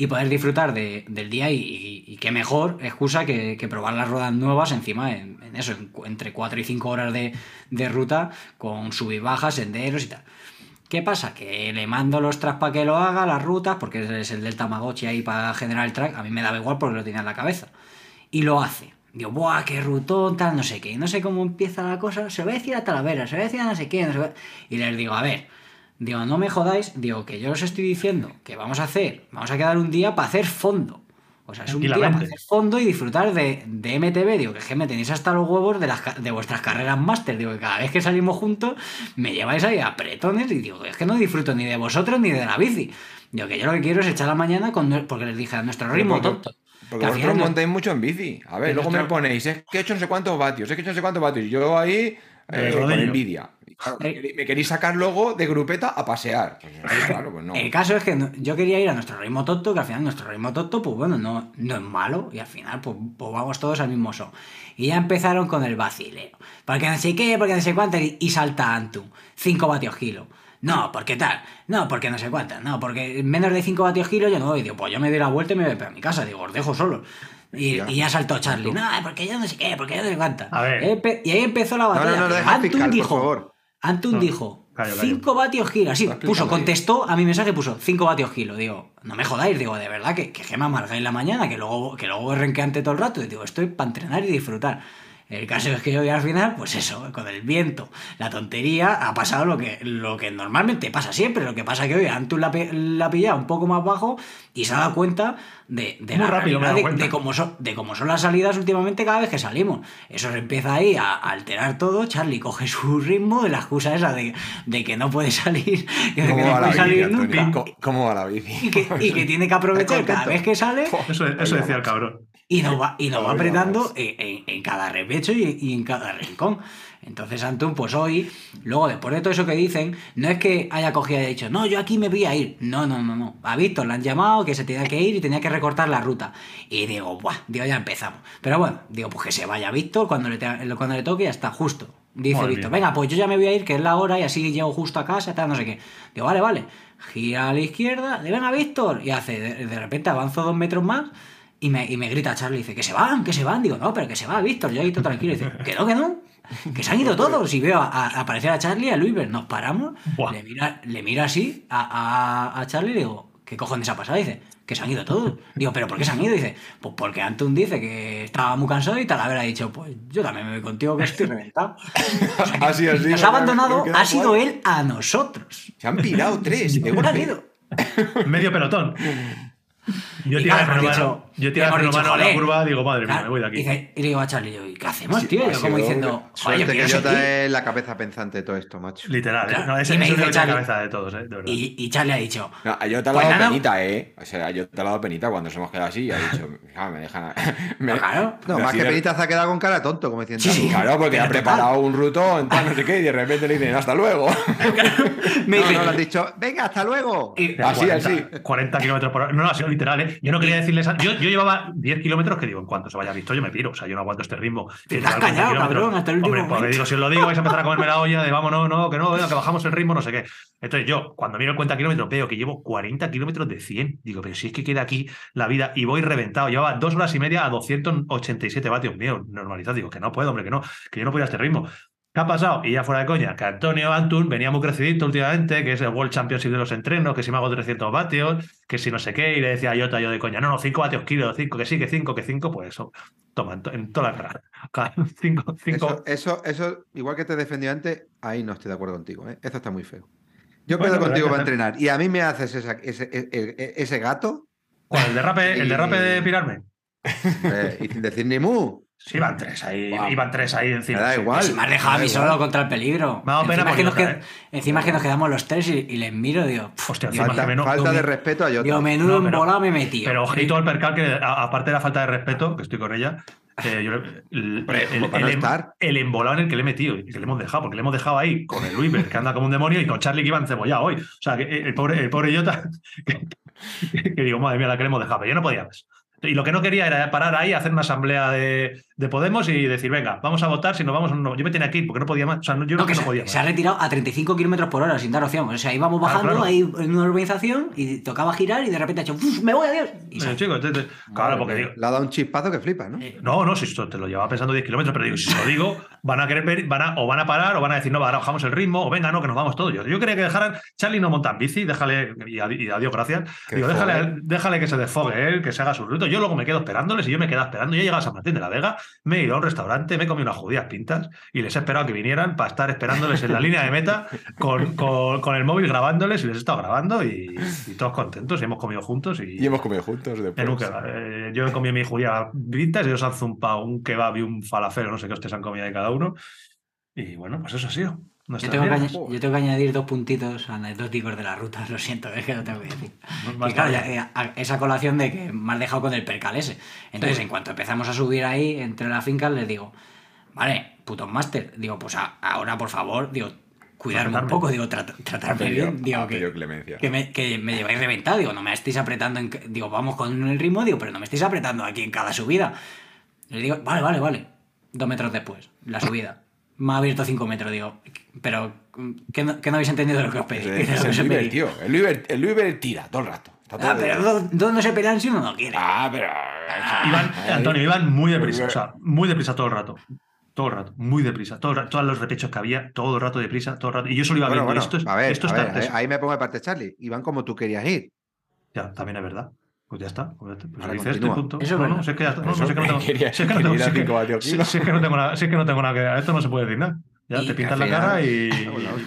y poder disfrutar de- del día y, qué mejor excusa que, probar las ruedas nuevas encima en, eso, entre 4 y 5 horas de, de ruta con sub y bajas, senderos y tal. ¿Qué pasa? Que le mando los tracks para que lo haga, las rutas, porque es el del Tamagotchi ahí para generar el track. A mí me daba igual porque lo tenía en la cabeza. Y lo hace. Digo, ¡buah, qué rutón, tal, no sé qué! No sé cómo empieza la cosa. Se voy a decir a Talavera, se voy a decir a no sé qué. no sé qué. Y les digo, a ver, digo, no me jodáis. Digo, que yo os estoy diciendo que vamos a hacer, vamos a quedar un día para hacer fondo. O sea, es un día para hacer fondo y disfrutar de, de MTV. Digo, que es que me tenéis hasta los huevos de, las, ca- de vuestras carreras máster. Digo, que cada vez que salimos juntos me lleváis ahí a pretones y digo, es que no disfruto ni de vosotros ni de la bici. Digo, que yo lo que quiero es echar la mañana con, porque les dije a nuestro ritmo porque- tonto. Porque vosotros final montáis mucho en bici. A ver, Que luego me ponéis, es que he hecho no sé cuántos vatios, es que he hecho no sé cuántos vatios. Yo ahí eh, con envidia. Claro, me, Eh. queréis, me queréis sacar luego de grupeta a pasear. Pues, claro, pues no. El caso es que no- yo quería ir a nuestro ritmo tonto, que al final nuestro ritmo tonto, pues bueno, no, no es malo, y al final pues, pues vamos todos al mismo son. Y ya empezaron con el vacileo. Porque no sé qué, porque no sé cuánto, y, y salta Antu, 5 vatios kilo. No, porque tal, no, porque no sé cuántas, no, porque menos de 5 vatios kilo yo no voy. Digo, pues yo me doy la vuelta y me voy para mi casa, digo, os dejo solos. Y, Ya. y ya saltó Charlie, no, porque yo no sé qué, porque yo no sé cuántas. A ver. Y ahí empezó la No, batalla. no, no, deja Antun fiscal, por dijo, favor. Antun No, dijo, callo, callo. 5 vatios kilo, así, puso, contestó a mi mensaje, puso 5 vatios kilo. Digo, no me jodáis, digo, de verdad que, que, me amargáis la mañana, que luego, que luego renqueante todo el rato. Y digo, estoy para entrenar y disfrutar. El caso es que yo al final, pues eso, con el viento, la tontería, ha pasado lo que, lo que normalmente pasa siempre. Lo que pasa que hoy Antun la, la ha pillado un poco más bajo y se ha dado cuenta de, de Muy la rápido de, cuenta. de cómo son, de cómo son las salidas últimamente cada vez que salimos. Eso se empieza ahí a, a alterar todo. Charlie coge su ritmo de la excusa esa de, de que no puede salir, que, (laughs) de que ¿Cómo no va la puede bici, salir nunca. ¿Cómo- ¿Cómo va la bici? Y que, y que tiene que (laughs) aprovechar cada vez que sale Eso, eso decía el cabrón. Y nos va, y nos va apretando en, en- en cada repecho y, y en cada rincón. Entonces Antun, pues hoy, luego después de todo eso que dicen, no es que haya cogido y haya dicho, no, yo aquí me voy a ir. No, no, no, no. A Víctor le han llamado que se tenía que ir y tenía que recortar la ruta. Y digo, buah, digo, ya empezamos. Pero bueno, digo, pues que se vaya Víctor cuando le, cuando le toque, ya está, justo. Dice Víctor, venga, pues yo ya me voy a ir, que es la hora, y así llego justo a casa, tal, no sé qué. Digo, vale, vale. Gira a la izquierda, le ven a Víctor, y hace, de, de repente avanzo dos metros más, y me, y me grita Charlie, dice, que se van, que se van. Digo, no, pero que se va, Víctor, yo ahí todo tranquilo. Dice, que no, que no, que se han ido todos. Y veo a, a- aparecer a Charlie a Luisbert, nos paramos, Buah. le mira, le miro así a, a, a Charlie y le digo, ¿qué cojones ha pasado? Dice, que se han ido todos. Digo, ¿pero por qué se han ido? Dice, pues porque Antun dice que estaba muy cansado y Talavera ha dicho, pues yo también me voy contigo que estoy reventado. (laughs) Así, así. Nos ha abandonado, ha sido guay. él a nosotros. Se han pirado tres. de ¿Cómo (laughs) ha golpe. sido? Medio pelotón. Yo Y tiraba claro, dicho- yo tiraba dicho, mano en la curva, digo, madre mía, me voy de aquí. Y, le digo a Charlie, yo, ¿y qué hacemos, Sí, tío? Yo como diciendo, "Joder, que yo seguir". es la cabeza pensante de todo esto, macho. Literal, ¿eh? Claro. No, ese es el Charlie- cabeza de todos, ¿eh? De verdad. Y, y Charlie ha dicho, No, a yo te he Pues dado nada. penita, ¿eh? O sea, yo te he dado penita cuando nos hemos quedado así y ha dicho, (laughs) "Ah, me dejan. (laughs) me- claro. No, más que penita se ha quedado con cara tonto, como diciendo. Sí, sí. Claro, porque ha preparado un rutón, tal, no sé qué, y de repente le dicen, hasta luego. (laughs) me No, no, le has dicho, venga, hasta luego. Así, 40, así. 40 kilómetros por hora. No, no, ha sido literal, ¿eh? Yo no quería decirles. a- Yo, yo llevaba 10 kilómetros que digo, en cuanto se vaya visto, yo me piro. O sea, yo no aguanto este ritmo. Te has literal, 40 callado, cabrón, hasta el último Hombre, porque momento. digo, si os lo digo, vais a empezar a comerme la olla de vamos, no, no, que no, venga, que bajamos el ritmo, no sé qué. Entonces yo, cuando miro el cuenta kilómetros, veo que llevo 40 kilómetros de 100. Digo, pero si es que queda aquí la vida y voy reventado. Llevaba dos horas y media a 287 vatios mío, normalizado. Digo, que no puedo, hombre, que no, que yo no puedo a este ritmo. ¿Qué ha pasado? Y ya fuera de coña, que Antonio Antun venía muy crecidito últimamente, que es el World Championship de los entrenos, que si me hago 300 vatios, que si no sé qué, y le decía a Jota yo de coña, no, no, 5 vatios kilo, 5, que sí, que 5, que 5, pues eso, toma, en, to- en toda la cara. 5, 5. Eso, eso, eso, igual que te defendió antes, ahí no estoy de acuerdo contigo. ¿eh? Eso está muy feo. Yo Bueno, quedo contigo para entrenar y a mí me haces esa- ese, e- e- ese gato ¿Cuál? ¿El derrape, el derrape de pirarme? (laughs) eh, y sin decir ni mu. Sí, iban tres ahí, iban tres ahí encima. Me da igual. Si me has dejado a mí solo contra el peligro. Me ha dado pena encima, es que nos qued- encima es que nos quedamos los tres y, y les miro, digo, Hostia, digo, encima Falta, de respeto a Jota. digo, menudo No, pero- embolado me he metido. Pero ojito al percal, que a- aparte de la falta de respeto, que estoy con ella, eh, yo le- el, el- el em- el embolado en el que le he metido y que le hemos dejado, porque le hemos dejado ahí con el Luiber, que anda como un demonio, y con Charlie que iba encebollado hoy. O sea, que el pobre, el pobre Jota, (laughs) que, que digo, madre mía, la que le hemos dejado, pero yo no podía más. Y lo que no quería era parar ahí, hacer una asamblea de, de Podemos y decir, venga, vamos a votar, si nos vamos, no. yo me tenía que ir porque no podía más. O sea, no- yo No, que no se, podía se ha más. retirado a 35 kilómetros por hora sin dar opción. O sea, íbamos bajando claro. ahí en una urbanización y tocaba girar y de repente ha hecho ¡Uf, ¡Me voy, adiós! Y se- Eh, chico, te- te- claro, porque digo, Le ha dado un chispazo que flipa, ¿no? No, no, si esto te lo llevaba pensando 10 kilómetros, pero digo, si se lo digo, van a querer ver, van a, o van a parar, o van a decir, no, ahora bajamos el ritmo, o venga, no, que nos vamos todos. Yo, yo quería que dejaran, Charlie no monta en bici, déjale, y, adi- y adiós, gracias. Digo, déjale, déjale que se desfogue él, que se haga su ruto. Yo luego me quedo esperándoles y yo me quedé esperando. Yo he llegado a San Martín de la Vega, me he ido a un restaurante, me he comido unas judías pintas y les he esperado que vinieran para estar esperándoles en la línea de meta con, con- con el móvil grabándoles y les he estado grabando y, y todos contentos y hemos comido juntos y, Y hemos comido juntos después. en un kebab. Eh, yo he comido mi judía vintage, ellos han zumpado un kebab y un falafel, no sé qué ustedes han comido de cada uno. Y bueno, pues eso ha sido. Yo tengo, que yo tengo que añadir dos puntitos anecdóticos de la ruta, (laughs) lo siento, es que lo tengo que decir. Más Que claro, tarde. ya, a- esa colación de que me has dejado con el percal ese. Entonces, en cuanto empezamos a subir ahí entre las fincas, les digo, vale, putos máster, digo, pues a- ahora por favor, digo, cuidarme un poco, digo, Ha tratarme pedido- bien, digo, que, pedido clemencia. que me, que me lleváis reventado, digo, no me estéis apretando, en, digo, vamos con el ritmo, digo, pero no me estéis apretando aquí en cada subida. Les digo, vale, vale, vale, dos metros después, la subida. Me ha abierto cinco metros, digo, pero ¿qué no, qué no habéis entendido de lo que os pedí? Es, es que el pedido? tío. El Luiber, el Luiber tira todo el rato. Está todo Ah, pero. ¿dó- ¿dónde se pelean si uno no quiere? Ah, pero. Iban, Ahí. Antonio, iban muy deprisa, o sea, muy deprisa todo el rato. Todo el rato, muy deprisa. Todo el rato, todos los repechos que había, todo el rato deprisa, todo el rato. Y yo solo iba Bueno, viendo, bueno, esto es, a ver, esto a ver, antes. ahí- me pongo de parte Charlie. Iban como tú querías ir. Ya, también es verdad. Pues ya está. Pues. Pues Vale, dices esto y continúa. punto. Eso es no, no, si es que ya está. No, no, si es que no tengo. es que no si es que- que no tengo nada. Si es que no nada que. Esto no se puede decir nada. Ya Y te pintas la cara (laughs) y,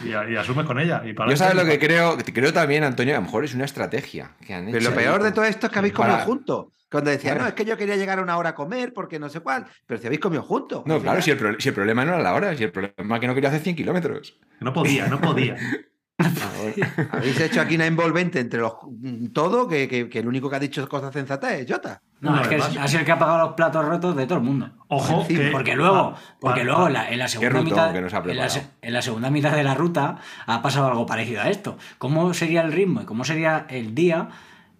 y asumes con ella. Y para Yo sabes lo que creo, creo también, Antonio, a lo mejor es una estrategia que han Pero lo peor de todo esto es que habéis comido Para- juntos. Cuando decía, Claro. no, es que yo quería llegar a una hora a comer porque no sé cuál. Pero si habéis comido juntos. No, al claro, si el, pro- si el problema no era la hora, si el problema es que no quería hacer 100 kilómetros. No podía, no podía. (laughs) Habéis hecho aquí una envolvente entre los mm, todo que, que- que el único que ha dicho cosas sensatas es Jota. No, No, es que ha sido el que ha pagado los platos rotos de todo el mundo. Ojo, que. Porque luego, porque ah, luego en la, en la segunda mitad, en, la, en segunda mitad de la ruta ha pasado algo parecido a esto. ¿Cómo sería el ritmo y cómo sería el día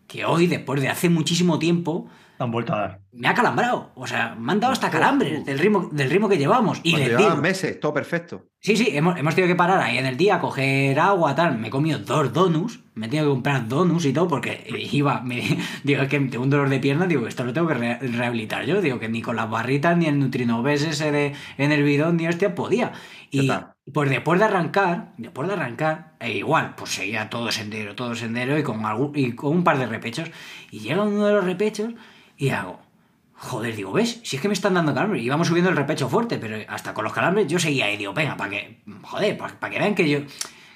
que hoy, después de hace muchísimo tiempo, Han vuelto a dar. me ha calambrado? O sea, me han dado hasta calambres del ritmo, del ritmo que llevamos. Y les digo, meses, todo perfecto. Sí, sí, hemos, hemos tenido que parar ahí en el día, coger agua, tal. Me he comido dos donuts, me he tenido que comprar donuts y todo, porque iba, me, (laughs) digo, es que tengo un dolor de pierna, digo, esto lo tengo que re- rehabilitar yo, digo, que ni con las barritas, ni el Nutrinoves ese de, en el bidón, ni hostia, podía. Y pues después de arrancar, después de arrancar, e igual, pues seguía todo sendero, todo sendero y con, algún, y con un par de repechos. Y llega uno de los repechos y hago, Joder, digo, ¿ves? Si es que me están dando calambres. Íbamos subiendo el repecho fuerte, pero hasta con los calambres yo seguía ahí. Digo, venga, para que. Joder, para que vean que yo.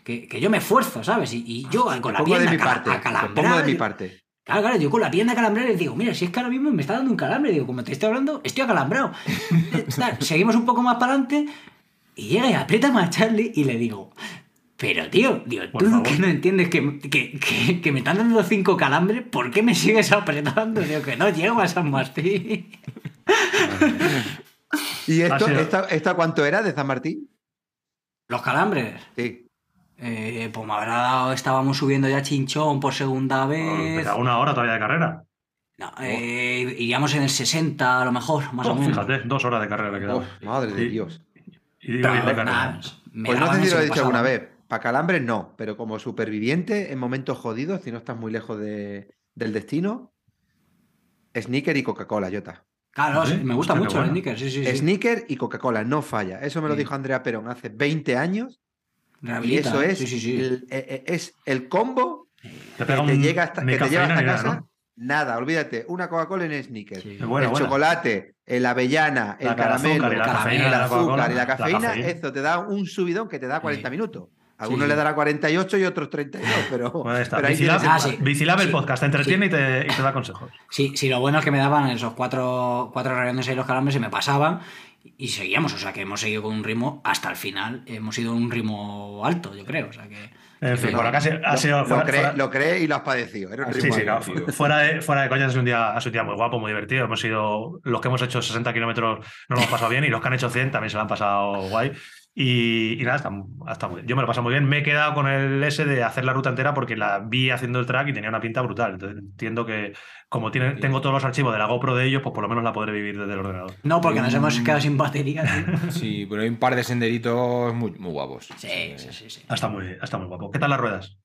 Que, que yo me esfuerzo, ¿sabes? Y, y yo con la Pongo de pierna mi parte. Pongo de mi parte. Claro, claro, yo con la pierna calambrada les digo, mira, si es que ahora mismo me está dando un calambre, digo, como te estoy hablando, estoy acalambrado. (laughs) Seguimos un poco más para adelante y llega y aprieta más a Charlie y le digo, pero tío, digo, tú favor. que no entiendes que, que, que, que me están dando cinco calambres, ¿por qué me sigues apretando? Digo, que no llego a San Martín. (laughs) ¿Y esto, esta, esta cuánto era de San Martín? Los calambres. Sí. Eh, pues me habrá dado, estábamos subiendo ya Chinchón por segunda vez. Queda una hora todavía de carrera. No, eh, iríamos en el 60 a lo mejor, más Oh, o menos. fíjate, dos horas de carrera. Uf, madre de. Dios. Y digo, Pero, y de carrera. nada, me Pues no sé si lo he dicho alguna vez. Para calambres no, pero como superviviente en momentos jodidos, si no estás muy lejos de- del destino, sneaker y Coca-Cola, Jota. Claro, Sí, me gusta mucho el sneaker, sí, sí, sí. Sneaker y Coca-Cola, no falla. Eso me lo Sí. dijo Andrea Perón hace 20 años. Y eso es, Sí, sí, sí. El, eh, eh, es el combo Te que te llega hasta, que te lleva hasta nada, casa. ¿no? Nada, olvídate. Una Coca-Cola en sneaker. El chocolate, el avellana, La- el el azúcar caramelo, y la el cafeína de la azúcar y la la cafeína, eso te da un subidón que te da 40 minutos. A uno sí. le dará 48 y otros 32, pero, ahí está. pero Vicilab, el Ah, sí. margen. Vicilab, el Sí. podcast, te entretiene y, te, y te da consejos. Sí, sí, lo bueno es que me daban esos cuatro, cuatro reuniones ahí los calambres y me pasaban y seguíamos, o sea que hemos seguido con un ritmo hasta el final, hemos ido a un ritmo alto, yo creo, o sea que... En fin, No, bueno, casi ha sido lo, fuera- cree, fuera- lo cree y lo has padecido. Era un Sí, ritmo sí, ahí. no, fuera de, fuera de coñas, es un, día, sido un día muy guapo, muy divertido. Hemos sido, los que hemos hecho 60 kilómetros nos lo hemos pasado bien y los que han hecho 100 también se lo han pasado guay. Y, y nada, está, está muy bien. Yo me lo he pasado muy bien. Me he quedado con el S de hacer la ruta entera porque la vi haciendo el track y tenía una pinta brutal. Entonces entiendo que como tiene, tengo todos los archivos de la GoPro de ellos, pues por lo menos la podré vivir desde el ordenador. No, porque nos Mm. hemos quedado sin batería. tío. (laughs) Sí, pero hay un par de senderitos muy, muy guapos. Sí, sí, sí, sí. Ah, Está muy, está muy guapo. ¿Qué tal las ruedas?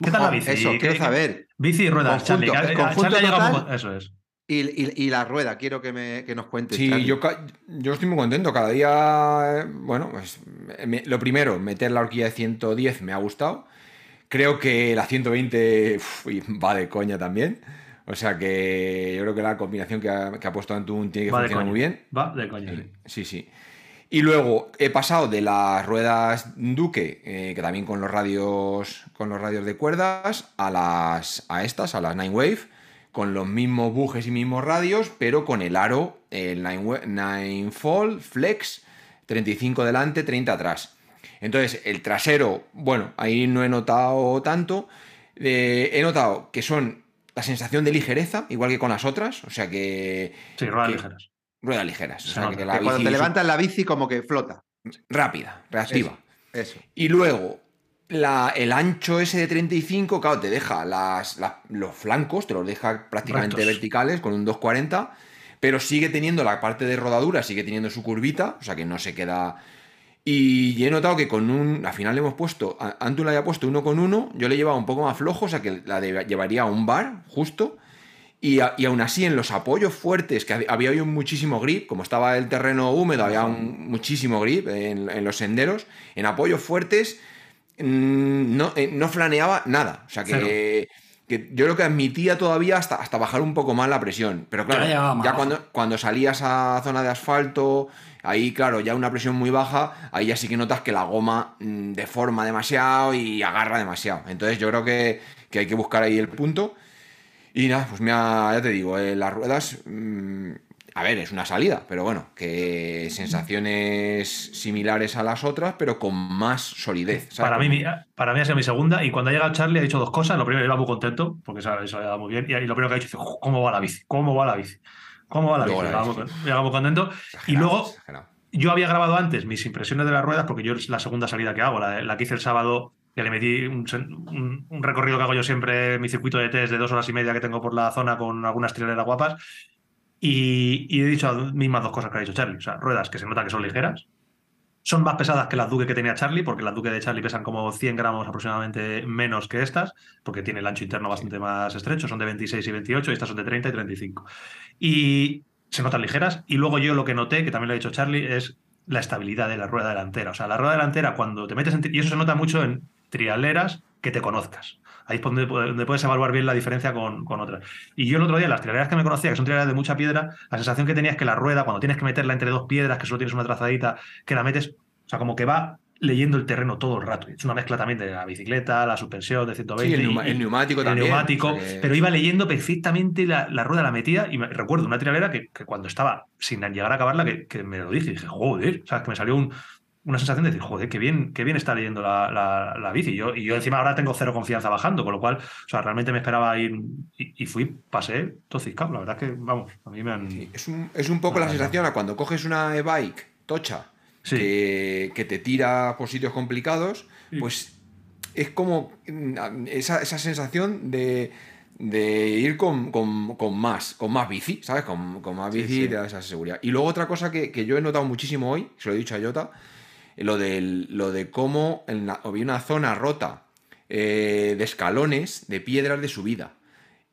¿Qué tal la bici? Eso, ¿Qué- quiero saber. Bici y ruedas, Conjunto, Charlie. Eso es. Y, y- y la rueda, quiero que, me, que nos cuentes. Sí, yo, yo estoy muy contento. Cada día, eh, bueno, pues me- lo primero, meter la horquilla de 110 me ha gustado. Creo que la 120 uf, (laughs) va de coña también. O sea que yo creo que la combinación que ha, que ha puesto Antun tiene que Va de funcionar coña. muy bien. Va de coña. sí. Sí, sí. Y luego he pasado de las ruedas Duque, eh, que también con los radios, con los radios de cuerdas, a las a estas, a las Nine Wave, con los mismos bujes y mismos radios, pero con el aro, el Nine, Wa- Nine Fall Flex, 35 delante, 30 atrás. Entonces, el trasero, bueno, ahí no he notado tanto. Eh, he notado que son la sensación de ligereza, igual que con las otras, o sea que Sí, ruedas que- ligeras. ruedas ligeras. O Se sea, nota. que Que la cuando bici te levantas la bici, como que flota. rápida, reactiva. Eso. Y luego, la- el ancho ese de 35, claro, te deja las, las- los flancos, te los deja prácticamente Rectos. verticales con un 240, pero sigue teniendo la parte de rodadura, sigue teniendo su curvita, o sea que no se queda. Y he notado que con un. Al final le hemos puesto. a- Antun le había puesto uno con uno, yo le llevaba un poco más flojo, o sea que la de- llevaría a un bar, justo. Y, a- y aún así, en los apoyos fuertes, que hab- había un muchísimo grip, como estaba el terreno húmedo, había un, muchísimo grip en, en los senderos, en apoyos fuertes no, eh, no flaneaba nada. O sea que, que yo creo que admitía todavía hasta, hasta bajar un poco más la presión. Pero claro, ya cuando, cuando salías a zona de asfalto, ahí claro, ya una presión muy baja, ahí ya sí que notas que la goma mm, deforma demasiado y agarra demasiado. Entonces yo creo que, que hay que buscar ahí el punto. Y nada, pues mira, ya te digo, eh, las ruedas, mm, a ver, es una salida, pero bueno, que sensaciones similares a las otras, pero con más solidez. ¿sabes? Para mí, para mí ha sido mi segunda. Y cuando ha llegado Charlie ha dicho dos cosas. Lo primero, iba muy contento, porque eso, eso le ha dado muy bien. Y, lo primero que ha dicho es: "Jo, ¿cómo va la bici? ¿Cómo va la bici? ¿Cómo va la Luego bici? la Llegaba bici. muy- llegaba muy contento. Y luego, exagerado. yo había grabado antes mis impresiones de las ruedas, porque yo es la segunda salida que hago, la, la que hice el sábado, que le metí un, sen- un- un recorrido que hago yo siempre, mi circuito de test de dos horas y media que tengo por la zona con algunas trileras guapas. Y, y he dicho las mismas dos cosas que ha dicho Charlie. O sea, ruedas que se nota que son ligeras. Son más pesadas que las Duque que tenía Charlie, porque las Duque de Charlie pesan como 100 gramos aproximadamente menos que estas, porque tiene el ancho interno bastante más estrecho, son de 26 y 28, y estas son de 30 y 35. Y se notan ligeras. Y luego yo lo que noté, que también lo ha dicho Charlie, es la estabilidad de la rueda delantera. O sea, la rueda delantera, cuando te metes en. Y eso se nota mucho en trialeras que te conozcas. Ahí es donde, donde puedes evaluar bien la diferencia con, con otras. Y yo el otro día, las trialeras que me conocía, que son trialeras de mucha piedra, la sensación que tenía es que la rueda, cuando tienes que meterla entre dos piedras, que solo tienes una trazadita, que la metes, o sea, como que va leyendo el terreno todo el rato. Es una mezcla también de la bicicleta, la suspensión de 120. Sí, el, neuma- neumático el también. neumático, pero iba leyendo perfectamente la, la rueda, la metía, y me, recuerdo una trialera que, que cuando estaba sin llegar a acabarla, que, que me lo dije, y dije, joder, o sea, que me salió un- una sensación de decir, joder, qué bien, qué bien está leyendo la, la- la bici. Y yo, y yo encima ahora tengo cero confianza bajando, con lo cual, o sea, realmente me esperaba ir y, y fui, pasé todo ciscado. La verdad es que, vamos, a mí me han... Sí, es, un, es un poco la sensación a cuando coges una e-bike tocha Sí. que, que te tira por sitios complicados, Sí. pues es como esa, esa sensación de, de ir con, con- con más, con más bici, ¿sabes? Con, con más Sí, bici sí. te da esa seguridad. Y luego otra cosa que, que yo he notado muchísimo hoy, se lo he dicho a Jota, lo, del, lo de cómo había una zona rota eh, de escalones, de piedras de subida.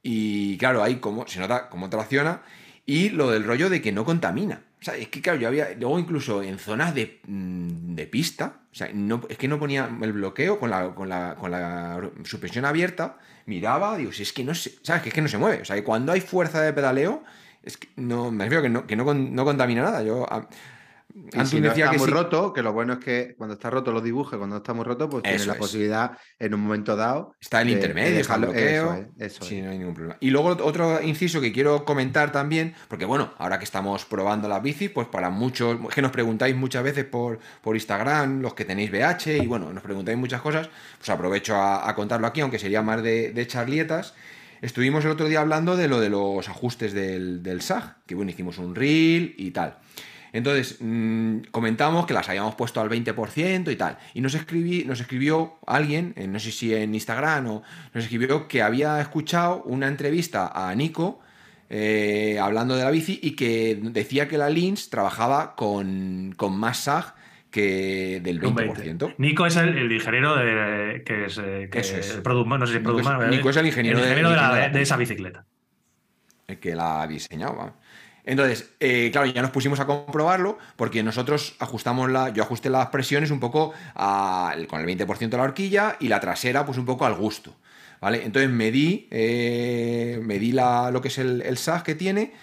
Y claro, ahí como, se nota cómo tracciona. Y lo del rollo de que no contamina. O sea, es que claro, yo había. Luego incluso en zonas de, mm, de pista. O sea, es que no ponía el bloqueo con la, con la, con la suspensión abierta. Miraba, digo, si es que no se. ¿Sabes? Que es que no se mueve. O sea, que cuando hay fuerza de pedaleo, es que no. Me refiero que no, que no, no contamina nada. Yo. Y si no decía está que muy sí- roto, que lo bueno es que cuando está roto lo dibuje, cuando está muy roto, pues tiene la es. posibilidad en un momento dado. Está el de- de intermedio, está el dejarlo- bloqueo. Eso es, eso Sí, es. no hay ningún problema. Y luego otro inciso que quiero comentar también, porque bueno, ahora que estamos probando la bici, pues para muchos, es que nos preguntáis muchas veces por, por Instagram, los que tenéis BH, y bueno, nos preguntáis muchas cosas, pues aprovecho a, a contarlo aquí, aunque sería más de, de charlietas. Estuvimos el otro día hablando de lo de los ajustes del, del SAG, que bueno, hicimos un reel y tal. Entonces, mm, comentamos que las habíamos puesto al 20% y tal. Y nos, escribí, nos escribió alguien, eh, no sé si en Instagram o nos escribió que había escuchado una entrevista a Nico eh, hablando de la bici y que decía que la Lins trabajaba con, con más SAG que del Un 20%. 20. Nico es el, el ingeniero de, que es, eh, que Eso es. el product no sé si es Nico product es- Nico es el ingeniero de, la- ingeniero de la de esa bicicleta. el que la ha diseñado. vamos. Entonces, eh, claro, ya nos pusimos a comprobarlo porque nosotros ajustamos la. Yo ajusté las presiones un poco con el 20% de la horquilla y la trasera, pues un poco al gusto. ¿Vale? Entonces medí, eh, medí la, lo que es el, el SAG que tiene.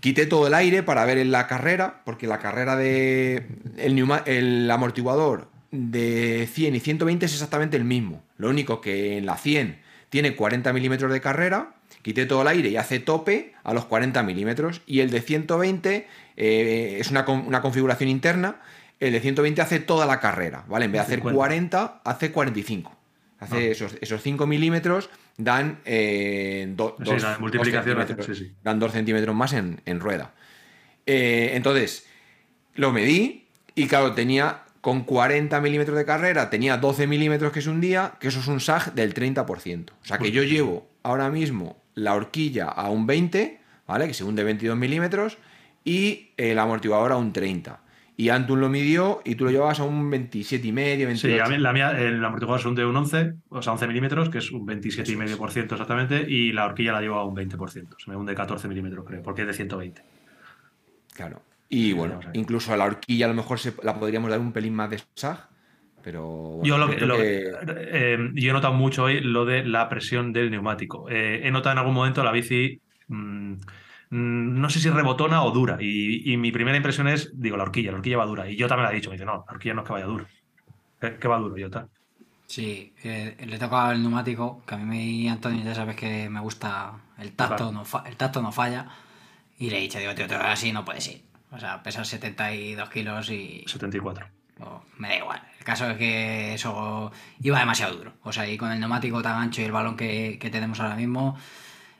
Quité todo el aire para ver en la carrera, porque la carrera de. El, neuma- el amortiguador de 100 y 120 es exactamente el mismo. Lo único que en la 100 tiene 40 milímetros de carrera, quité todo el aire y hace tope a los 40 milímetros. Y el de 120 eh, es una, una configuración interna. El de 120 hace toda la carrera, ¿vale? En vez de hacer 50. 40, hace 45. Hace Ah. esos, esos 5 milímetros dan eh, do- Sí, dos- multiplicación sí, sí. dan 2 centímetros más en, en rueda. Eh, entonces, lo medí y claro, tenía con 40 milímetros de carrera, tenía 12 milímetros que es un día, que eso es un SAG del 30%. O sea que yo llevo ahora mismo la horquilla a un 20, ¿vale? Que se hunde 22 milímetros, y el amortiguador a un 30. Y Antun lo midió y tú lo llevabas a un 27 y medio, 28. Sí, a mí- la mía, el amortiguador es un de un 11, o sea, 11 milímetros, que es un 27,5% exactamente, y la horquilla la llevo a un 20%. Se me hunde 14 milímetros, creo, porque es de 120. Claro. Y bueno, incluso a la horquilla a lo mejor se, la podríamos dar un pelín más de SAG, pero bueno, Yo, lo que, creo lo- que- eh, yo he notado mucho hoy lo de la presión del neumático. Eh, he notado en algún momento la bici, mm, mm, no sé si rebotona o dura. Y, y mi primera impresión es, digo, la horquilla, la horquilla va dura. Y yo también la he dicho, me dice, no, la horquilla no es que vaya duro. Que, que va duro, yo tal. Sí, eh, le toca el neumático, que a mí, Antonio, ya sabes que me gusta el tacto, Claro. no fa- el tacto no falla. Y le he dicho, digo, tío, tío, así no puedes ir. O sea, pesas 72 kilos y74. oh, me da igual. El caso es que eso iba demasiado duro. O sea, y con el neumático tan ancho y el balón que, que tenemos ahora mismo,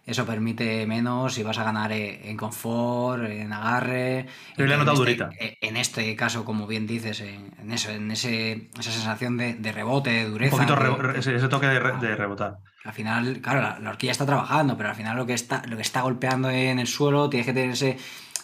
eso permite menos y vas a ganar en confort, en agarre. He en notado este- durita. eh, En este caso, como bien dices, en, en eso, en ese, esa sensación de, de rebote, de Un dureza. poquito de- re- ese, ese toque de, re- de rebotar. al final, claro, la, la horquilla está trabajando, pero al final lo que está, lo que está golpeando en el suelo tienes que tener ese,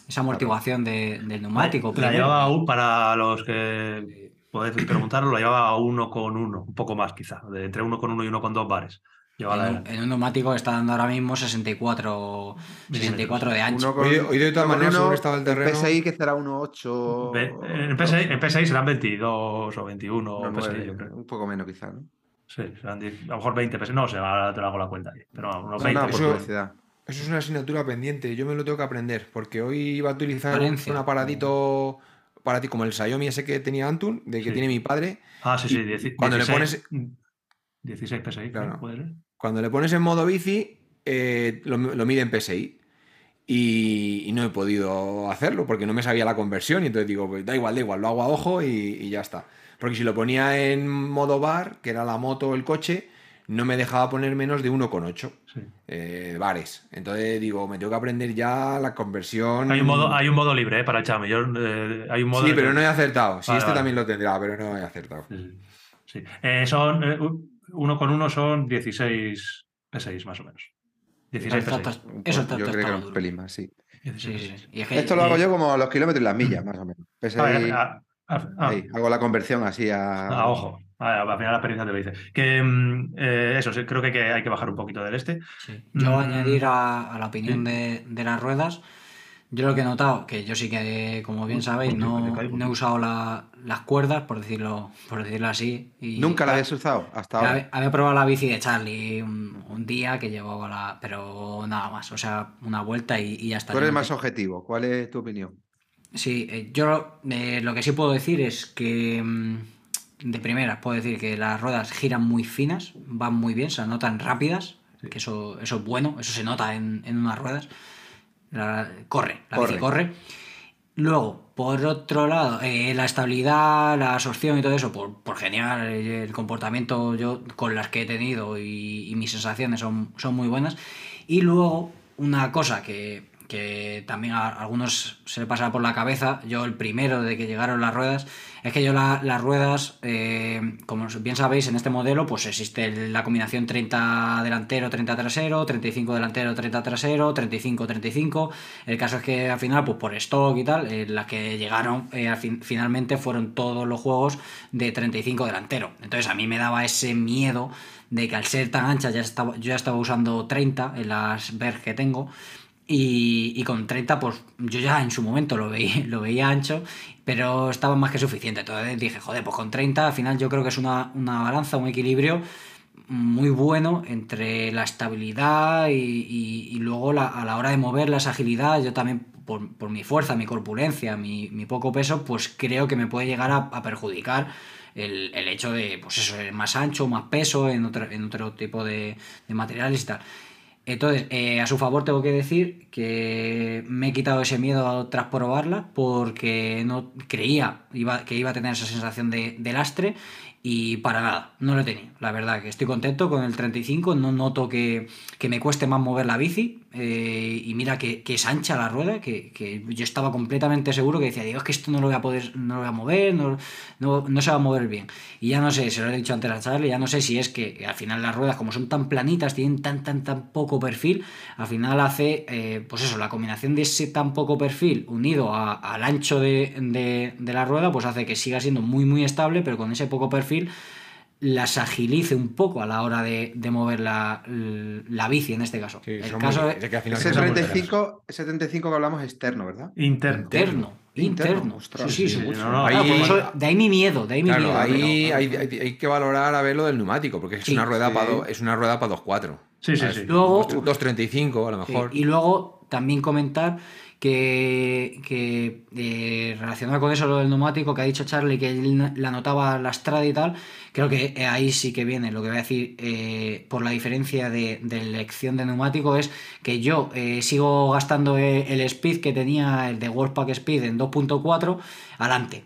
esa amortiguación de- del neumático. La primero. llevaba un, para los que podéis (clears throat) preguntarlo, la llevaba a uno con uno, un poco más quizá, de entre uno con uno y uno con dos bares. En un, en neumático está dando ahora mismo 64, 64 de ancho. Con- Hoy- hoy de todas maneras, según estaba el terreno- PSI que será 1.8. Ve- En PSI, en PSI serán 22 o 21 uno PSI, nueve, yo creo. un poco menos quizá, ¿no? Sí, serán 10, a lo mejor 20 PSI. No ahora te lo hago la cuenta. Pero unos No, 20. no, Eso-. Eso es una asignatura pendiente, yo me lo tengo que aprender, porque hoy iba a utilizar un, Valencia. un aparatito para ti como el Xiaomi ese que tenía Antun, de que Sí. tiene mi padre. Ah, sí, sí. Dieci- cuando le 16, 16 PSI, Claro. ¿no? ¿Puede ser? Cuando le pones en modo bici, eh, lo, lo mide en PSI. Y, y no he podido hacerlo porque no me sabía la conversión. Y entonces digo, pues da igual, da igual, lo hago a ojo y, y ya está. Porque si lo ponía en modo bar, que era la moto o el coche, no me dejaba poner menos de 1,8 Sí. eh, bares. Entonces digo, me tengo que aprender ya la conversión. Hay un modo, hay un modo libre ¿eh? para el Chame. Yo, eh, hay un modo Sí, pero que- no he acertado. Sí, Vale, este vale. también lo tendrá, pero no he acertado. Sí, sí. Sí. Eh, son, eh, uno con uno son 16 P6 más o menos. 16 Eso P6. está- eso está- yo está creo que duro. un pelín más, sí. 16 Sí, P6. sí. Y es que- Esto lo hago yo como a los kilómetros y las millas, más o menos. PSI, Ah, ah, ah, ahí, hago la conversión así a. Ah, ojo. Al final la experiencia te lo dice. Que mm, eh, eso, creo que, que hay que bajar un poquito del este. Sí. Yo Mm. añadir a, a la opinión de, de las ruedas Yo lo que he notado, que yo sí que, como bien sabéis, no, he usado la- las cuerdas, por decirlo, por decirlo así. y- Nunca la habías usado hasta ahora. había, había probado la bici de Charlie un, un día que llevaba la. Pero nada más, o sea, una vuelta y, y ya está. Eres no más objetivo. ¿Cuál es tu opinión? Sí, eh, yo eh, lo que sí puedo decir es que mm, de primeras puedo decir que las ruedas giran muy finas, van muy bien, se notan rápidas, que eso, eso es bueno, eso se nota en, en unas ruedas. La- corre, la bici Corre. corre. Luego, por otro lado, eh, la estabilidad, la absorción y todo eso, por, por genial, eh, el comportamiento yo con las que he tenido y, y mis sensaciones son, son muy buenas. Y luego, una cosa que, que también a algunos se le pasa por la cabeza, yo el primero de que llegaron las ruedas, es que yo la- las ruedas, eh, como bien sabéis, en este modelo pues existe la combinación 30 delantero, 30 trasero, 35 delantero, 30 trasero, 35, 35. El caso es que al final, pues por stock y tal, eh, las que llegaron eh, al fin- finalmente fueron todos los juegos de 35 delantero. Entonces a mí me daba ese miedo de que al ser tan ancha ya estaba, yo ya estaba usando 30 en las Berg que tengo. Y, y con 30, pues yo ya en su momento lo veía, (laughs) lo veía ancho, pero estaba más que suficiente. Entonces dije, joder, pues con 30 al final yo creo que es una, una balanza, un equilibrio muy bueno entre la estabilidad y, luego a la hora de moverla, esa agilidad. Yo también, por, por mi fuerza, mi corpulencia, mi, poco peso, pues creo que me puede llegar a, perjudicar el, hecho de, pues eso, más ancho, más peso en otro, en otro tipo de materiales y tal. Entonces, eh, a su favor tengo que decir que me he quitado ese miedo tras probarla porque no creía que iba a tener esa sensación de, de lastre y para nada, no lo he tenido. La verdad que estoy contento con el 35, no noto que, que me cueste más mover la bici eh, y mira que, que es ancha la rueda, que, que yo estaba completamente seguro que decía, Dios, que esto no lo voy a poder, no lo voy a mover, no, no, no se va a mover bien. Y ya no sé, se lo he dicho antes a Charlie, ya no sé si es que al final las ruedas, como son tan planitas, tienen tan, tan, tan poco perfil, al final hace, eh, pues eso, la combinación de ese tan poco perfil unido al ancho de, de- de la rueda, pues hace que siga siendo muy, muy estable, pero con ese poco perfil las agilice un poco a la hora de, de mover la, la bici en este caso. Sí, el caso muy- es es que al final Ese son muy 35, ese 35 que hablamos es externo, ¿verdad? Interno. interno. Interno, Interno. ostras, sí, sí, sí, sí. no, no, Claro, ahí- eso- de ahí mi miedo, de ahí mi Claro, miedo. ahí pero- hay, hay- hay que valorar a ver lo del neumático, porque es Sí. una rueda Sí. para do- es una rueda para 2.4. Sí, sí, sí. Luego- 2.35 a lo Sí, mejor. Y luego también comentar que, eh, relacionado con eso lo del neumático que ha dicho Charlie que él la notaba lastrada y tal, creo que eh, ahí sí que viene lo que voy a decir eh, por la diferencia de, elección de neumático es que yo sigo gastando el speed que tenía el de Wolfpack Speed en 2.4 adelante.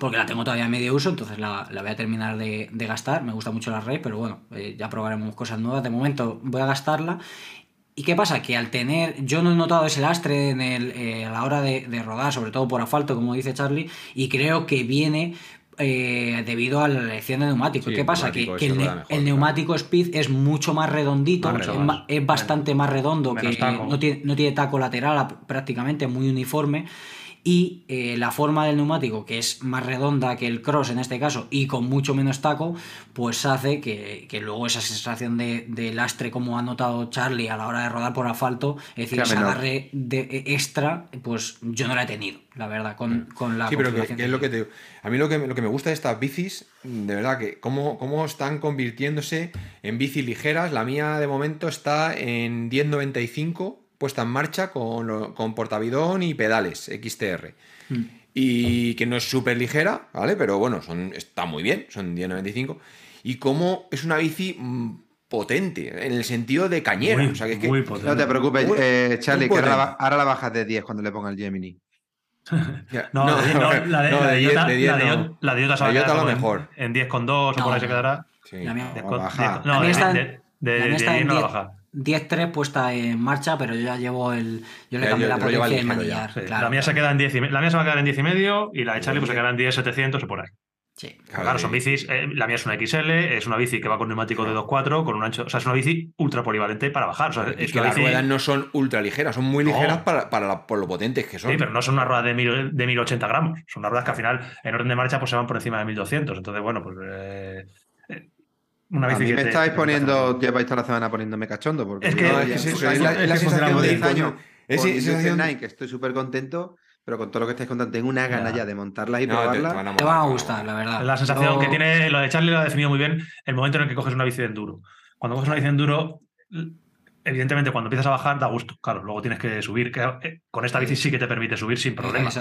Porque la tengo todavía en medio uso, entonces la, voy a terminar de, gastar. Me gusta mucho la Ray, pero bueno, ya probaremos cosas nuevas. De momento voy a gastarla. ¿Y qué pasa? Que al tener, yo no he notado ese lastre en el, eh, a la hora de, de rodar, sobre todo por asfalto, como dice Charlie, y creo que viene eh, debido a la elección de neumático. Sí, ¿Qué pasa? Que, el, rueda ne- mejor, el claro. neumático Speed es mucho más redondito, Más es, es bastante más redondo, que no tiene, no tiene taco lateral prácticamente, muy uniforme. Y eh, la forma del neumático, que es más redonda que el cross en este caso y con mucho menos taco, pues hace que, que luego esa sensación de, de lastre, como ha notado Charlie a la hora de rodar por asfalto, es decir, ese agarre de, e- extra, pues yo no la he tenido, la verdad, con, con la Sí, pero que, que es lo que te digo. A mí lo que, me- lo que me gusta de estas bicis, de verdad, que cómo, cómo están convirtiéndose en bicis ligeras. La mía de momento está en 1095, puesta en marcha con, lo- con portavidón y pedales XTR. Mm. Y que no es súper ligera, ¿vale? Pero bueno, son, está muy bien, son 1095. Y cómo es una bici mm, potente, en el sentido de cañera. Muy, o sea, que es que. No te preocupes, Muy- eh, Charlie, que ahora la, ahora la bajas de 10 cuando le ponga el Gemini. (laughs) Ya, No, no, la de, no, (laughs) la de de diez la de no. Iota- la de Iota se va La a lo como mejor. En 10,2 o No, por ahí se quedará. Sí. La mía- No, de- baja. no, La mía está- en no la 10 baja. 10.3 puesta en marcha, pero yo ya llevo el. Yo le cambié yo- la yo potencia de manillar. Sí, claro, la mía se queda en 10 y me- la mía se va a quedar en 10 y medio y la de Charlie pues se queda en 10,700 o por ahí. Sí. Claro, son bicis. eh, la mía es una XL, es una bici que va con neumático de 2.4, con un ancho. O sea, es una bici ultra polivalente para bajar. O sea, Y es que las bici. ruedas no son ultra ligeras, son muy No. ligeras para, para la- por lo potentes que son. Sí, pero no son unas ruedas de, mil, de 1080 gramos. Son unas ruedas que al final, en orden de marcha, pues se van por encima de 1200. Entonces, bueno, pues. eh, una A bici mí que me te- estáis te- poniendo, lleváis toda la semana poniéndole cachondo. Porque Es que- No, es la, sensación de bien. coño, Es sensación- Nine, que estoy súper contento, pero con todo lo que estáis contando, tengo una gana Ya. de montarlas y No, te- te probarlas. van a Te van a gustar, la verdad. La sensación que tiene, lo de Charlie lo ha definido muy bien, el momento en el que coges una bici de enduro. Cuando coges una bici de enduro, evidentemente cuando empiezas a bajar da gusto. Claro, luego tienes que subir. que, eh, con esta bici sí que te permite subir sin problemas.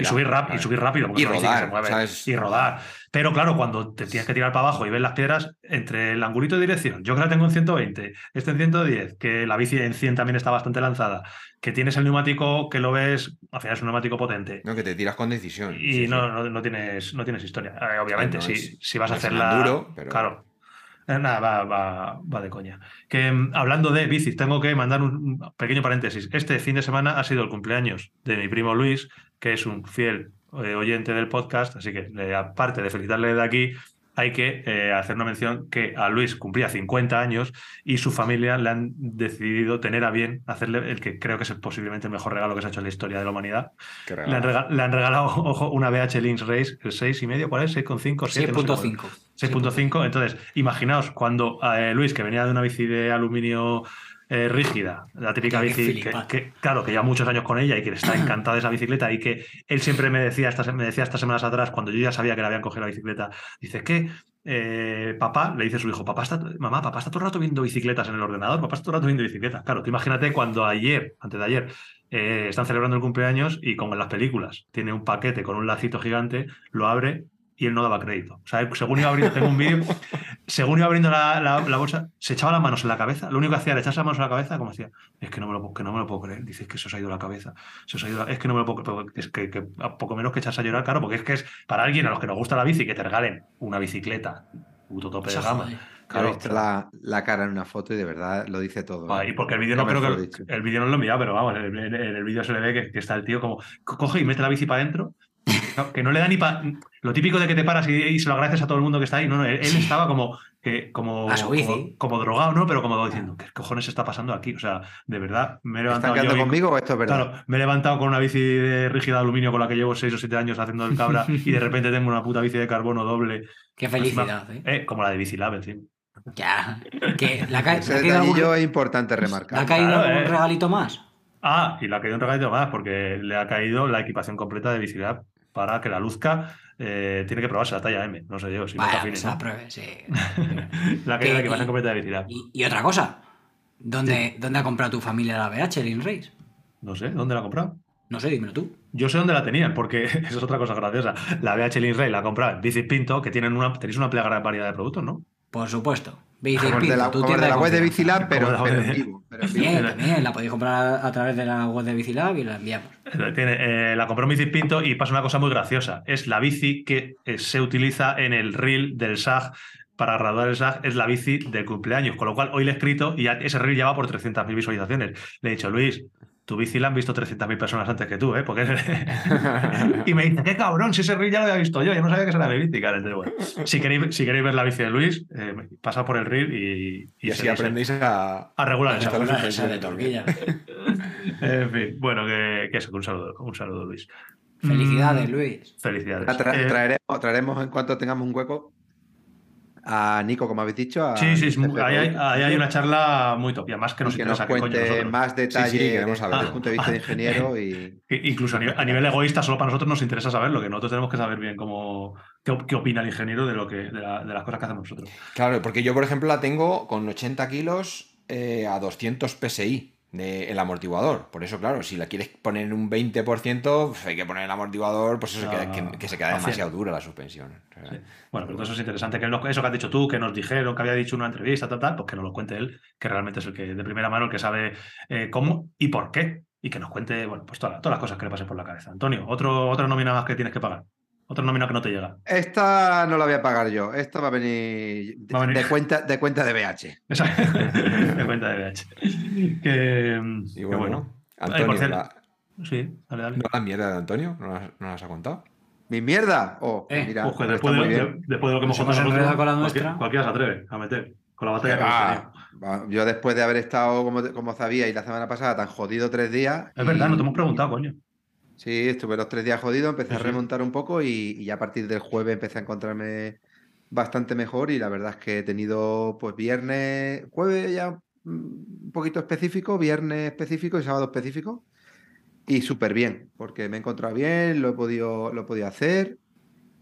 Y, subir rap- y subir rápido. porque Y rodar, se mueve, ¿sabes? Y rodar. Pero claro, cuando te tienes que tirar para abajo y ves las piedras, entre el angulito de dirección, yo que la tengo en 120, este en 110, que la bici en 100 también está bastante lanzada, que tienes el neumático que lo ves, al final es un neumático potente. No, que te tiras con decisión. Y sí, sí. no, no, no tienes, no tienes historia. Eh, obviamente, no si, es- si vas a hacerla. enduro, pero- Claro. (laughs) Nada, va, va, va de coña. Que mm, hablando de bicis, tengo que mandar un pequeño paréntesis. Este fin de semana ha sido el cumpleaños de mi primo Luis, que es un fiel eh, oyente del podcast, así que aparte de felicitarle de aquí, hay que eh, hacer una mención que a Luis cumplía 50 años y su familia le han decidido tener a bien hacerle el que creo que es posiblemente el mejor regalo que se ha hecho en la historia de la humanidad, le han, le regalado, (laughs) ojo, una BH Links Race, el 6 y medio, ¿cuál es? 6,5, 7, no sé cuál. 6.5. 6.5. Entonces, imaginaos cuando eh, Luis, que venía de una bici de aluminio eh, rígida, la típica que bici, que, claro, que lleva muchos años con ella y que le está (clears throat) encantada de esa bicicleta y que él siempre me decía, estas, me decía estas semanas atrás, cuando yo ya sabía que le habían cogido la bicicleta, dice que eh, papá, le dice a su hijo, papá está, mamá, papá está todo el rato viendo bicicletas en el ordenador, papá está todo el rato viendo bicicletas. Claro, tú imagínate cuando ayer, antes de ayer, eh, están celebrando el cumpleaños y como en las películas tiene un paquete con un lacito gigante, lo abre y él no daba crédito. O sea, según iba abriendo, tengo un vídeo, según iba abriendo la, la- la bolsa, se echaba las manos en la cabeza. Lo único que hacía era echarse las manos en la cabeza, como decía, es que no me lo, puedo- que no me lo puedo creer. Dice, es que se os ha ido la cabeza. Se os ha ido la- Es que no me lo puedo creer. Es que, que a poco menos que echarse a llorar, claro, porque es que es para alguien a los que nos gusta la bici que te regalen una bicicleta, puto tope de gama. he Claro, visto la, la cara en una foto y de verdad lo dice todo. Ah, y porque el vídeo no creo que dicho. el vídeo no lo he enviado, pero vamos, en el, el vídeo se le ve que, que está el tío como co- coge y mete la bici para adentro, no, que no le da ni para lo típico de que te paras y, y se lo agradeces a todo el mundo que está ahí. No, no, él, él estaba como que como, A su bici. como, como drogado, ¿no? Pero como diciendo, ¿qué cojones está pasando aquí? O sea, de verdad, me he ¿Están levantado quedando yo y- conmigo o esto es verdad? Claro, me he levantado con una bici de rígida de aluminio con la que llevo 6 o 7 años haciendo el cabra y de repente tengo una puta bici de carbono doble, (laughs) Qué felicidad, ¿eh? eh, como la de Bicilab encima. Ya. Que la ca- Ese ¿le ha algún- es importante ¿le ha remarcar. caído Claro, algún eh. regalito más? Ah, y le ha caído un regalito más porque le ha caído la equipación completa de Bicilab para que la luzca. eh, tiene que probarse la talla M, no sé yo, si Vaya, (laughs) que la pruebe, sí. Caído Que- la equipación y- completa de Bicilab. Y, y otra cosa. ¿Dónde, ¿Dónde ha comprado tu familia la BH, el InRace? No sé, ¿dónde la ha comprado? No sé, dímelo tú. Yo sé dónde la tenían, porque (laughs) es otra cosa graciosa. La BH Link Ray la ha comprado en Bicis Pinto, que tienen una, tenéis una amplia variedad de productos, ¿no? Por supuesto. Como el de Pinto, la, como de web de. Bicilab, pero, pero en vivo. también, la podéis comprar a, través de la web de Bicilab y la enviamos. Tiene, eh, la compró Pinto y pasa una cosa muy graciosa. Es la bici que eh, se utiliza en el reel del SAG para graduar el SAG, es la bici del cumpleaños. Con lo cual, hoy le he escrito y ese reel ya va por 300.000 visualizaciones. Le he dicho, Luis, tu bici la han visto 300.000 personas antes que tú, ¿eh? Porque... (laughs) y me dice, qué cabrón, si ese reel ya lo había visto yo, yo no sabía que era mi bici. Claro, entonces, bueno, (laughs) si queréis, si queréis ver la bici de Luis, eh, pasad por el reel y, Y así aprendéis a. a regular el Esa Esa de torquilla. (laughs) En fin, bueno, que, que eso, que un saludo, un saludo, Luis. Felicidades, Mm, Luis. Felicidades. Tra- Eh, traeremos, traeremos en cuanto tengamos un hueco a Nico, como habéis dicho. a sí, sí, es muy- Jefe ahí, hay, ahí hay una charla muy top, y además que nos que nos cuente nosotros. más detalle queremos saber. desde el punto de vista de ingeniero (laughs) y Incluso a nivel, a nivel egoísta, solo para nosotros nos interesa saberlo, que nosotros tenemos que saber bien cómo, qué, qué opina el ingeniero de, lo que, de, la- de las cosas que hacemos nosotros. Claro, porque yo, por ejemplo, la tengo con 80 kilos eh, a 200 PSI de, el amortiguador. Por eso, claro, si la quieres poner en un 20%, pues hay que poner el amortiguador, pues eso, que, Ah, que- que se queda a demasiado dura la suspensión. O sea, Sí. Bueno, pero eso es interesante. Que eso que has dicho tú, que nos dijeron, que había dicho en una entrevista, tal, tal, pues que nos lo cuente él, que realmente es el que de primera mano el que sabe eh, cómo y por qué. Y que nos cuente, bueno, pues toda- todas las cosas que le pasen por la cabeza. Antonio, otro, otra nómina más que tienes que pagar. Otra nómina que no te llega. esta no la voy a pagar yo. Esta va a venir de, Va a venir. de cuenta, de cuenta de BH. (laughs) De cuenta de BH. Que, y que bueno, Ay, Antonio, la, Sí, dale, dale. ¿no la mierda de Antonio? ¿No la, no las ha contado? ¿Mi mierda? Oh, Eh, mira, Ojo, está después, de, muy bien. de- después de lo que hemos contado nosotros, enredado con la cualquiera- nuestra. Cualquiera se atreve a meter con la batalla que hemos Ah, tenido. yo después de haber estado, como, como sabíais, la semana pasada tan jodido tres días. Es y- verdad, no te hemos preguntado, coño. Sí, estuve los tres días jodido, empecé a remontar un poco y, y ya a partir del jueves empecé a encontrarme bastante mejor y la verdad es que he tenido pues viernes, jueves ya mm, un poquito específico, viernes específico y sábado específico. Y súper bien, porque me he encontrado bien, lo he podido, lo he podido hacer.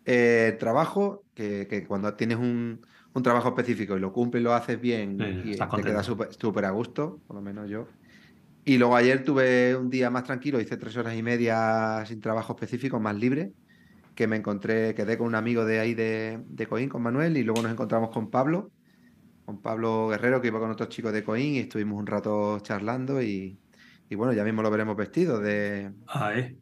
Eh, trabajo, que, que cuando tienes un, un trabajo específico y lo cumples y lo haces bien Sí, y te queda contento. súper a gusto, por lo menos yo. Y luego ayer tuve un día más tranquilo, hice tres horas y media sin trabajo específico, más libre, que me encontré, quedé con un amigo de ahí de, de Coín, con Manuel, y luego nos encontramos con Pablo, con Pablo Guerrero, que iba con otros chicos de Coín, y estuvimos un rato charlando y, y bueno, ya mismo lo veremos vestido de... Ahí.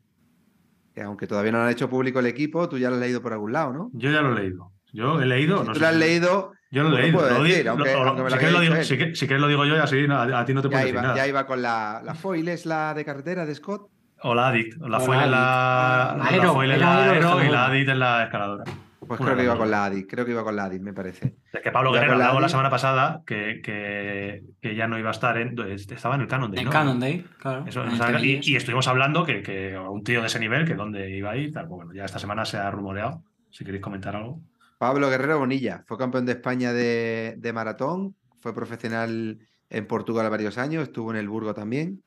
que aunque todavía no lo han hecho público el equipo, tú ya lo has leído por algún lado, ¿no? Yo ya lo he leído. Yo he leído. Si no tú lo has leído, Yo lo he pues lo decir, aunque- aunque si, quieres lo digo, él. si, que- si quieres lo digo yo y así no, a, a ti no te puedo decir iba, nada. ya iba con la, la foil, es la de carretera de Scott. O la Addict. La O foil la es la, Addict. la Aero, foil la Aero aero y escaladora. la Addict es la escaladora. Pues creo que iba con la Adi, creo que iba con la Adi, me parece. Es que Pablo Guerrero con la la Addict. semana pasada que, que, que ya no iba a estar en. Estaba en el Canon Day. En ¿no? Canon Day, claro. Eso, en o sea, y, estuvimos hablando que, que un tío de ese nivel, que dónde iba a ir, tal. Pues bueno, ya esta semana se ha rumoreado. Si queréis comentar algo. Pablo Guerrero Bonilla, fue campeón de España de, de maratón, fue profesional en Portugal varios años, estuvo en el Burgo también,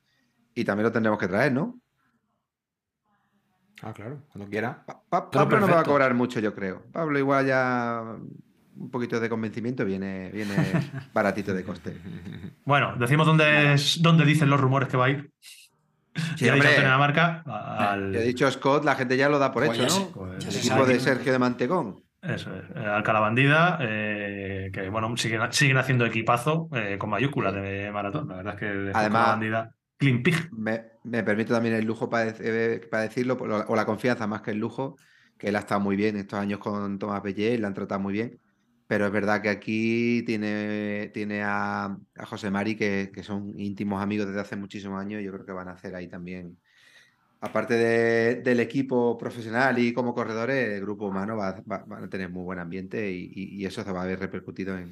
y también lo tendremos que traer, ¿no? Ah, claro, cuando quiera. Pa- Pa- Todo Pablo no va a cobrar mucho, yo creo. Pablo igual ya un poquito de convencimiento viene, viene (laughs) baratito de coste. Bueno, decimos dónde, es, dónde dicen los rumores que va a ir. Sí, ya dicho hombre. Antonio Lamarca al, He dicho Scott, la gente ya lo da por Pues hecho, ya ¿no? pues, El equipo de Sergio de Mantegón. Eso es, eh, Alcalá Bandida, eh, que bueno, siguen, siguen haciendo equipazo eh, con mayúsculas de maratón. La verdad es que de Además- Bandida, Clean Pig. Me, me permito también el lujo para, decirlo, por- o la confianza más que el lujo, que él ha estado muy bien estos años con Tomás Bellé, le han tratado muy bien. Pero es verdad que aquí tiene, tiene a, a José Mari, que, que son íntimos amigos desde hace muchísimos años. Yo creo que van a hacer ahí también, aparte de- del equipo profesional y como corredores, el grupo humano va, va- van a tener muy buen ambiente y, y- y eso se va a ver repercutido en.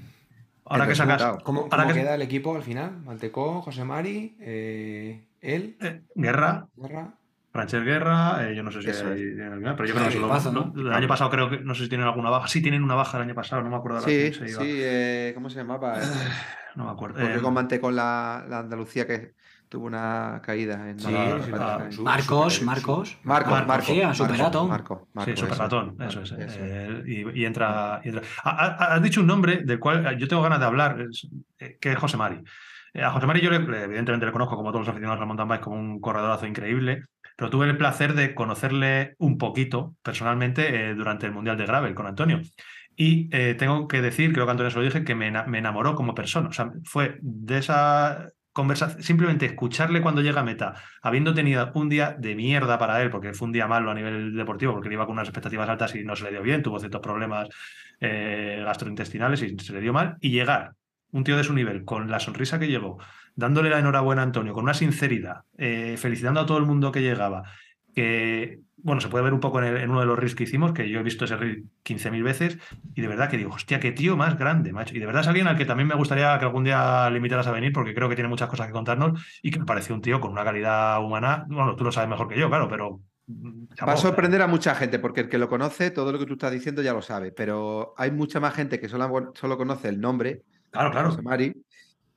Ahora el que sacas. ¿Cómo, Ahora cómo que- queda el equipo al final? Mantecó, José Mari, eh, él, eh, Guerra, Guerra. Frances Guerra, eh, yo no sé si hay- pero yo creo que no, ¿no? el año pasado creo que no sé si tienen alguna baja. Sí, tienen una baja el año pasado, no me acuerdo ahora Sí, quién se sí, iba. eh, ¿cómo se llamaba? (sighs) No me acuerdo. Porque Eh, con Mantecón la, la Andalucía que tuvo una caída en Sí, Ah, sí, ah, su- Marcos, super- Marcos. Marcos, Marcos, Marcos, sí, Marcos, Superatón. Marcos, Sí, Marcos, super eso. eso es. Eso. eh, y, y entra. y entra. Ha- ha- Has dicho un nombre del cual eh, yo tengo ganas de hablar, eh, que es José Mari. Eh, A José Mari yo le- evidentemente le conozco como todos los aficionados al mountain bike como un corredorazo increíble, pero tuve el placer de conocerle un poquito personalmente eh, durante el Mundial de Gravel con Antonio. Y eh, tengo que decir, creo que Antonio se lo dije, que me, me enamoró como persona. O sea, fue de esa conversación, simplemente escucharle cuando llega a meta, habiendo tenido un día de mierda para él, porque fue un día malo a nivel deportivo, porque él iba con unas expectativas altas y no se le dio bien, tuvo ciertos problemas eh, gastrointestinales y se le dio mal, y llegar un tío de su nivel, con la sonrisa que llegó, dándole la enhorabuena a Antonio, con una sinceridad, eh, felicitando a todo el mundo que llegaba, que, bueno, se puede ver un poco en, el- en uno de los reels que hicimos, que yo he visto ese reel 15.000 veces, y de verdad que digo, hostia, qué tío más grande, macho. Y de verdad es alguien al que también me gustaría que algún día le invitaras a venir, porque creo que tiene muchas cosas que contarnos y que me pareció un tío con una calidad humana, bueno, tú lo sabes mejor que yo, claro, pero... mm, Va a sorprender a mucha gente, porque el que lo conoce, todo lo que tú estás diciendo ya lo sabe, pero hay mucha más gente que solo, solo conoce el nombre, Claro, claro. José Mari,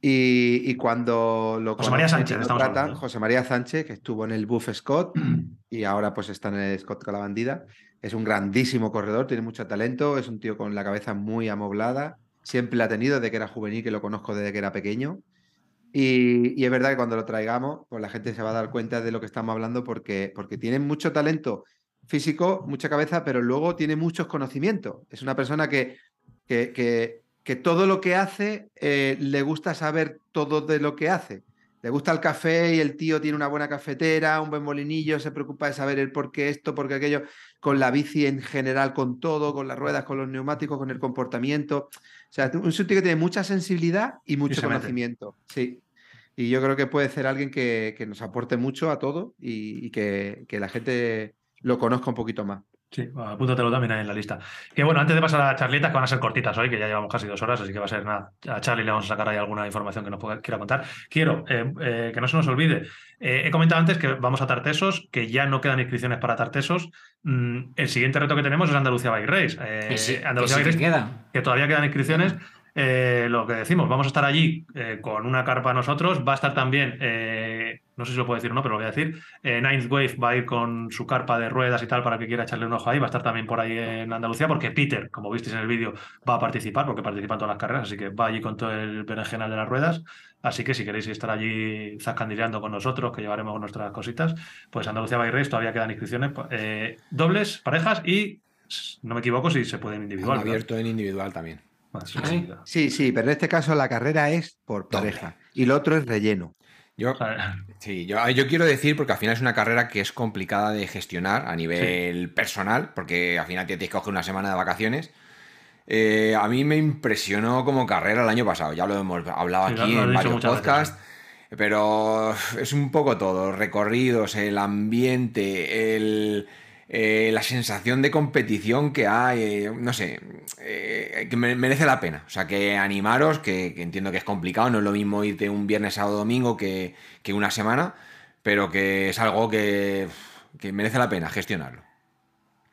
y, y cuando lo José María Sánchez, lo estamos tratan, hablando. José María Sánchez, que estuvo en el Buff Scott y ahora pues está en el Scott con la bandida, es un grandísimo corredor, tiene mucho talento, es un tío con la cabeza muy amoblada, siempre la ha tenido desde que era juvenil, que lo conozco desde que era pequeño. Y, y es verdad que cuando lo traigamos, pues la gente se va a dar cuenta de lo que estamos hablando porque, porque tiene mucho talento físico, mucha cabeza, pero luego tiene muchos conocimientos. Es una persona que, que, que- que todo lo que hace eh, le gusta saber todo de lo que hace. Le gusta el café y el tío tiene una buena cafetera, un buen molinillo, se preocupa de saber el por qué esto, por qué aquello, con la bici en general, con todo, con las ruedas, con los neumáticos, con el comportamiento. O sea, un tío que tiene mucha sensibilidad y mucho conocimiento. Sí. Y yo creo que puede ser alguien que, que nos aporte mucho a todo y, y que, que la gente lo conozca un poquito más. Sí, apúntatelo también ahí en la lista. Que bueno, antes de pasar a las charlitas, que van a ser cortitas hoy, que ya llevamos casi dos horas, así que va a ser nada. A Charlie le vamos a sacar ahí alguna información que nos pueda- quiera contar. Quiero eh, eh, que no se nos olvide. eh, he comentado antes que vamos a Tartesos, que ya no quedan inscripciones para Tartesos. Mm, el siguiente reto que tenemos es Andalucía Bike Race. Que sí, que Andalucía sí que Race, queda. que todavía quedan inscripciones. Lo que decimos, vamos a estar allí con una carpa nosotros. Va a estar también no sé si lo puedo decir o no, pero lo voy a decir. Eh, Ninth Wave va a ir con su carpa de ruedas y tal para que quiera echarle un ojo ahí. Va a estar también por ahí en Andalucía, porque Peter, como visteis en el vídeo, va a participar, porque participa en todas las carreras, así que va allí con todo el berenjenal de las ruedas. Así que si queréis estar allí zascandileando con nosotros, que llevaremos nuestras cositas, pues Andalucía Bike Race todavía quedan inscripciones eh, dobles, parejas y, no me equivoco, si se pueden individual. abierto en individual también. Sí, ¿Ah, sí, sí? pero en este caso la carrera es por Doble. pareja y lo otro es relleno. Yo, sí, yo, yo quiero decir, porque al final es una carrera que es complicada de gestionar a nivel personal, porque al final tienes que coger una semana de vacaciones. Eh, a mí me impresionó como carrera el año pasado, ya lo hemos hablado Sí, aquí en varios podcasts, pero es un poco todo, recorridos, el ambiente, el, eh, la sensación de competición que hay, eh, no sé, eh, que me- merece la pena. O sea, que animaros, que, que entiendo que es complicado, no es lo mismo irte un viernes, sábado, domingo que, que una semana, pero que es algo que, que merece la pena gestionarlo.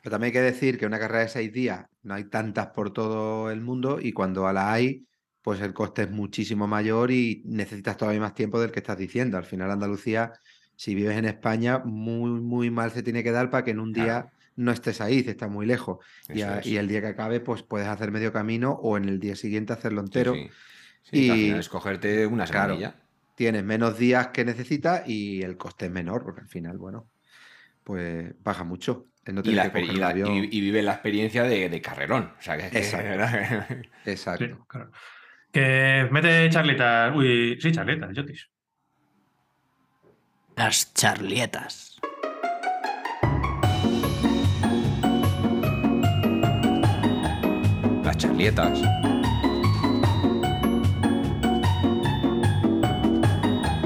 Pero también hay que decir que una carrera de seis días no hay tantas por todo el mundo y cuando a la hay, pues el coste es muchísimo mayor y necesitas todavía más tiempo del que estás diciendo. Al final Andalucía, si vives en España, muy, muy mal se tiene que dar para que en un día Claro. no estés ahí, si estás muy lejos. Y, Eso a- es. y el día que acabe, pues puedes hacer medio camino o en el día siguiente hacerlo Sí, entero. sí. Sí, que al Y- final es cogerte una Claro. Tienes menos días que necesitas y el coste es menor, porque al final, bueno, pues baja mucho. no Y, tener la que y la- avión. y- y vive la experiencia de, de carrerón. O sea, que, que- Exacto. (laughs) Sí, Exacto. claro. Que mete charleta. Uy, sí, charleta, Jotis. Las charlietas. las charlietas.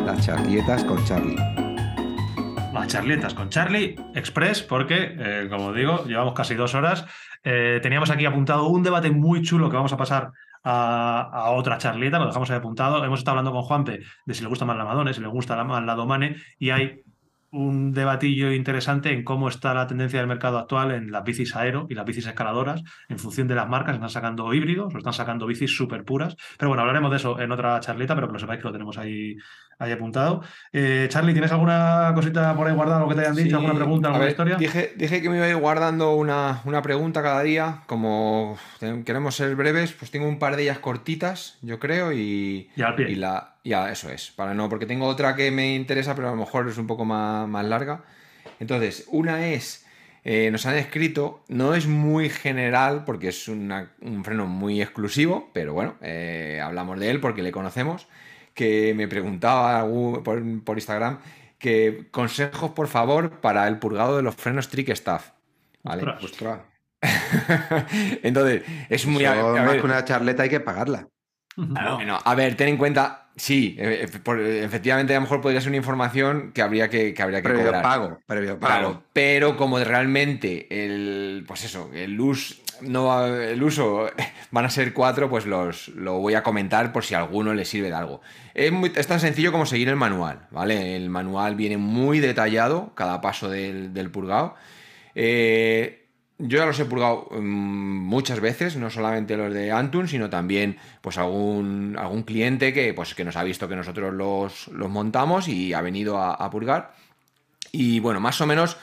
Las charlietas con Charlie. Las charletas con Charlie Express, porque, eh, como digo, llevamos casi dos horas. Eh, teníamos aquí apuntado un debate muy chulo que vamos a pasar a, otra charleta, lo dejamos ahí apuntado. Hemos estado hablando con Juanpe de si le gusta más la Madone, si le gusta más la Domane, y hay un debatillo interesante en cómo está la tendencia del mercado actual en las bicis aero y las bicis escaladoras, en función de las marcas, están sacando híbridos o están sacando bicis súper puras. Pero bueno, hablaremos de eso en otra charleta, pero que lo sepáis que lo tenemos ahí, ahí apuntado. Eh, Charlie, ¿tienes alguna cosita por ahí guardada, algo que te hayan dicho, Sí, alguna pregunta, alguna ver, historia? Dije, dije que me iba a ir guardando una, una pregunta cada día. Como queremos ser breves, pues tengo un par de ellas cortitas, yo creo, y, Y al pie. y la, ya, eso es. Para no, porque tengo otra que me interesa, pero a lo mejor es un poco más, más larga. Entonces, una es, eh, nos han escrito, no es muy general porque es una- un freno muy exclusivo, pero bueno, eh, hablamos de él porque le conocemos, que me preguntaba algún- por, por Instagram que consejos, por favor, para el purgado de los frenos Trick Staff. ¿Vale? Ostras. Ostras. (laughs) Entonces, es muy... Eso, a más ver, que una charleta hay que pagarla. bueno, a ver, ten en cuenta, sí, e- e- efectivamente a lo mejor podría ser una información que habría que, que, habría que Previo cobrar. pago. Previo pago. Claro, pero como realmente el, pues eso, el uso, no, el uso (laughs) van a ser cuatro, pues los, lo voy a comentar por si a alguno le sirve de algo. Es, muy- es tan sencillo como seguir el manual, ¿vale? El manual viene muy detallado, cada paso del, del purgado. Eh, yo ya los he purgado mm, muchas veces, no solamente los de Antun, sino también pues algún, algún cliente que, pues, que nos ha visto que nosotros los, los montamos y ha venido a, a purgar. Y bueno, más o menos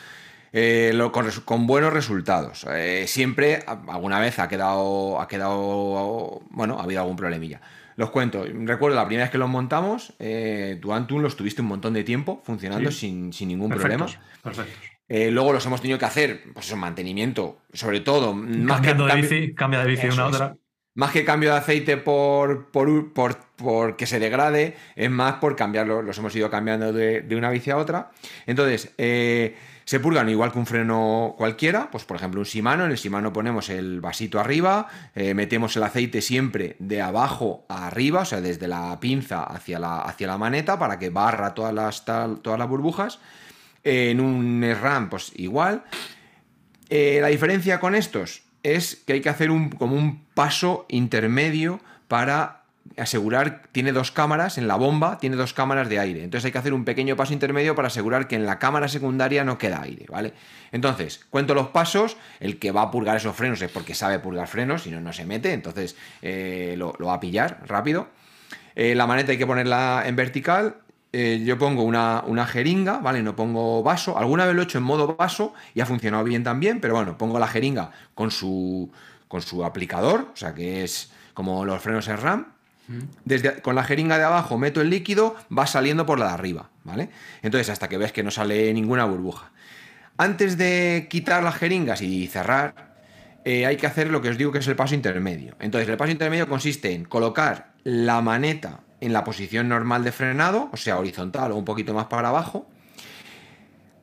eh, lo- con, buenos resultados. Eh, siempre, alguna vez ha quedado, ha quedado, bueno, ha habido algún problemilla. Los cuento, recuerdo la primera vez que los montamos, eh, tu Antun los tuviste un montón de tiempo funcionando Sí. sin, sin ningún Perfectos, problema. Perfecto. Eh, luego los hemos tenido que hacer, pues eso, mantenimiento, sobre todo, más que, de cambio- bici, cambia de bici Eso una otra. más que cambio de aceite por, por, por, por que se degrade, es más por cambiarlo, los hemos ido cambiando de, de una bici a otra. Entonces, eh, se purgan igual que un freno cualquiera, pues por ejemplo un Shimano, en el Shimano ponemos el vasito arriba, eh, metemos el aceite siempre de abajo a arriba, o sea, desde la pinza hacia la, hacia la maneta para que barra todas las, tal- todas las burbujas. En un SRAM, pues igual. Eh, la diferencia con estos es que hay que hacer un, como un paso intermedio para asegurar, tiene dos cámaras, en la bomba tiene dos cámaras de aire, entonces hay que hacer un pequeño paso intermedio para asegurar que en la cámara secundaria no queda aire, ¿vale? Entonces, cuento los pasos, el que va a purgar esos frenos es porque sabe purgar frenos, si no, no se mete, entonces eh, lo, lo va a pillar rápido. Eh, la maneta hay que ponerla en vertical, eh, yo pongo una, una, jeringa, ¿vale? No pongo vaso. Alguna vez lo he hecho en modo vaso y ha funcionado bien también, pero bueno, pongo la jeringa con su, con su aplicador, o sea que es como los frenos en RAM. Desde, con la jeringa de abajo meto el líquido, va saliendo por la de arriba, ¿vale? Entonces, hasta que ves que no sale ninguna burbuja. Antes de quitar las jeringas y cerrar, eh, hay que hacer lo que os digo que es el paso intermedio. Entonces, el paso intermedio consiste en colocar la maneta en la posición normal de frenado, o sea, horizontal o un poquito más para abajo.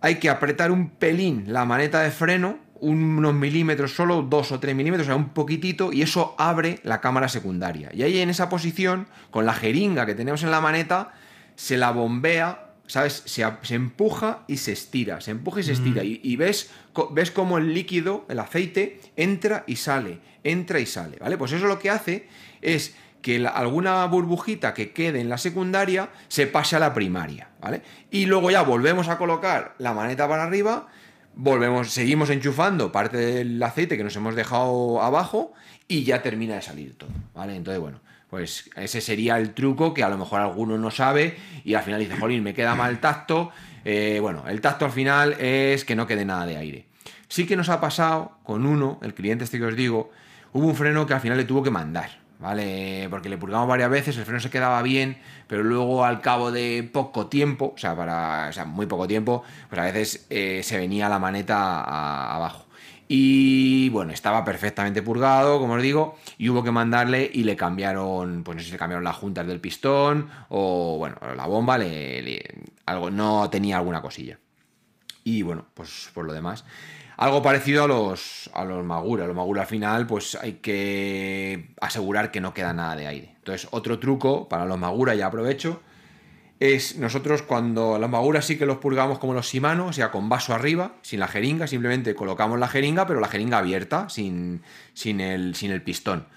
Hay que apretar un pelín la maneta de freno, unos milímetros solo, dos o tres milímetros, o sea, un poquitito, y eso abre la cámara secundaria. Y ahí en esa posición, con la jeringa que tenemos en la maneta, se la bombea, ¿sabes? Se, se empuja y se estira, se empuja y se estira. Y, y, ves, ves como el líquido, el aceite, entra y sale, entra y sale, ¿vale? Pues eso lo que hace es que la, alguna burbujita que quede en la secundaria se pase a la primaria, ¿vale? Y luego ya volvemos a colocar la maneta para arriba, volvemos, seguimos enchufando parte del aceite que nos hemos dejado abajo y ya termina de salir todo, ¿vale? Entonces, bueno, pues ese sería el truco que a lo mejor alguno no sabe y al final dice, jolín, me queda mal tacto. Eh, bueno, el tacto al final es que no quede nada de aire. Sí que nos ha pasado con uno, el cliente este que os digo, hubo un freno que al final le tuvo que mandar, ¿vale? Porque le purgamos varias veces, el freno se quedaba bien, pero luego al cabo de poco tiempo, o sea, para, o sea, muy poco tiempo, pues a veces eh, se venía la maneta abajo. Y bueno, estaba perfectamente purgado, como os digo, y hubo que mandarle y le cambiaron, pues no sé si le cambiaron las juntas del pistón o, bueno, la bomba, le, algo, no tenía alguna cosilla. Y bueno, pues por lo demás. Algo parecido a los, a los Magura. Los Magura al final, pues hay que asegurar que no queda nada de aire. Entonces, otro truco para los Magura, ya aprovecho, es nosotros cuando los Magura sí que los purgamos como los Shimano, o sea, con vaso arriba, sin la jeringa, simplemente colocamos la jeringa, pero la jeringa abierta, sin, sin, el, sin el pistón.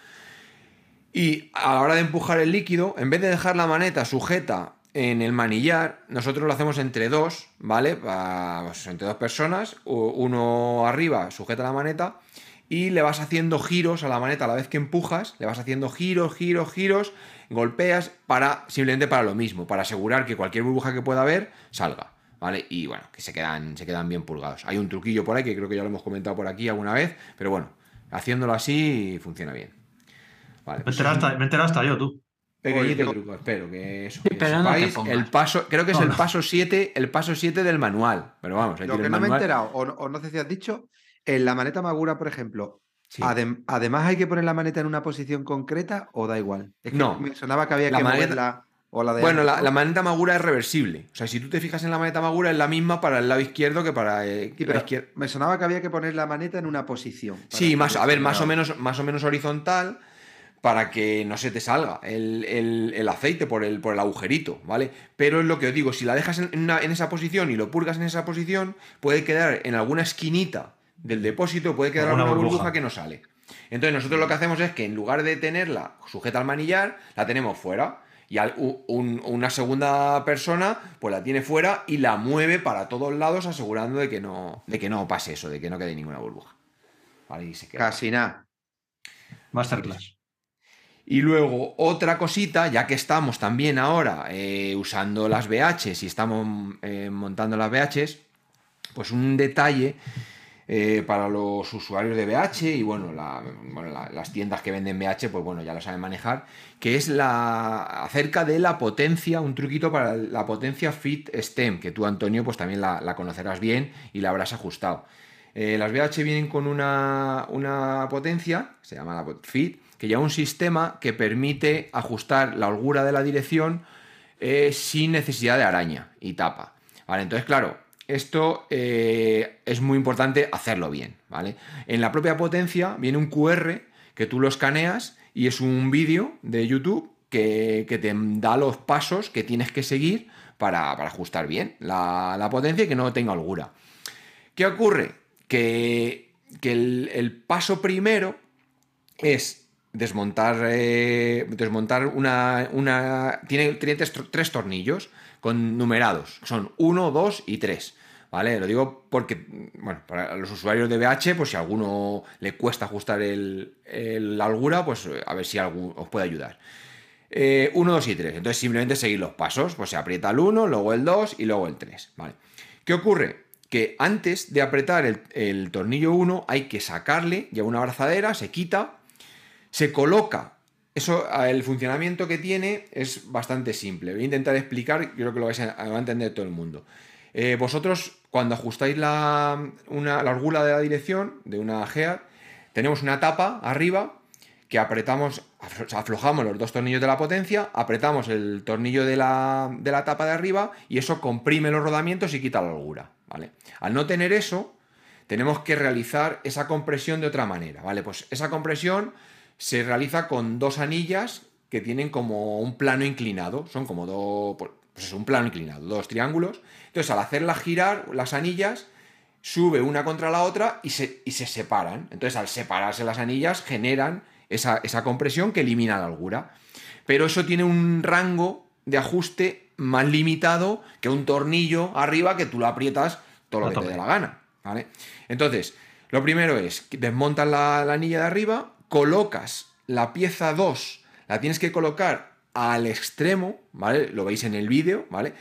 Y a la hora de empujar el líquido, en vez de dejar la maneta sujeta en el manillar, nosotros lo hacemos entre dos, ¿vale? Pues entre dos personas, uno arriba sujeta la maneta y le vas haciendo giros a la maneta a la vez que empujas, le vas haciendo giros, giros, giros, golpeas para simplemente para lo mismo, para asegurar que cualquier burbuja que pueda haber salga, ¿vale? Y bueno, que se quedan, se quedan bien pulgados. Hay un truquillo por ahí que creo que ya lo hemos comentado por aquí alguna vez, pero bueno, haciéndolo así funciona bien. Vale, pues... me, enteraste, me enteraste yo, tú. Pequeñito truco, espero que eso. Que sepáis, no el paso, creo que es el paso 7, el paso 7 del manual. Pero vamos, Lo que no me he enterado, o, o, no sé si has dicho, en la maneta Magura, por ejemplo, sí. adem, además hay que poner la maneta en una posición concreta o da igual. Es que no. me sonaba que había la que maneta, moverla. O la de bueno, la, la, maneta Magura es reversible. O sea, si tú te fijas en la maneta Magura, es la misma para el lado izquierdo que para eh, sí, la izquierda. Me sonaba que había que poner la maneta en una posición. Sí, más, a ver, más o menos, más o menos horizontal para que no se te salga el, el, el, aceite por el, por el agujerito, ¿vale? Pero es lo que os digo, si la dejas en, una, en, esa posición y lo purgas en esa posición, puede quedar en alguna esquinita del depósito, puede quedar alguna burbuja. burbuja que no sale. Entonces nosotros lo que hacemos es que en lugar de tenerla sujeta al manillar, la tenemos fuera. Y al, un, una segunda persona pues la tiene fuera y la mueve para todos lados asegurando de que no, de que no pase eso, de que no quede ninguna burbuja. Vale, y se queda. Casi nada. Masterclass. Y luego otra cosita, ya que estamos también ahora eh, usando las VHs y estamos eh, montando las VHs, pues un detalle eh, para los usuarios de VH y bueno, la, bueno la, las tiendas que venden VH, pues bueno, ya lo saben manejar, que es la acerca de la potencia, un truquito para la potencia Fit STEM, que tú Antonio pues también la, la conocerás bien y la habrás ajustado. las VH vienen con una, una potencia, se llama la Fit, que lleva un sistema que permite ajustar la holgura de la dirección eh, sin necesidad de araña y tapa. ¿Vale? Entonces, claro, esto eh, es muy importante hacerlo bien. ¿vale? En la propia potencia viene un QR que tú lo escaneas y es un vídeo de YouTube que, que, te da los pasos que tienes que seguir para, para ajustar bien la, la, potencia y que no tenga holgura. ¿Qué ocurre? Que, que el paso primero es desmontar, eh, desmontar una, una... Tiene, tiene tres, tres, tornillos con numerados. Son 1, 2 y 3. ¿Vale? Lo digo porque, bueno, para los usuarios de VH, pues si a alguno le cuesta ajustar el, el, la holgura, pues a ver si algún, os puede ayudar. 1, 2 y 3. Entonces simplemente seguir los pasos. Pues se aprieta el 1, luego el 2 y luego el 3. ¿vale? ¿Qué ocurre? Que antes de apretar el, el tornillo 1 hay que sacarle, lleva una abrazadera, se quita, se coloca. Eso, el funcionamiento que tiene es bastante simple. Voy a intentar explicar, yo creo que lo vais a, va a entender todo el mundo. Eh, vosotros, cuando ajustáis la, una, la de la dirección de una GEAR, tenemos una tapa arriba que apretamos, aflojamos los dos tornillos de la potencia, apretamos el tornillo de la, de la tapa de arriba y eso comprime los rodamientos y quita la holgura, ¿vale? Al no tener eso, tenemos que realizar esa compresión de otra manera, ¿vale? Pues esa compresión se realiza con dos anillas que tienen como un plano inclinado, son como dos, pues es un plano inclinado, dos triángulos. Entonces, al hacerlas girar, las anillas, sube una contra la otra y se, y se separan. Entonces, al separarse las anillas, generan esa, compresión que elimina la holgura. Pero eso tiene un rango de ajuste más limitado que un tornillo arriba que tú lo aprietas todo lo que te dé la gana. ¿vale? Entonces, lo primero es desmontas la, la anilla de arriba, colocas la pieza 2, la tienes que colocar al extremo, ¿vale? Lo veis en el vídeo, ¿vale?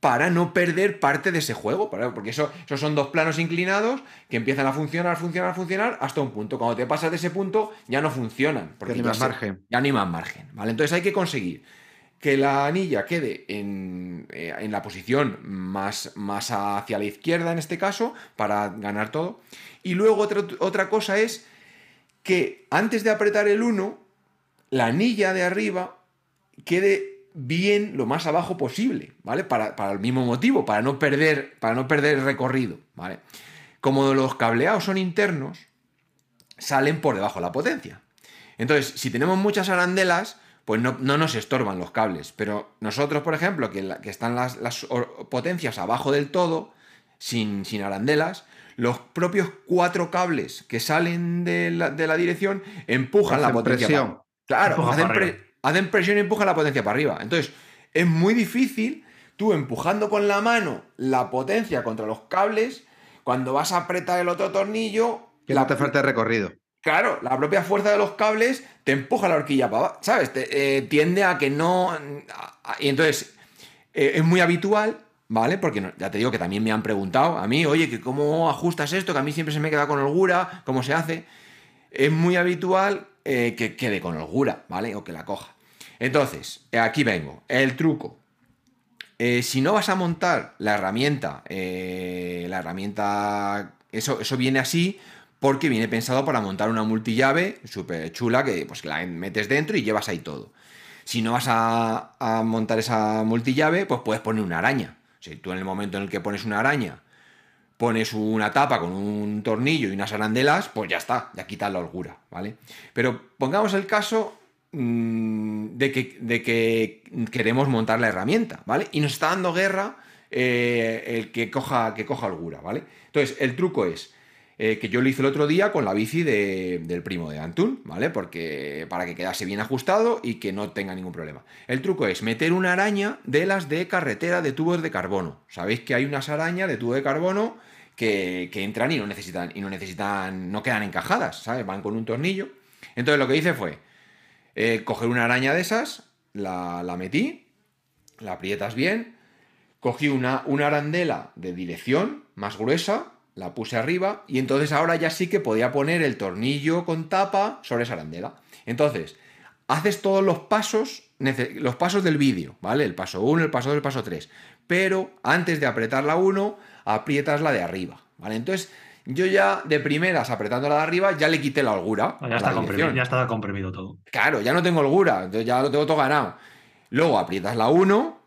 Para no perder parte de ese juego, porque eso, esos son dos planos inclinados que empiezan a funcionar, funcionar, funcionar hasta un punto. Cuando te pasas de ese punto ya no funcionan. Porque ya ni más margen. Ya ni más margen, ¿vale? Entonces hay que conseguir que la anilla quede en, eh, en, la posición más, más hacia la izquierda en este caso, para ganar todo. Y luego otra, otra cosa es que antes de apretar el 1, la anilla de arriba quede bien lo más abajo posible, ¿vale? Para, el mismo motivo, para no, perder, para no perder el recorrido, ¿vale? Como los cableados son internos, salen por debajo de la potencia. Entonces, si tenemos muchas arandelas, pues no, nos estorban los cables. Pero nosotros, por ejemplo, que, están las, potencias abajo del todo, sin, sin, arandelas, los propios cuatro cables que salen de la, dirección empujan la potencia. Presión. Claro, hacen, hacen presión y empujan la potencia para arriba. Entonces, es muy difícil tú empujando con la mano la potencia contra los cables, cuando vas a apretar el otro tornillo... Que la... no te falta recorrido. Claro, la propia fuerza de los cables te empuja la horquilla para abajo, ¿sabes? Te, eh, tiende a que no... Y entonces, eh, es muy habitual, ¿vale? Porque ya te digo que también me han preguntado a mí, oye, que ¿cómo ajustas esto? Que a mí siempre se me queda con holgura, ¿cómo se hace? Es muy habitual eh, que quede con holgura, ¿vale? O que la coja. Entonces, eh, aquí vengo. El truco. Eh, si no vas a montar la herramienta, la herramienta, eso, eso viene así porque viene pensado para montar una multillave súper chula que pues la metes dentro y llevas ahí todo. Si no vas a, a, montar esa multillave, pues puedes poner una araña. Si tú en el momento en el que pones una araña pones una tapa con un tornillo y unas arandelas, pues ya está, ya quitas la holgura, ¿vale? Pero pongamos el caso mm, de, que, de, que, queremos montar la herramienta, ¿vale? Y nos está dando guerra eh, el que coja, que coja holgura, ¿vale? Entonces, el truco es eh, que yo lo hice el otro día con la bici del primo de Antun, ¿vale? Porque para que quedase bien ajustado y que no tenga ningún problema. El truco es meter una araña de las de carretera de tubos de carbono. Sabéis que hay unas arañas de tubo de carbono que, entran y no necesitan, y no necesitan, no quedan encajadas, ¿sabes? Van con un tornillo. Entonces lo que hice fue eh, coger una araña de esas, la, metí, la aprietas bien, cogí una, una arandela de dirección más gruesa, la puse arriba y entonces ahora ya sí que podía poner el tornillo con tapa sobre esa arandela. Entonces, haces todos los pasos, los pasos del vídeo, ¿vale? El paso 1, el paso 2, el paso 3. Pero antes de apretar la 1, aprietas la de arriba, ¿vale? Entonces, yo ya de primeras apretando la de arriba ya le quité la holgura. Ah, ya, está comprimido, ya está comprimido todo. Claro, ya no tengo holgura, entonces ya lo tengo todo ganado. Luego aprietas la 1,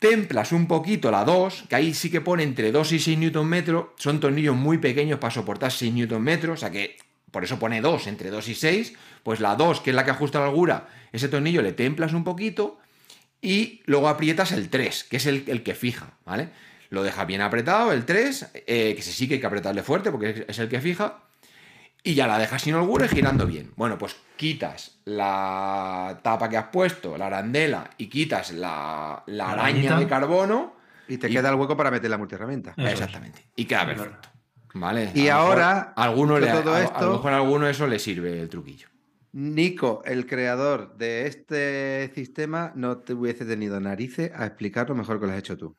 templas un poquito la 2, que ahí sí que pone entre 2 y 6 Nm, son tornillos muy pequeños para soportar 6 Nm, o sea que por eso pone 2, entre 2 y 6, pues la 2, que es la que ajusta la holgura, ese tornillo le templas un poquito y luego aprietas el 3, que es el, el que fija, ¿vale? Lo deja bien apretado, el 3, eh, que sí que hay que apretarle fuerte porque es el que fija. Y ya la dejas sin holgura y girando bien. Bueno, pues quitas la tapa que has puesto, la arandela, y quitas la, araña de carbono. Y te queda el hueco para meter la multiherramienta. Exactamente. Y queda perfecto. ¿Vale? Y ahora, alguno le, todo esto... a, lo mejor a alguno eso le sirve el truquillo. Nico, el creador de este sistema, no te hubiese tenido narices a explicarlo mejor que lo has hecho tú.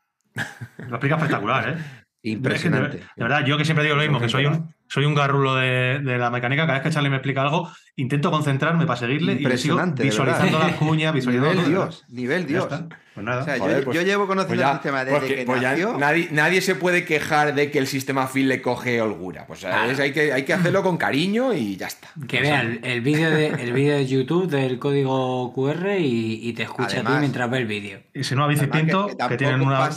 Lo explica espectacular, ¿eh? Impresionante. De, de verdad, yo que siempre digo lo mismo, que soy un, soy un garrulo de, de la mecánica, cada vez que Charlie me explica algo, intento concentrarme para seguirle y sigo Impresionante, de visualizando las (laughs) cuñas, visualizando Nivel todo, Dios, nivel Dios. Pues nada. O sea, Joder, yo, pues- yo llevo Pues conociendo ya- el sistema desde porque- que pues ya nació. nadie, nadie se puede quejar de que el sistema Phil le coge holgura. Pues Claro. es- hay, que, hay que hacerlo con cariño y ya está. Que vea el, el vídeo de, el de YouTube del código QR y, y te escucha a ti mientras ve el vídeo. Y si no, a que- Pinto, que que, tienen, una,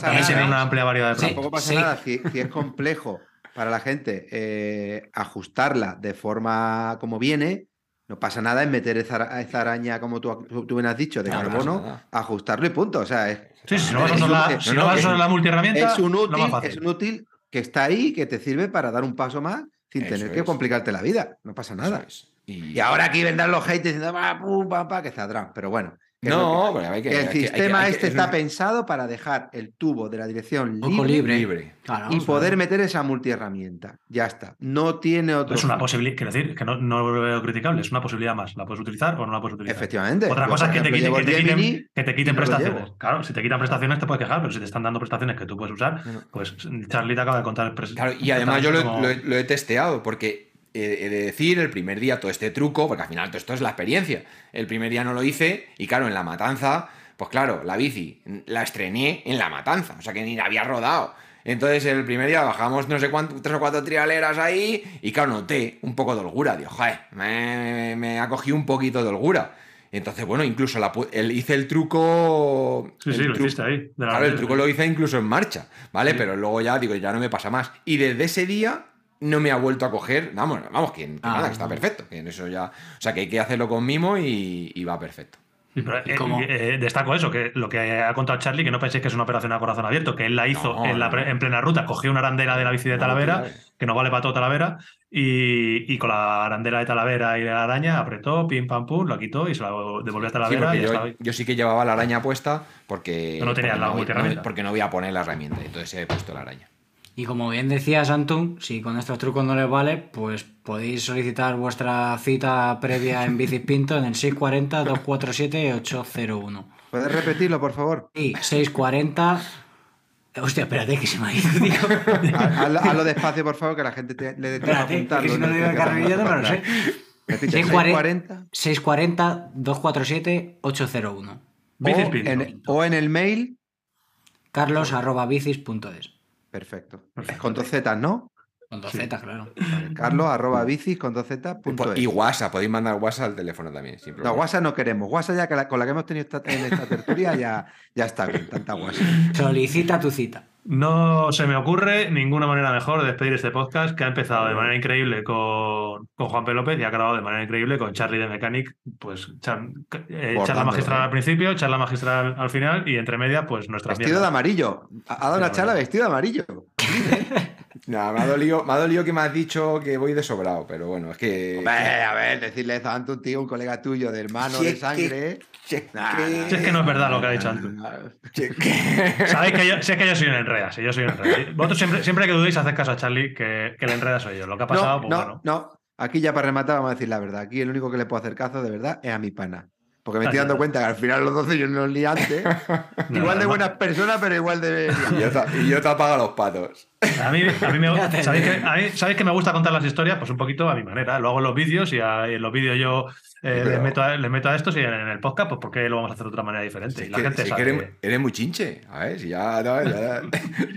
una amplia variedad de Sí. Tampoco pasa Sí. nada si, si es complejo para la gente eh, ajustarla de forma como viene. No pasa nada en meter esa, esa araña, como tú, tú bien has dicho, de No, carbono, ajustarlo y punto. O sea, es, Sí, si no vas a Es usar la, si no, es multiherramienta, es un útil, es un útil que está ahí, que te sirve para dar un paso más sin Eso tener que es. complicarte la vida. No pasa nada. Y, Y ahora aquí vendrán los haters diciendo, va, pum, pa, pa, que saldrán. Pero bueno. Que No, hay. pero hay que. Que el hay sistema hay que- este es está pensado para dejar el tubo de la dirección libre, libre. libre. Claro, y poder meter esa multiherramienta. Ya está. No tiene otro. Es una posibilidad, quiero decir, que no, no lo veo criticable, es una posibilidad más. ¿La puedes utilizar o no la puedes utilizar? Efectivamente. Otra Yo, cosa es que te, ejemplo, quiten, que, te el quiten, que te prestaciones. Claro, si te quitan prestaciones te puedes quejar, pero si te están dando prestaciones que tú puedes usar, pues Charlie te acaba de contar. pres- Claro, y además yo lo, he- como- lo he, lo he testeado, porque he, de decir el primer día todo este truco, porque al final todo esto es la experiencia. El primer día no lo hice, y claro, en la matanza, pues claro, la bici la estrené en la matanza, o sea que ni la había rodado. Entonces el primer día bajamos no sé cuánto, tres o cuatro trialeras ahí, y claro, noté un poco de holgura. Digo, joder, me, me ha cogido un poquito de holgura. Entonces, bueno, incluso la el- hice el truco. Sí, el sí, lo tru- hiciste ahí. Claro, el truco lo hice incluso en marcha, ¿vale? Sí. Pero luego ya digo, ya no me pasa más. Y desde ese día no me ha vuelto a coger. Vamos, vamos, que, que Ah, nada, que está perfecto. Que en eso ya. O sea, que hay que hacerlo con mimo y, y va perfecto. Sí, pero, ¿Y eh, cómo? eh, destaco eso, que lo que ha contado Charlie, que no penséis que es una operación a corazón abierto, que él la hizo No, en, la pre- no. en plena ruta, cogió una arandela de la bici de No, Talavera, claro. que no vale para todo Talavera, y, y con la arandela de Talavera y de la araña apretó, pim pam pum, lo quitó y se la devolvió a Talavera y ya yo, estaba. yo sí que llevaba la araña puesta porque. No tenías porque la voy- multiherramienta. porque no voy a poner la herramienta. Entonces he puesto la araña. Y como bien decía Santum, si con estos trucos no les vale, pues podéis solicitar vuestra cita previa en Bicis Pinto en el 640-247-801. ¿Puedes repetirlo, por favor? Y 640... Hostia, espérate que se me ha ido, tío. (laughs) Ha- Hazlo, hazlo despacio, por favor, que la gente te- le dé que apuntarlo. si no lo digo de carrerilla no lo sé. Repite, 640. 640. 640-247-801. Bicis O Pinto. en, o en el mail. Carlos arroba bicis.es. Perfecto. Perfecto. Con dos zetas, ¿no? Con dos Sí. zetas, claro. Carlos arroba bicis con dos zetas punto. Y WhatsApp, podéis mandar WhatsApp al teléfono también. Sin No. WhatsApp no queremos. WhatsApp ya que la- con la que hemos tenido esta- en esta tertulia ya, ya está bien, tanta WhatsApp. Solicita tu cita. No se me ocurre ninguna manera mejor de despedir este podcast que ha empezado de manera increíble con, con Juan P. López y ha acabado de manera increíble con Charlie de Mechanic. Pues char- eh, charla magistral al principio, charla magistral al final y entre media, pues nuestras Vestido de amarillo. Ha dado una charla la vestido de amarillo. (laughs) Nada, me ha, dolido, me ha dolido que me has dicho que voy de sobrado, pero bueno, es que. Hombre, a ver, decirle eso a un tío, un colega tuyo, de hermano, Si de que- sangre. Si es Nah, que- nah, Si es que no es verdad lo que ha dicho antes. si es que- (laughs) Sabéis que yo, si es que yo soy un enreda, si yo soy un enreda. Vosotros siempre, siempre que dudéis, haced caso a Charlie, que, que el enreda soy yo. Lo que ha pasado, No, pues no, bueno. no. Aquí ya para rematar vamos a decir la verdad. Aquí el único que le puedo hacer caso de verdad es a mi pana. Porque me (laughs) estoy dando cuenta que al final los dos ellos nos liantes. (laughs) No, igual de buenas personas, pero igual de. y, yo te, y yo te apago los patos. A mí, a mí me. (laughs) ¿sabéis, que, a mí- ¿sabéis que me gusta contar las historias? Pues un poquito a mi manera. Lo hago en los vídeos y, a- y en los vídeos yo eh, Pero- les, meto a, les meto a estos y en, en el podcast, pues porque lo vamos a hacer de otra manera diferente. Si y la que, gente si es que sabe. eres, eres muy chinche. A ver, si ya. ya, ya-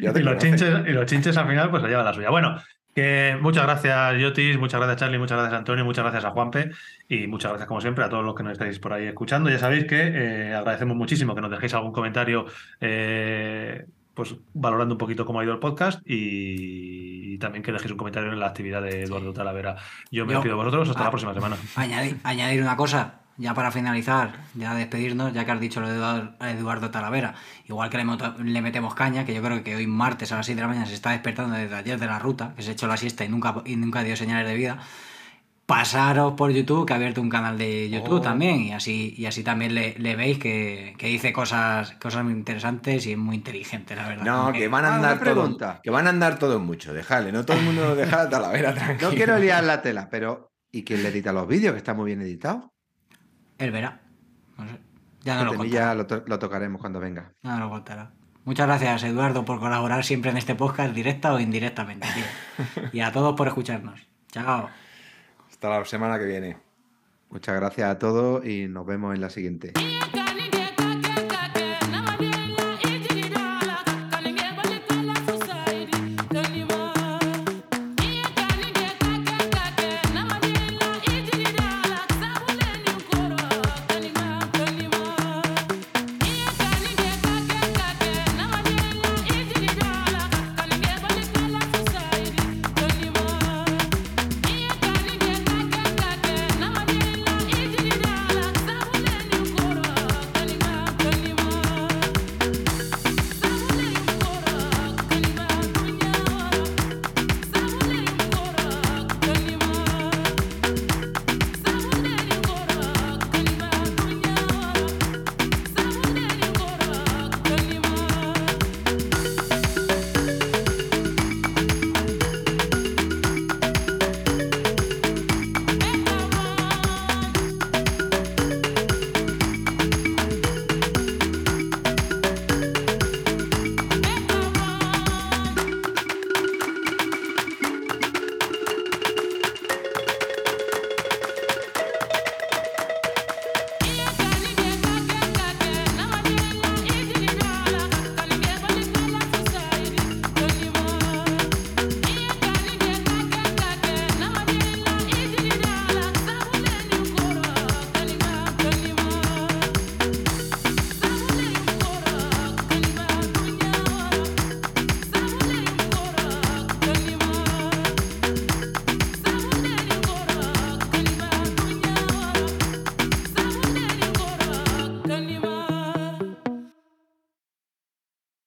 ya te y, los chinches, y los chinches al final pues se llevan la suya. Bueno, que muchas gracias Yotis, muchas gracias Charlie, muchas gracias Antonio, muchas gracias a Juanpe y muchas gracias como siempre a todos los que nos estáis por ahí escuchando. Ya sabéis que eh, agradecemos muchísimo que nos dejéis algún comentario eh, pues valorando un poquito cómo ha ido el podcast y, y también que dejéis un comentario en la actividad de Eduardo Talavera. Yo me despido de vosotros hasta la próxima semana. Añadir, añadir una cosa, ya para finalizar, ya despedirnos, ya que has dicho lo de Eduardo Talavera, igual que le, metemos caña, que yo creo que hoy martes a las 6 de la mañana se está despertando desde ayer de la ruta, que se ha hecho la siesta y nunca, y nunca dio señales de vida. Pasaros por YouTube, que ha abierto un canal de YouTube Oh. también, y así, y así también le, le veis que, que dice cosas, cosas muy interesantes y es muy inteligente, la verdad. No, que van a andar todos. Que van a andar todos mucho. Dejadle, no todo el mundo deja a Talavera tranquilo. (laughs) No quiero liar la tela, pero. ¿Y quién le edita los vídeos? Que está muy bien editado. Él verá. No sé. Ya no lo contará. lo, to- lo tocaremos cuando venga. Ya no lo contará. Muchas gracias, Eduardo, por colaborar siempre en este podcast, directa o indirectamente, tío. (laughs) Y a todos por escucharnos. Chao. Hasta la semana que viene. Muchas gracias a todos y nos vemos en la siguiente.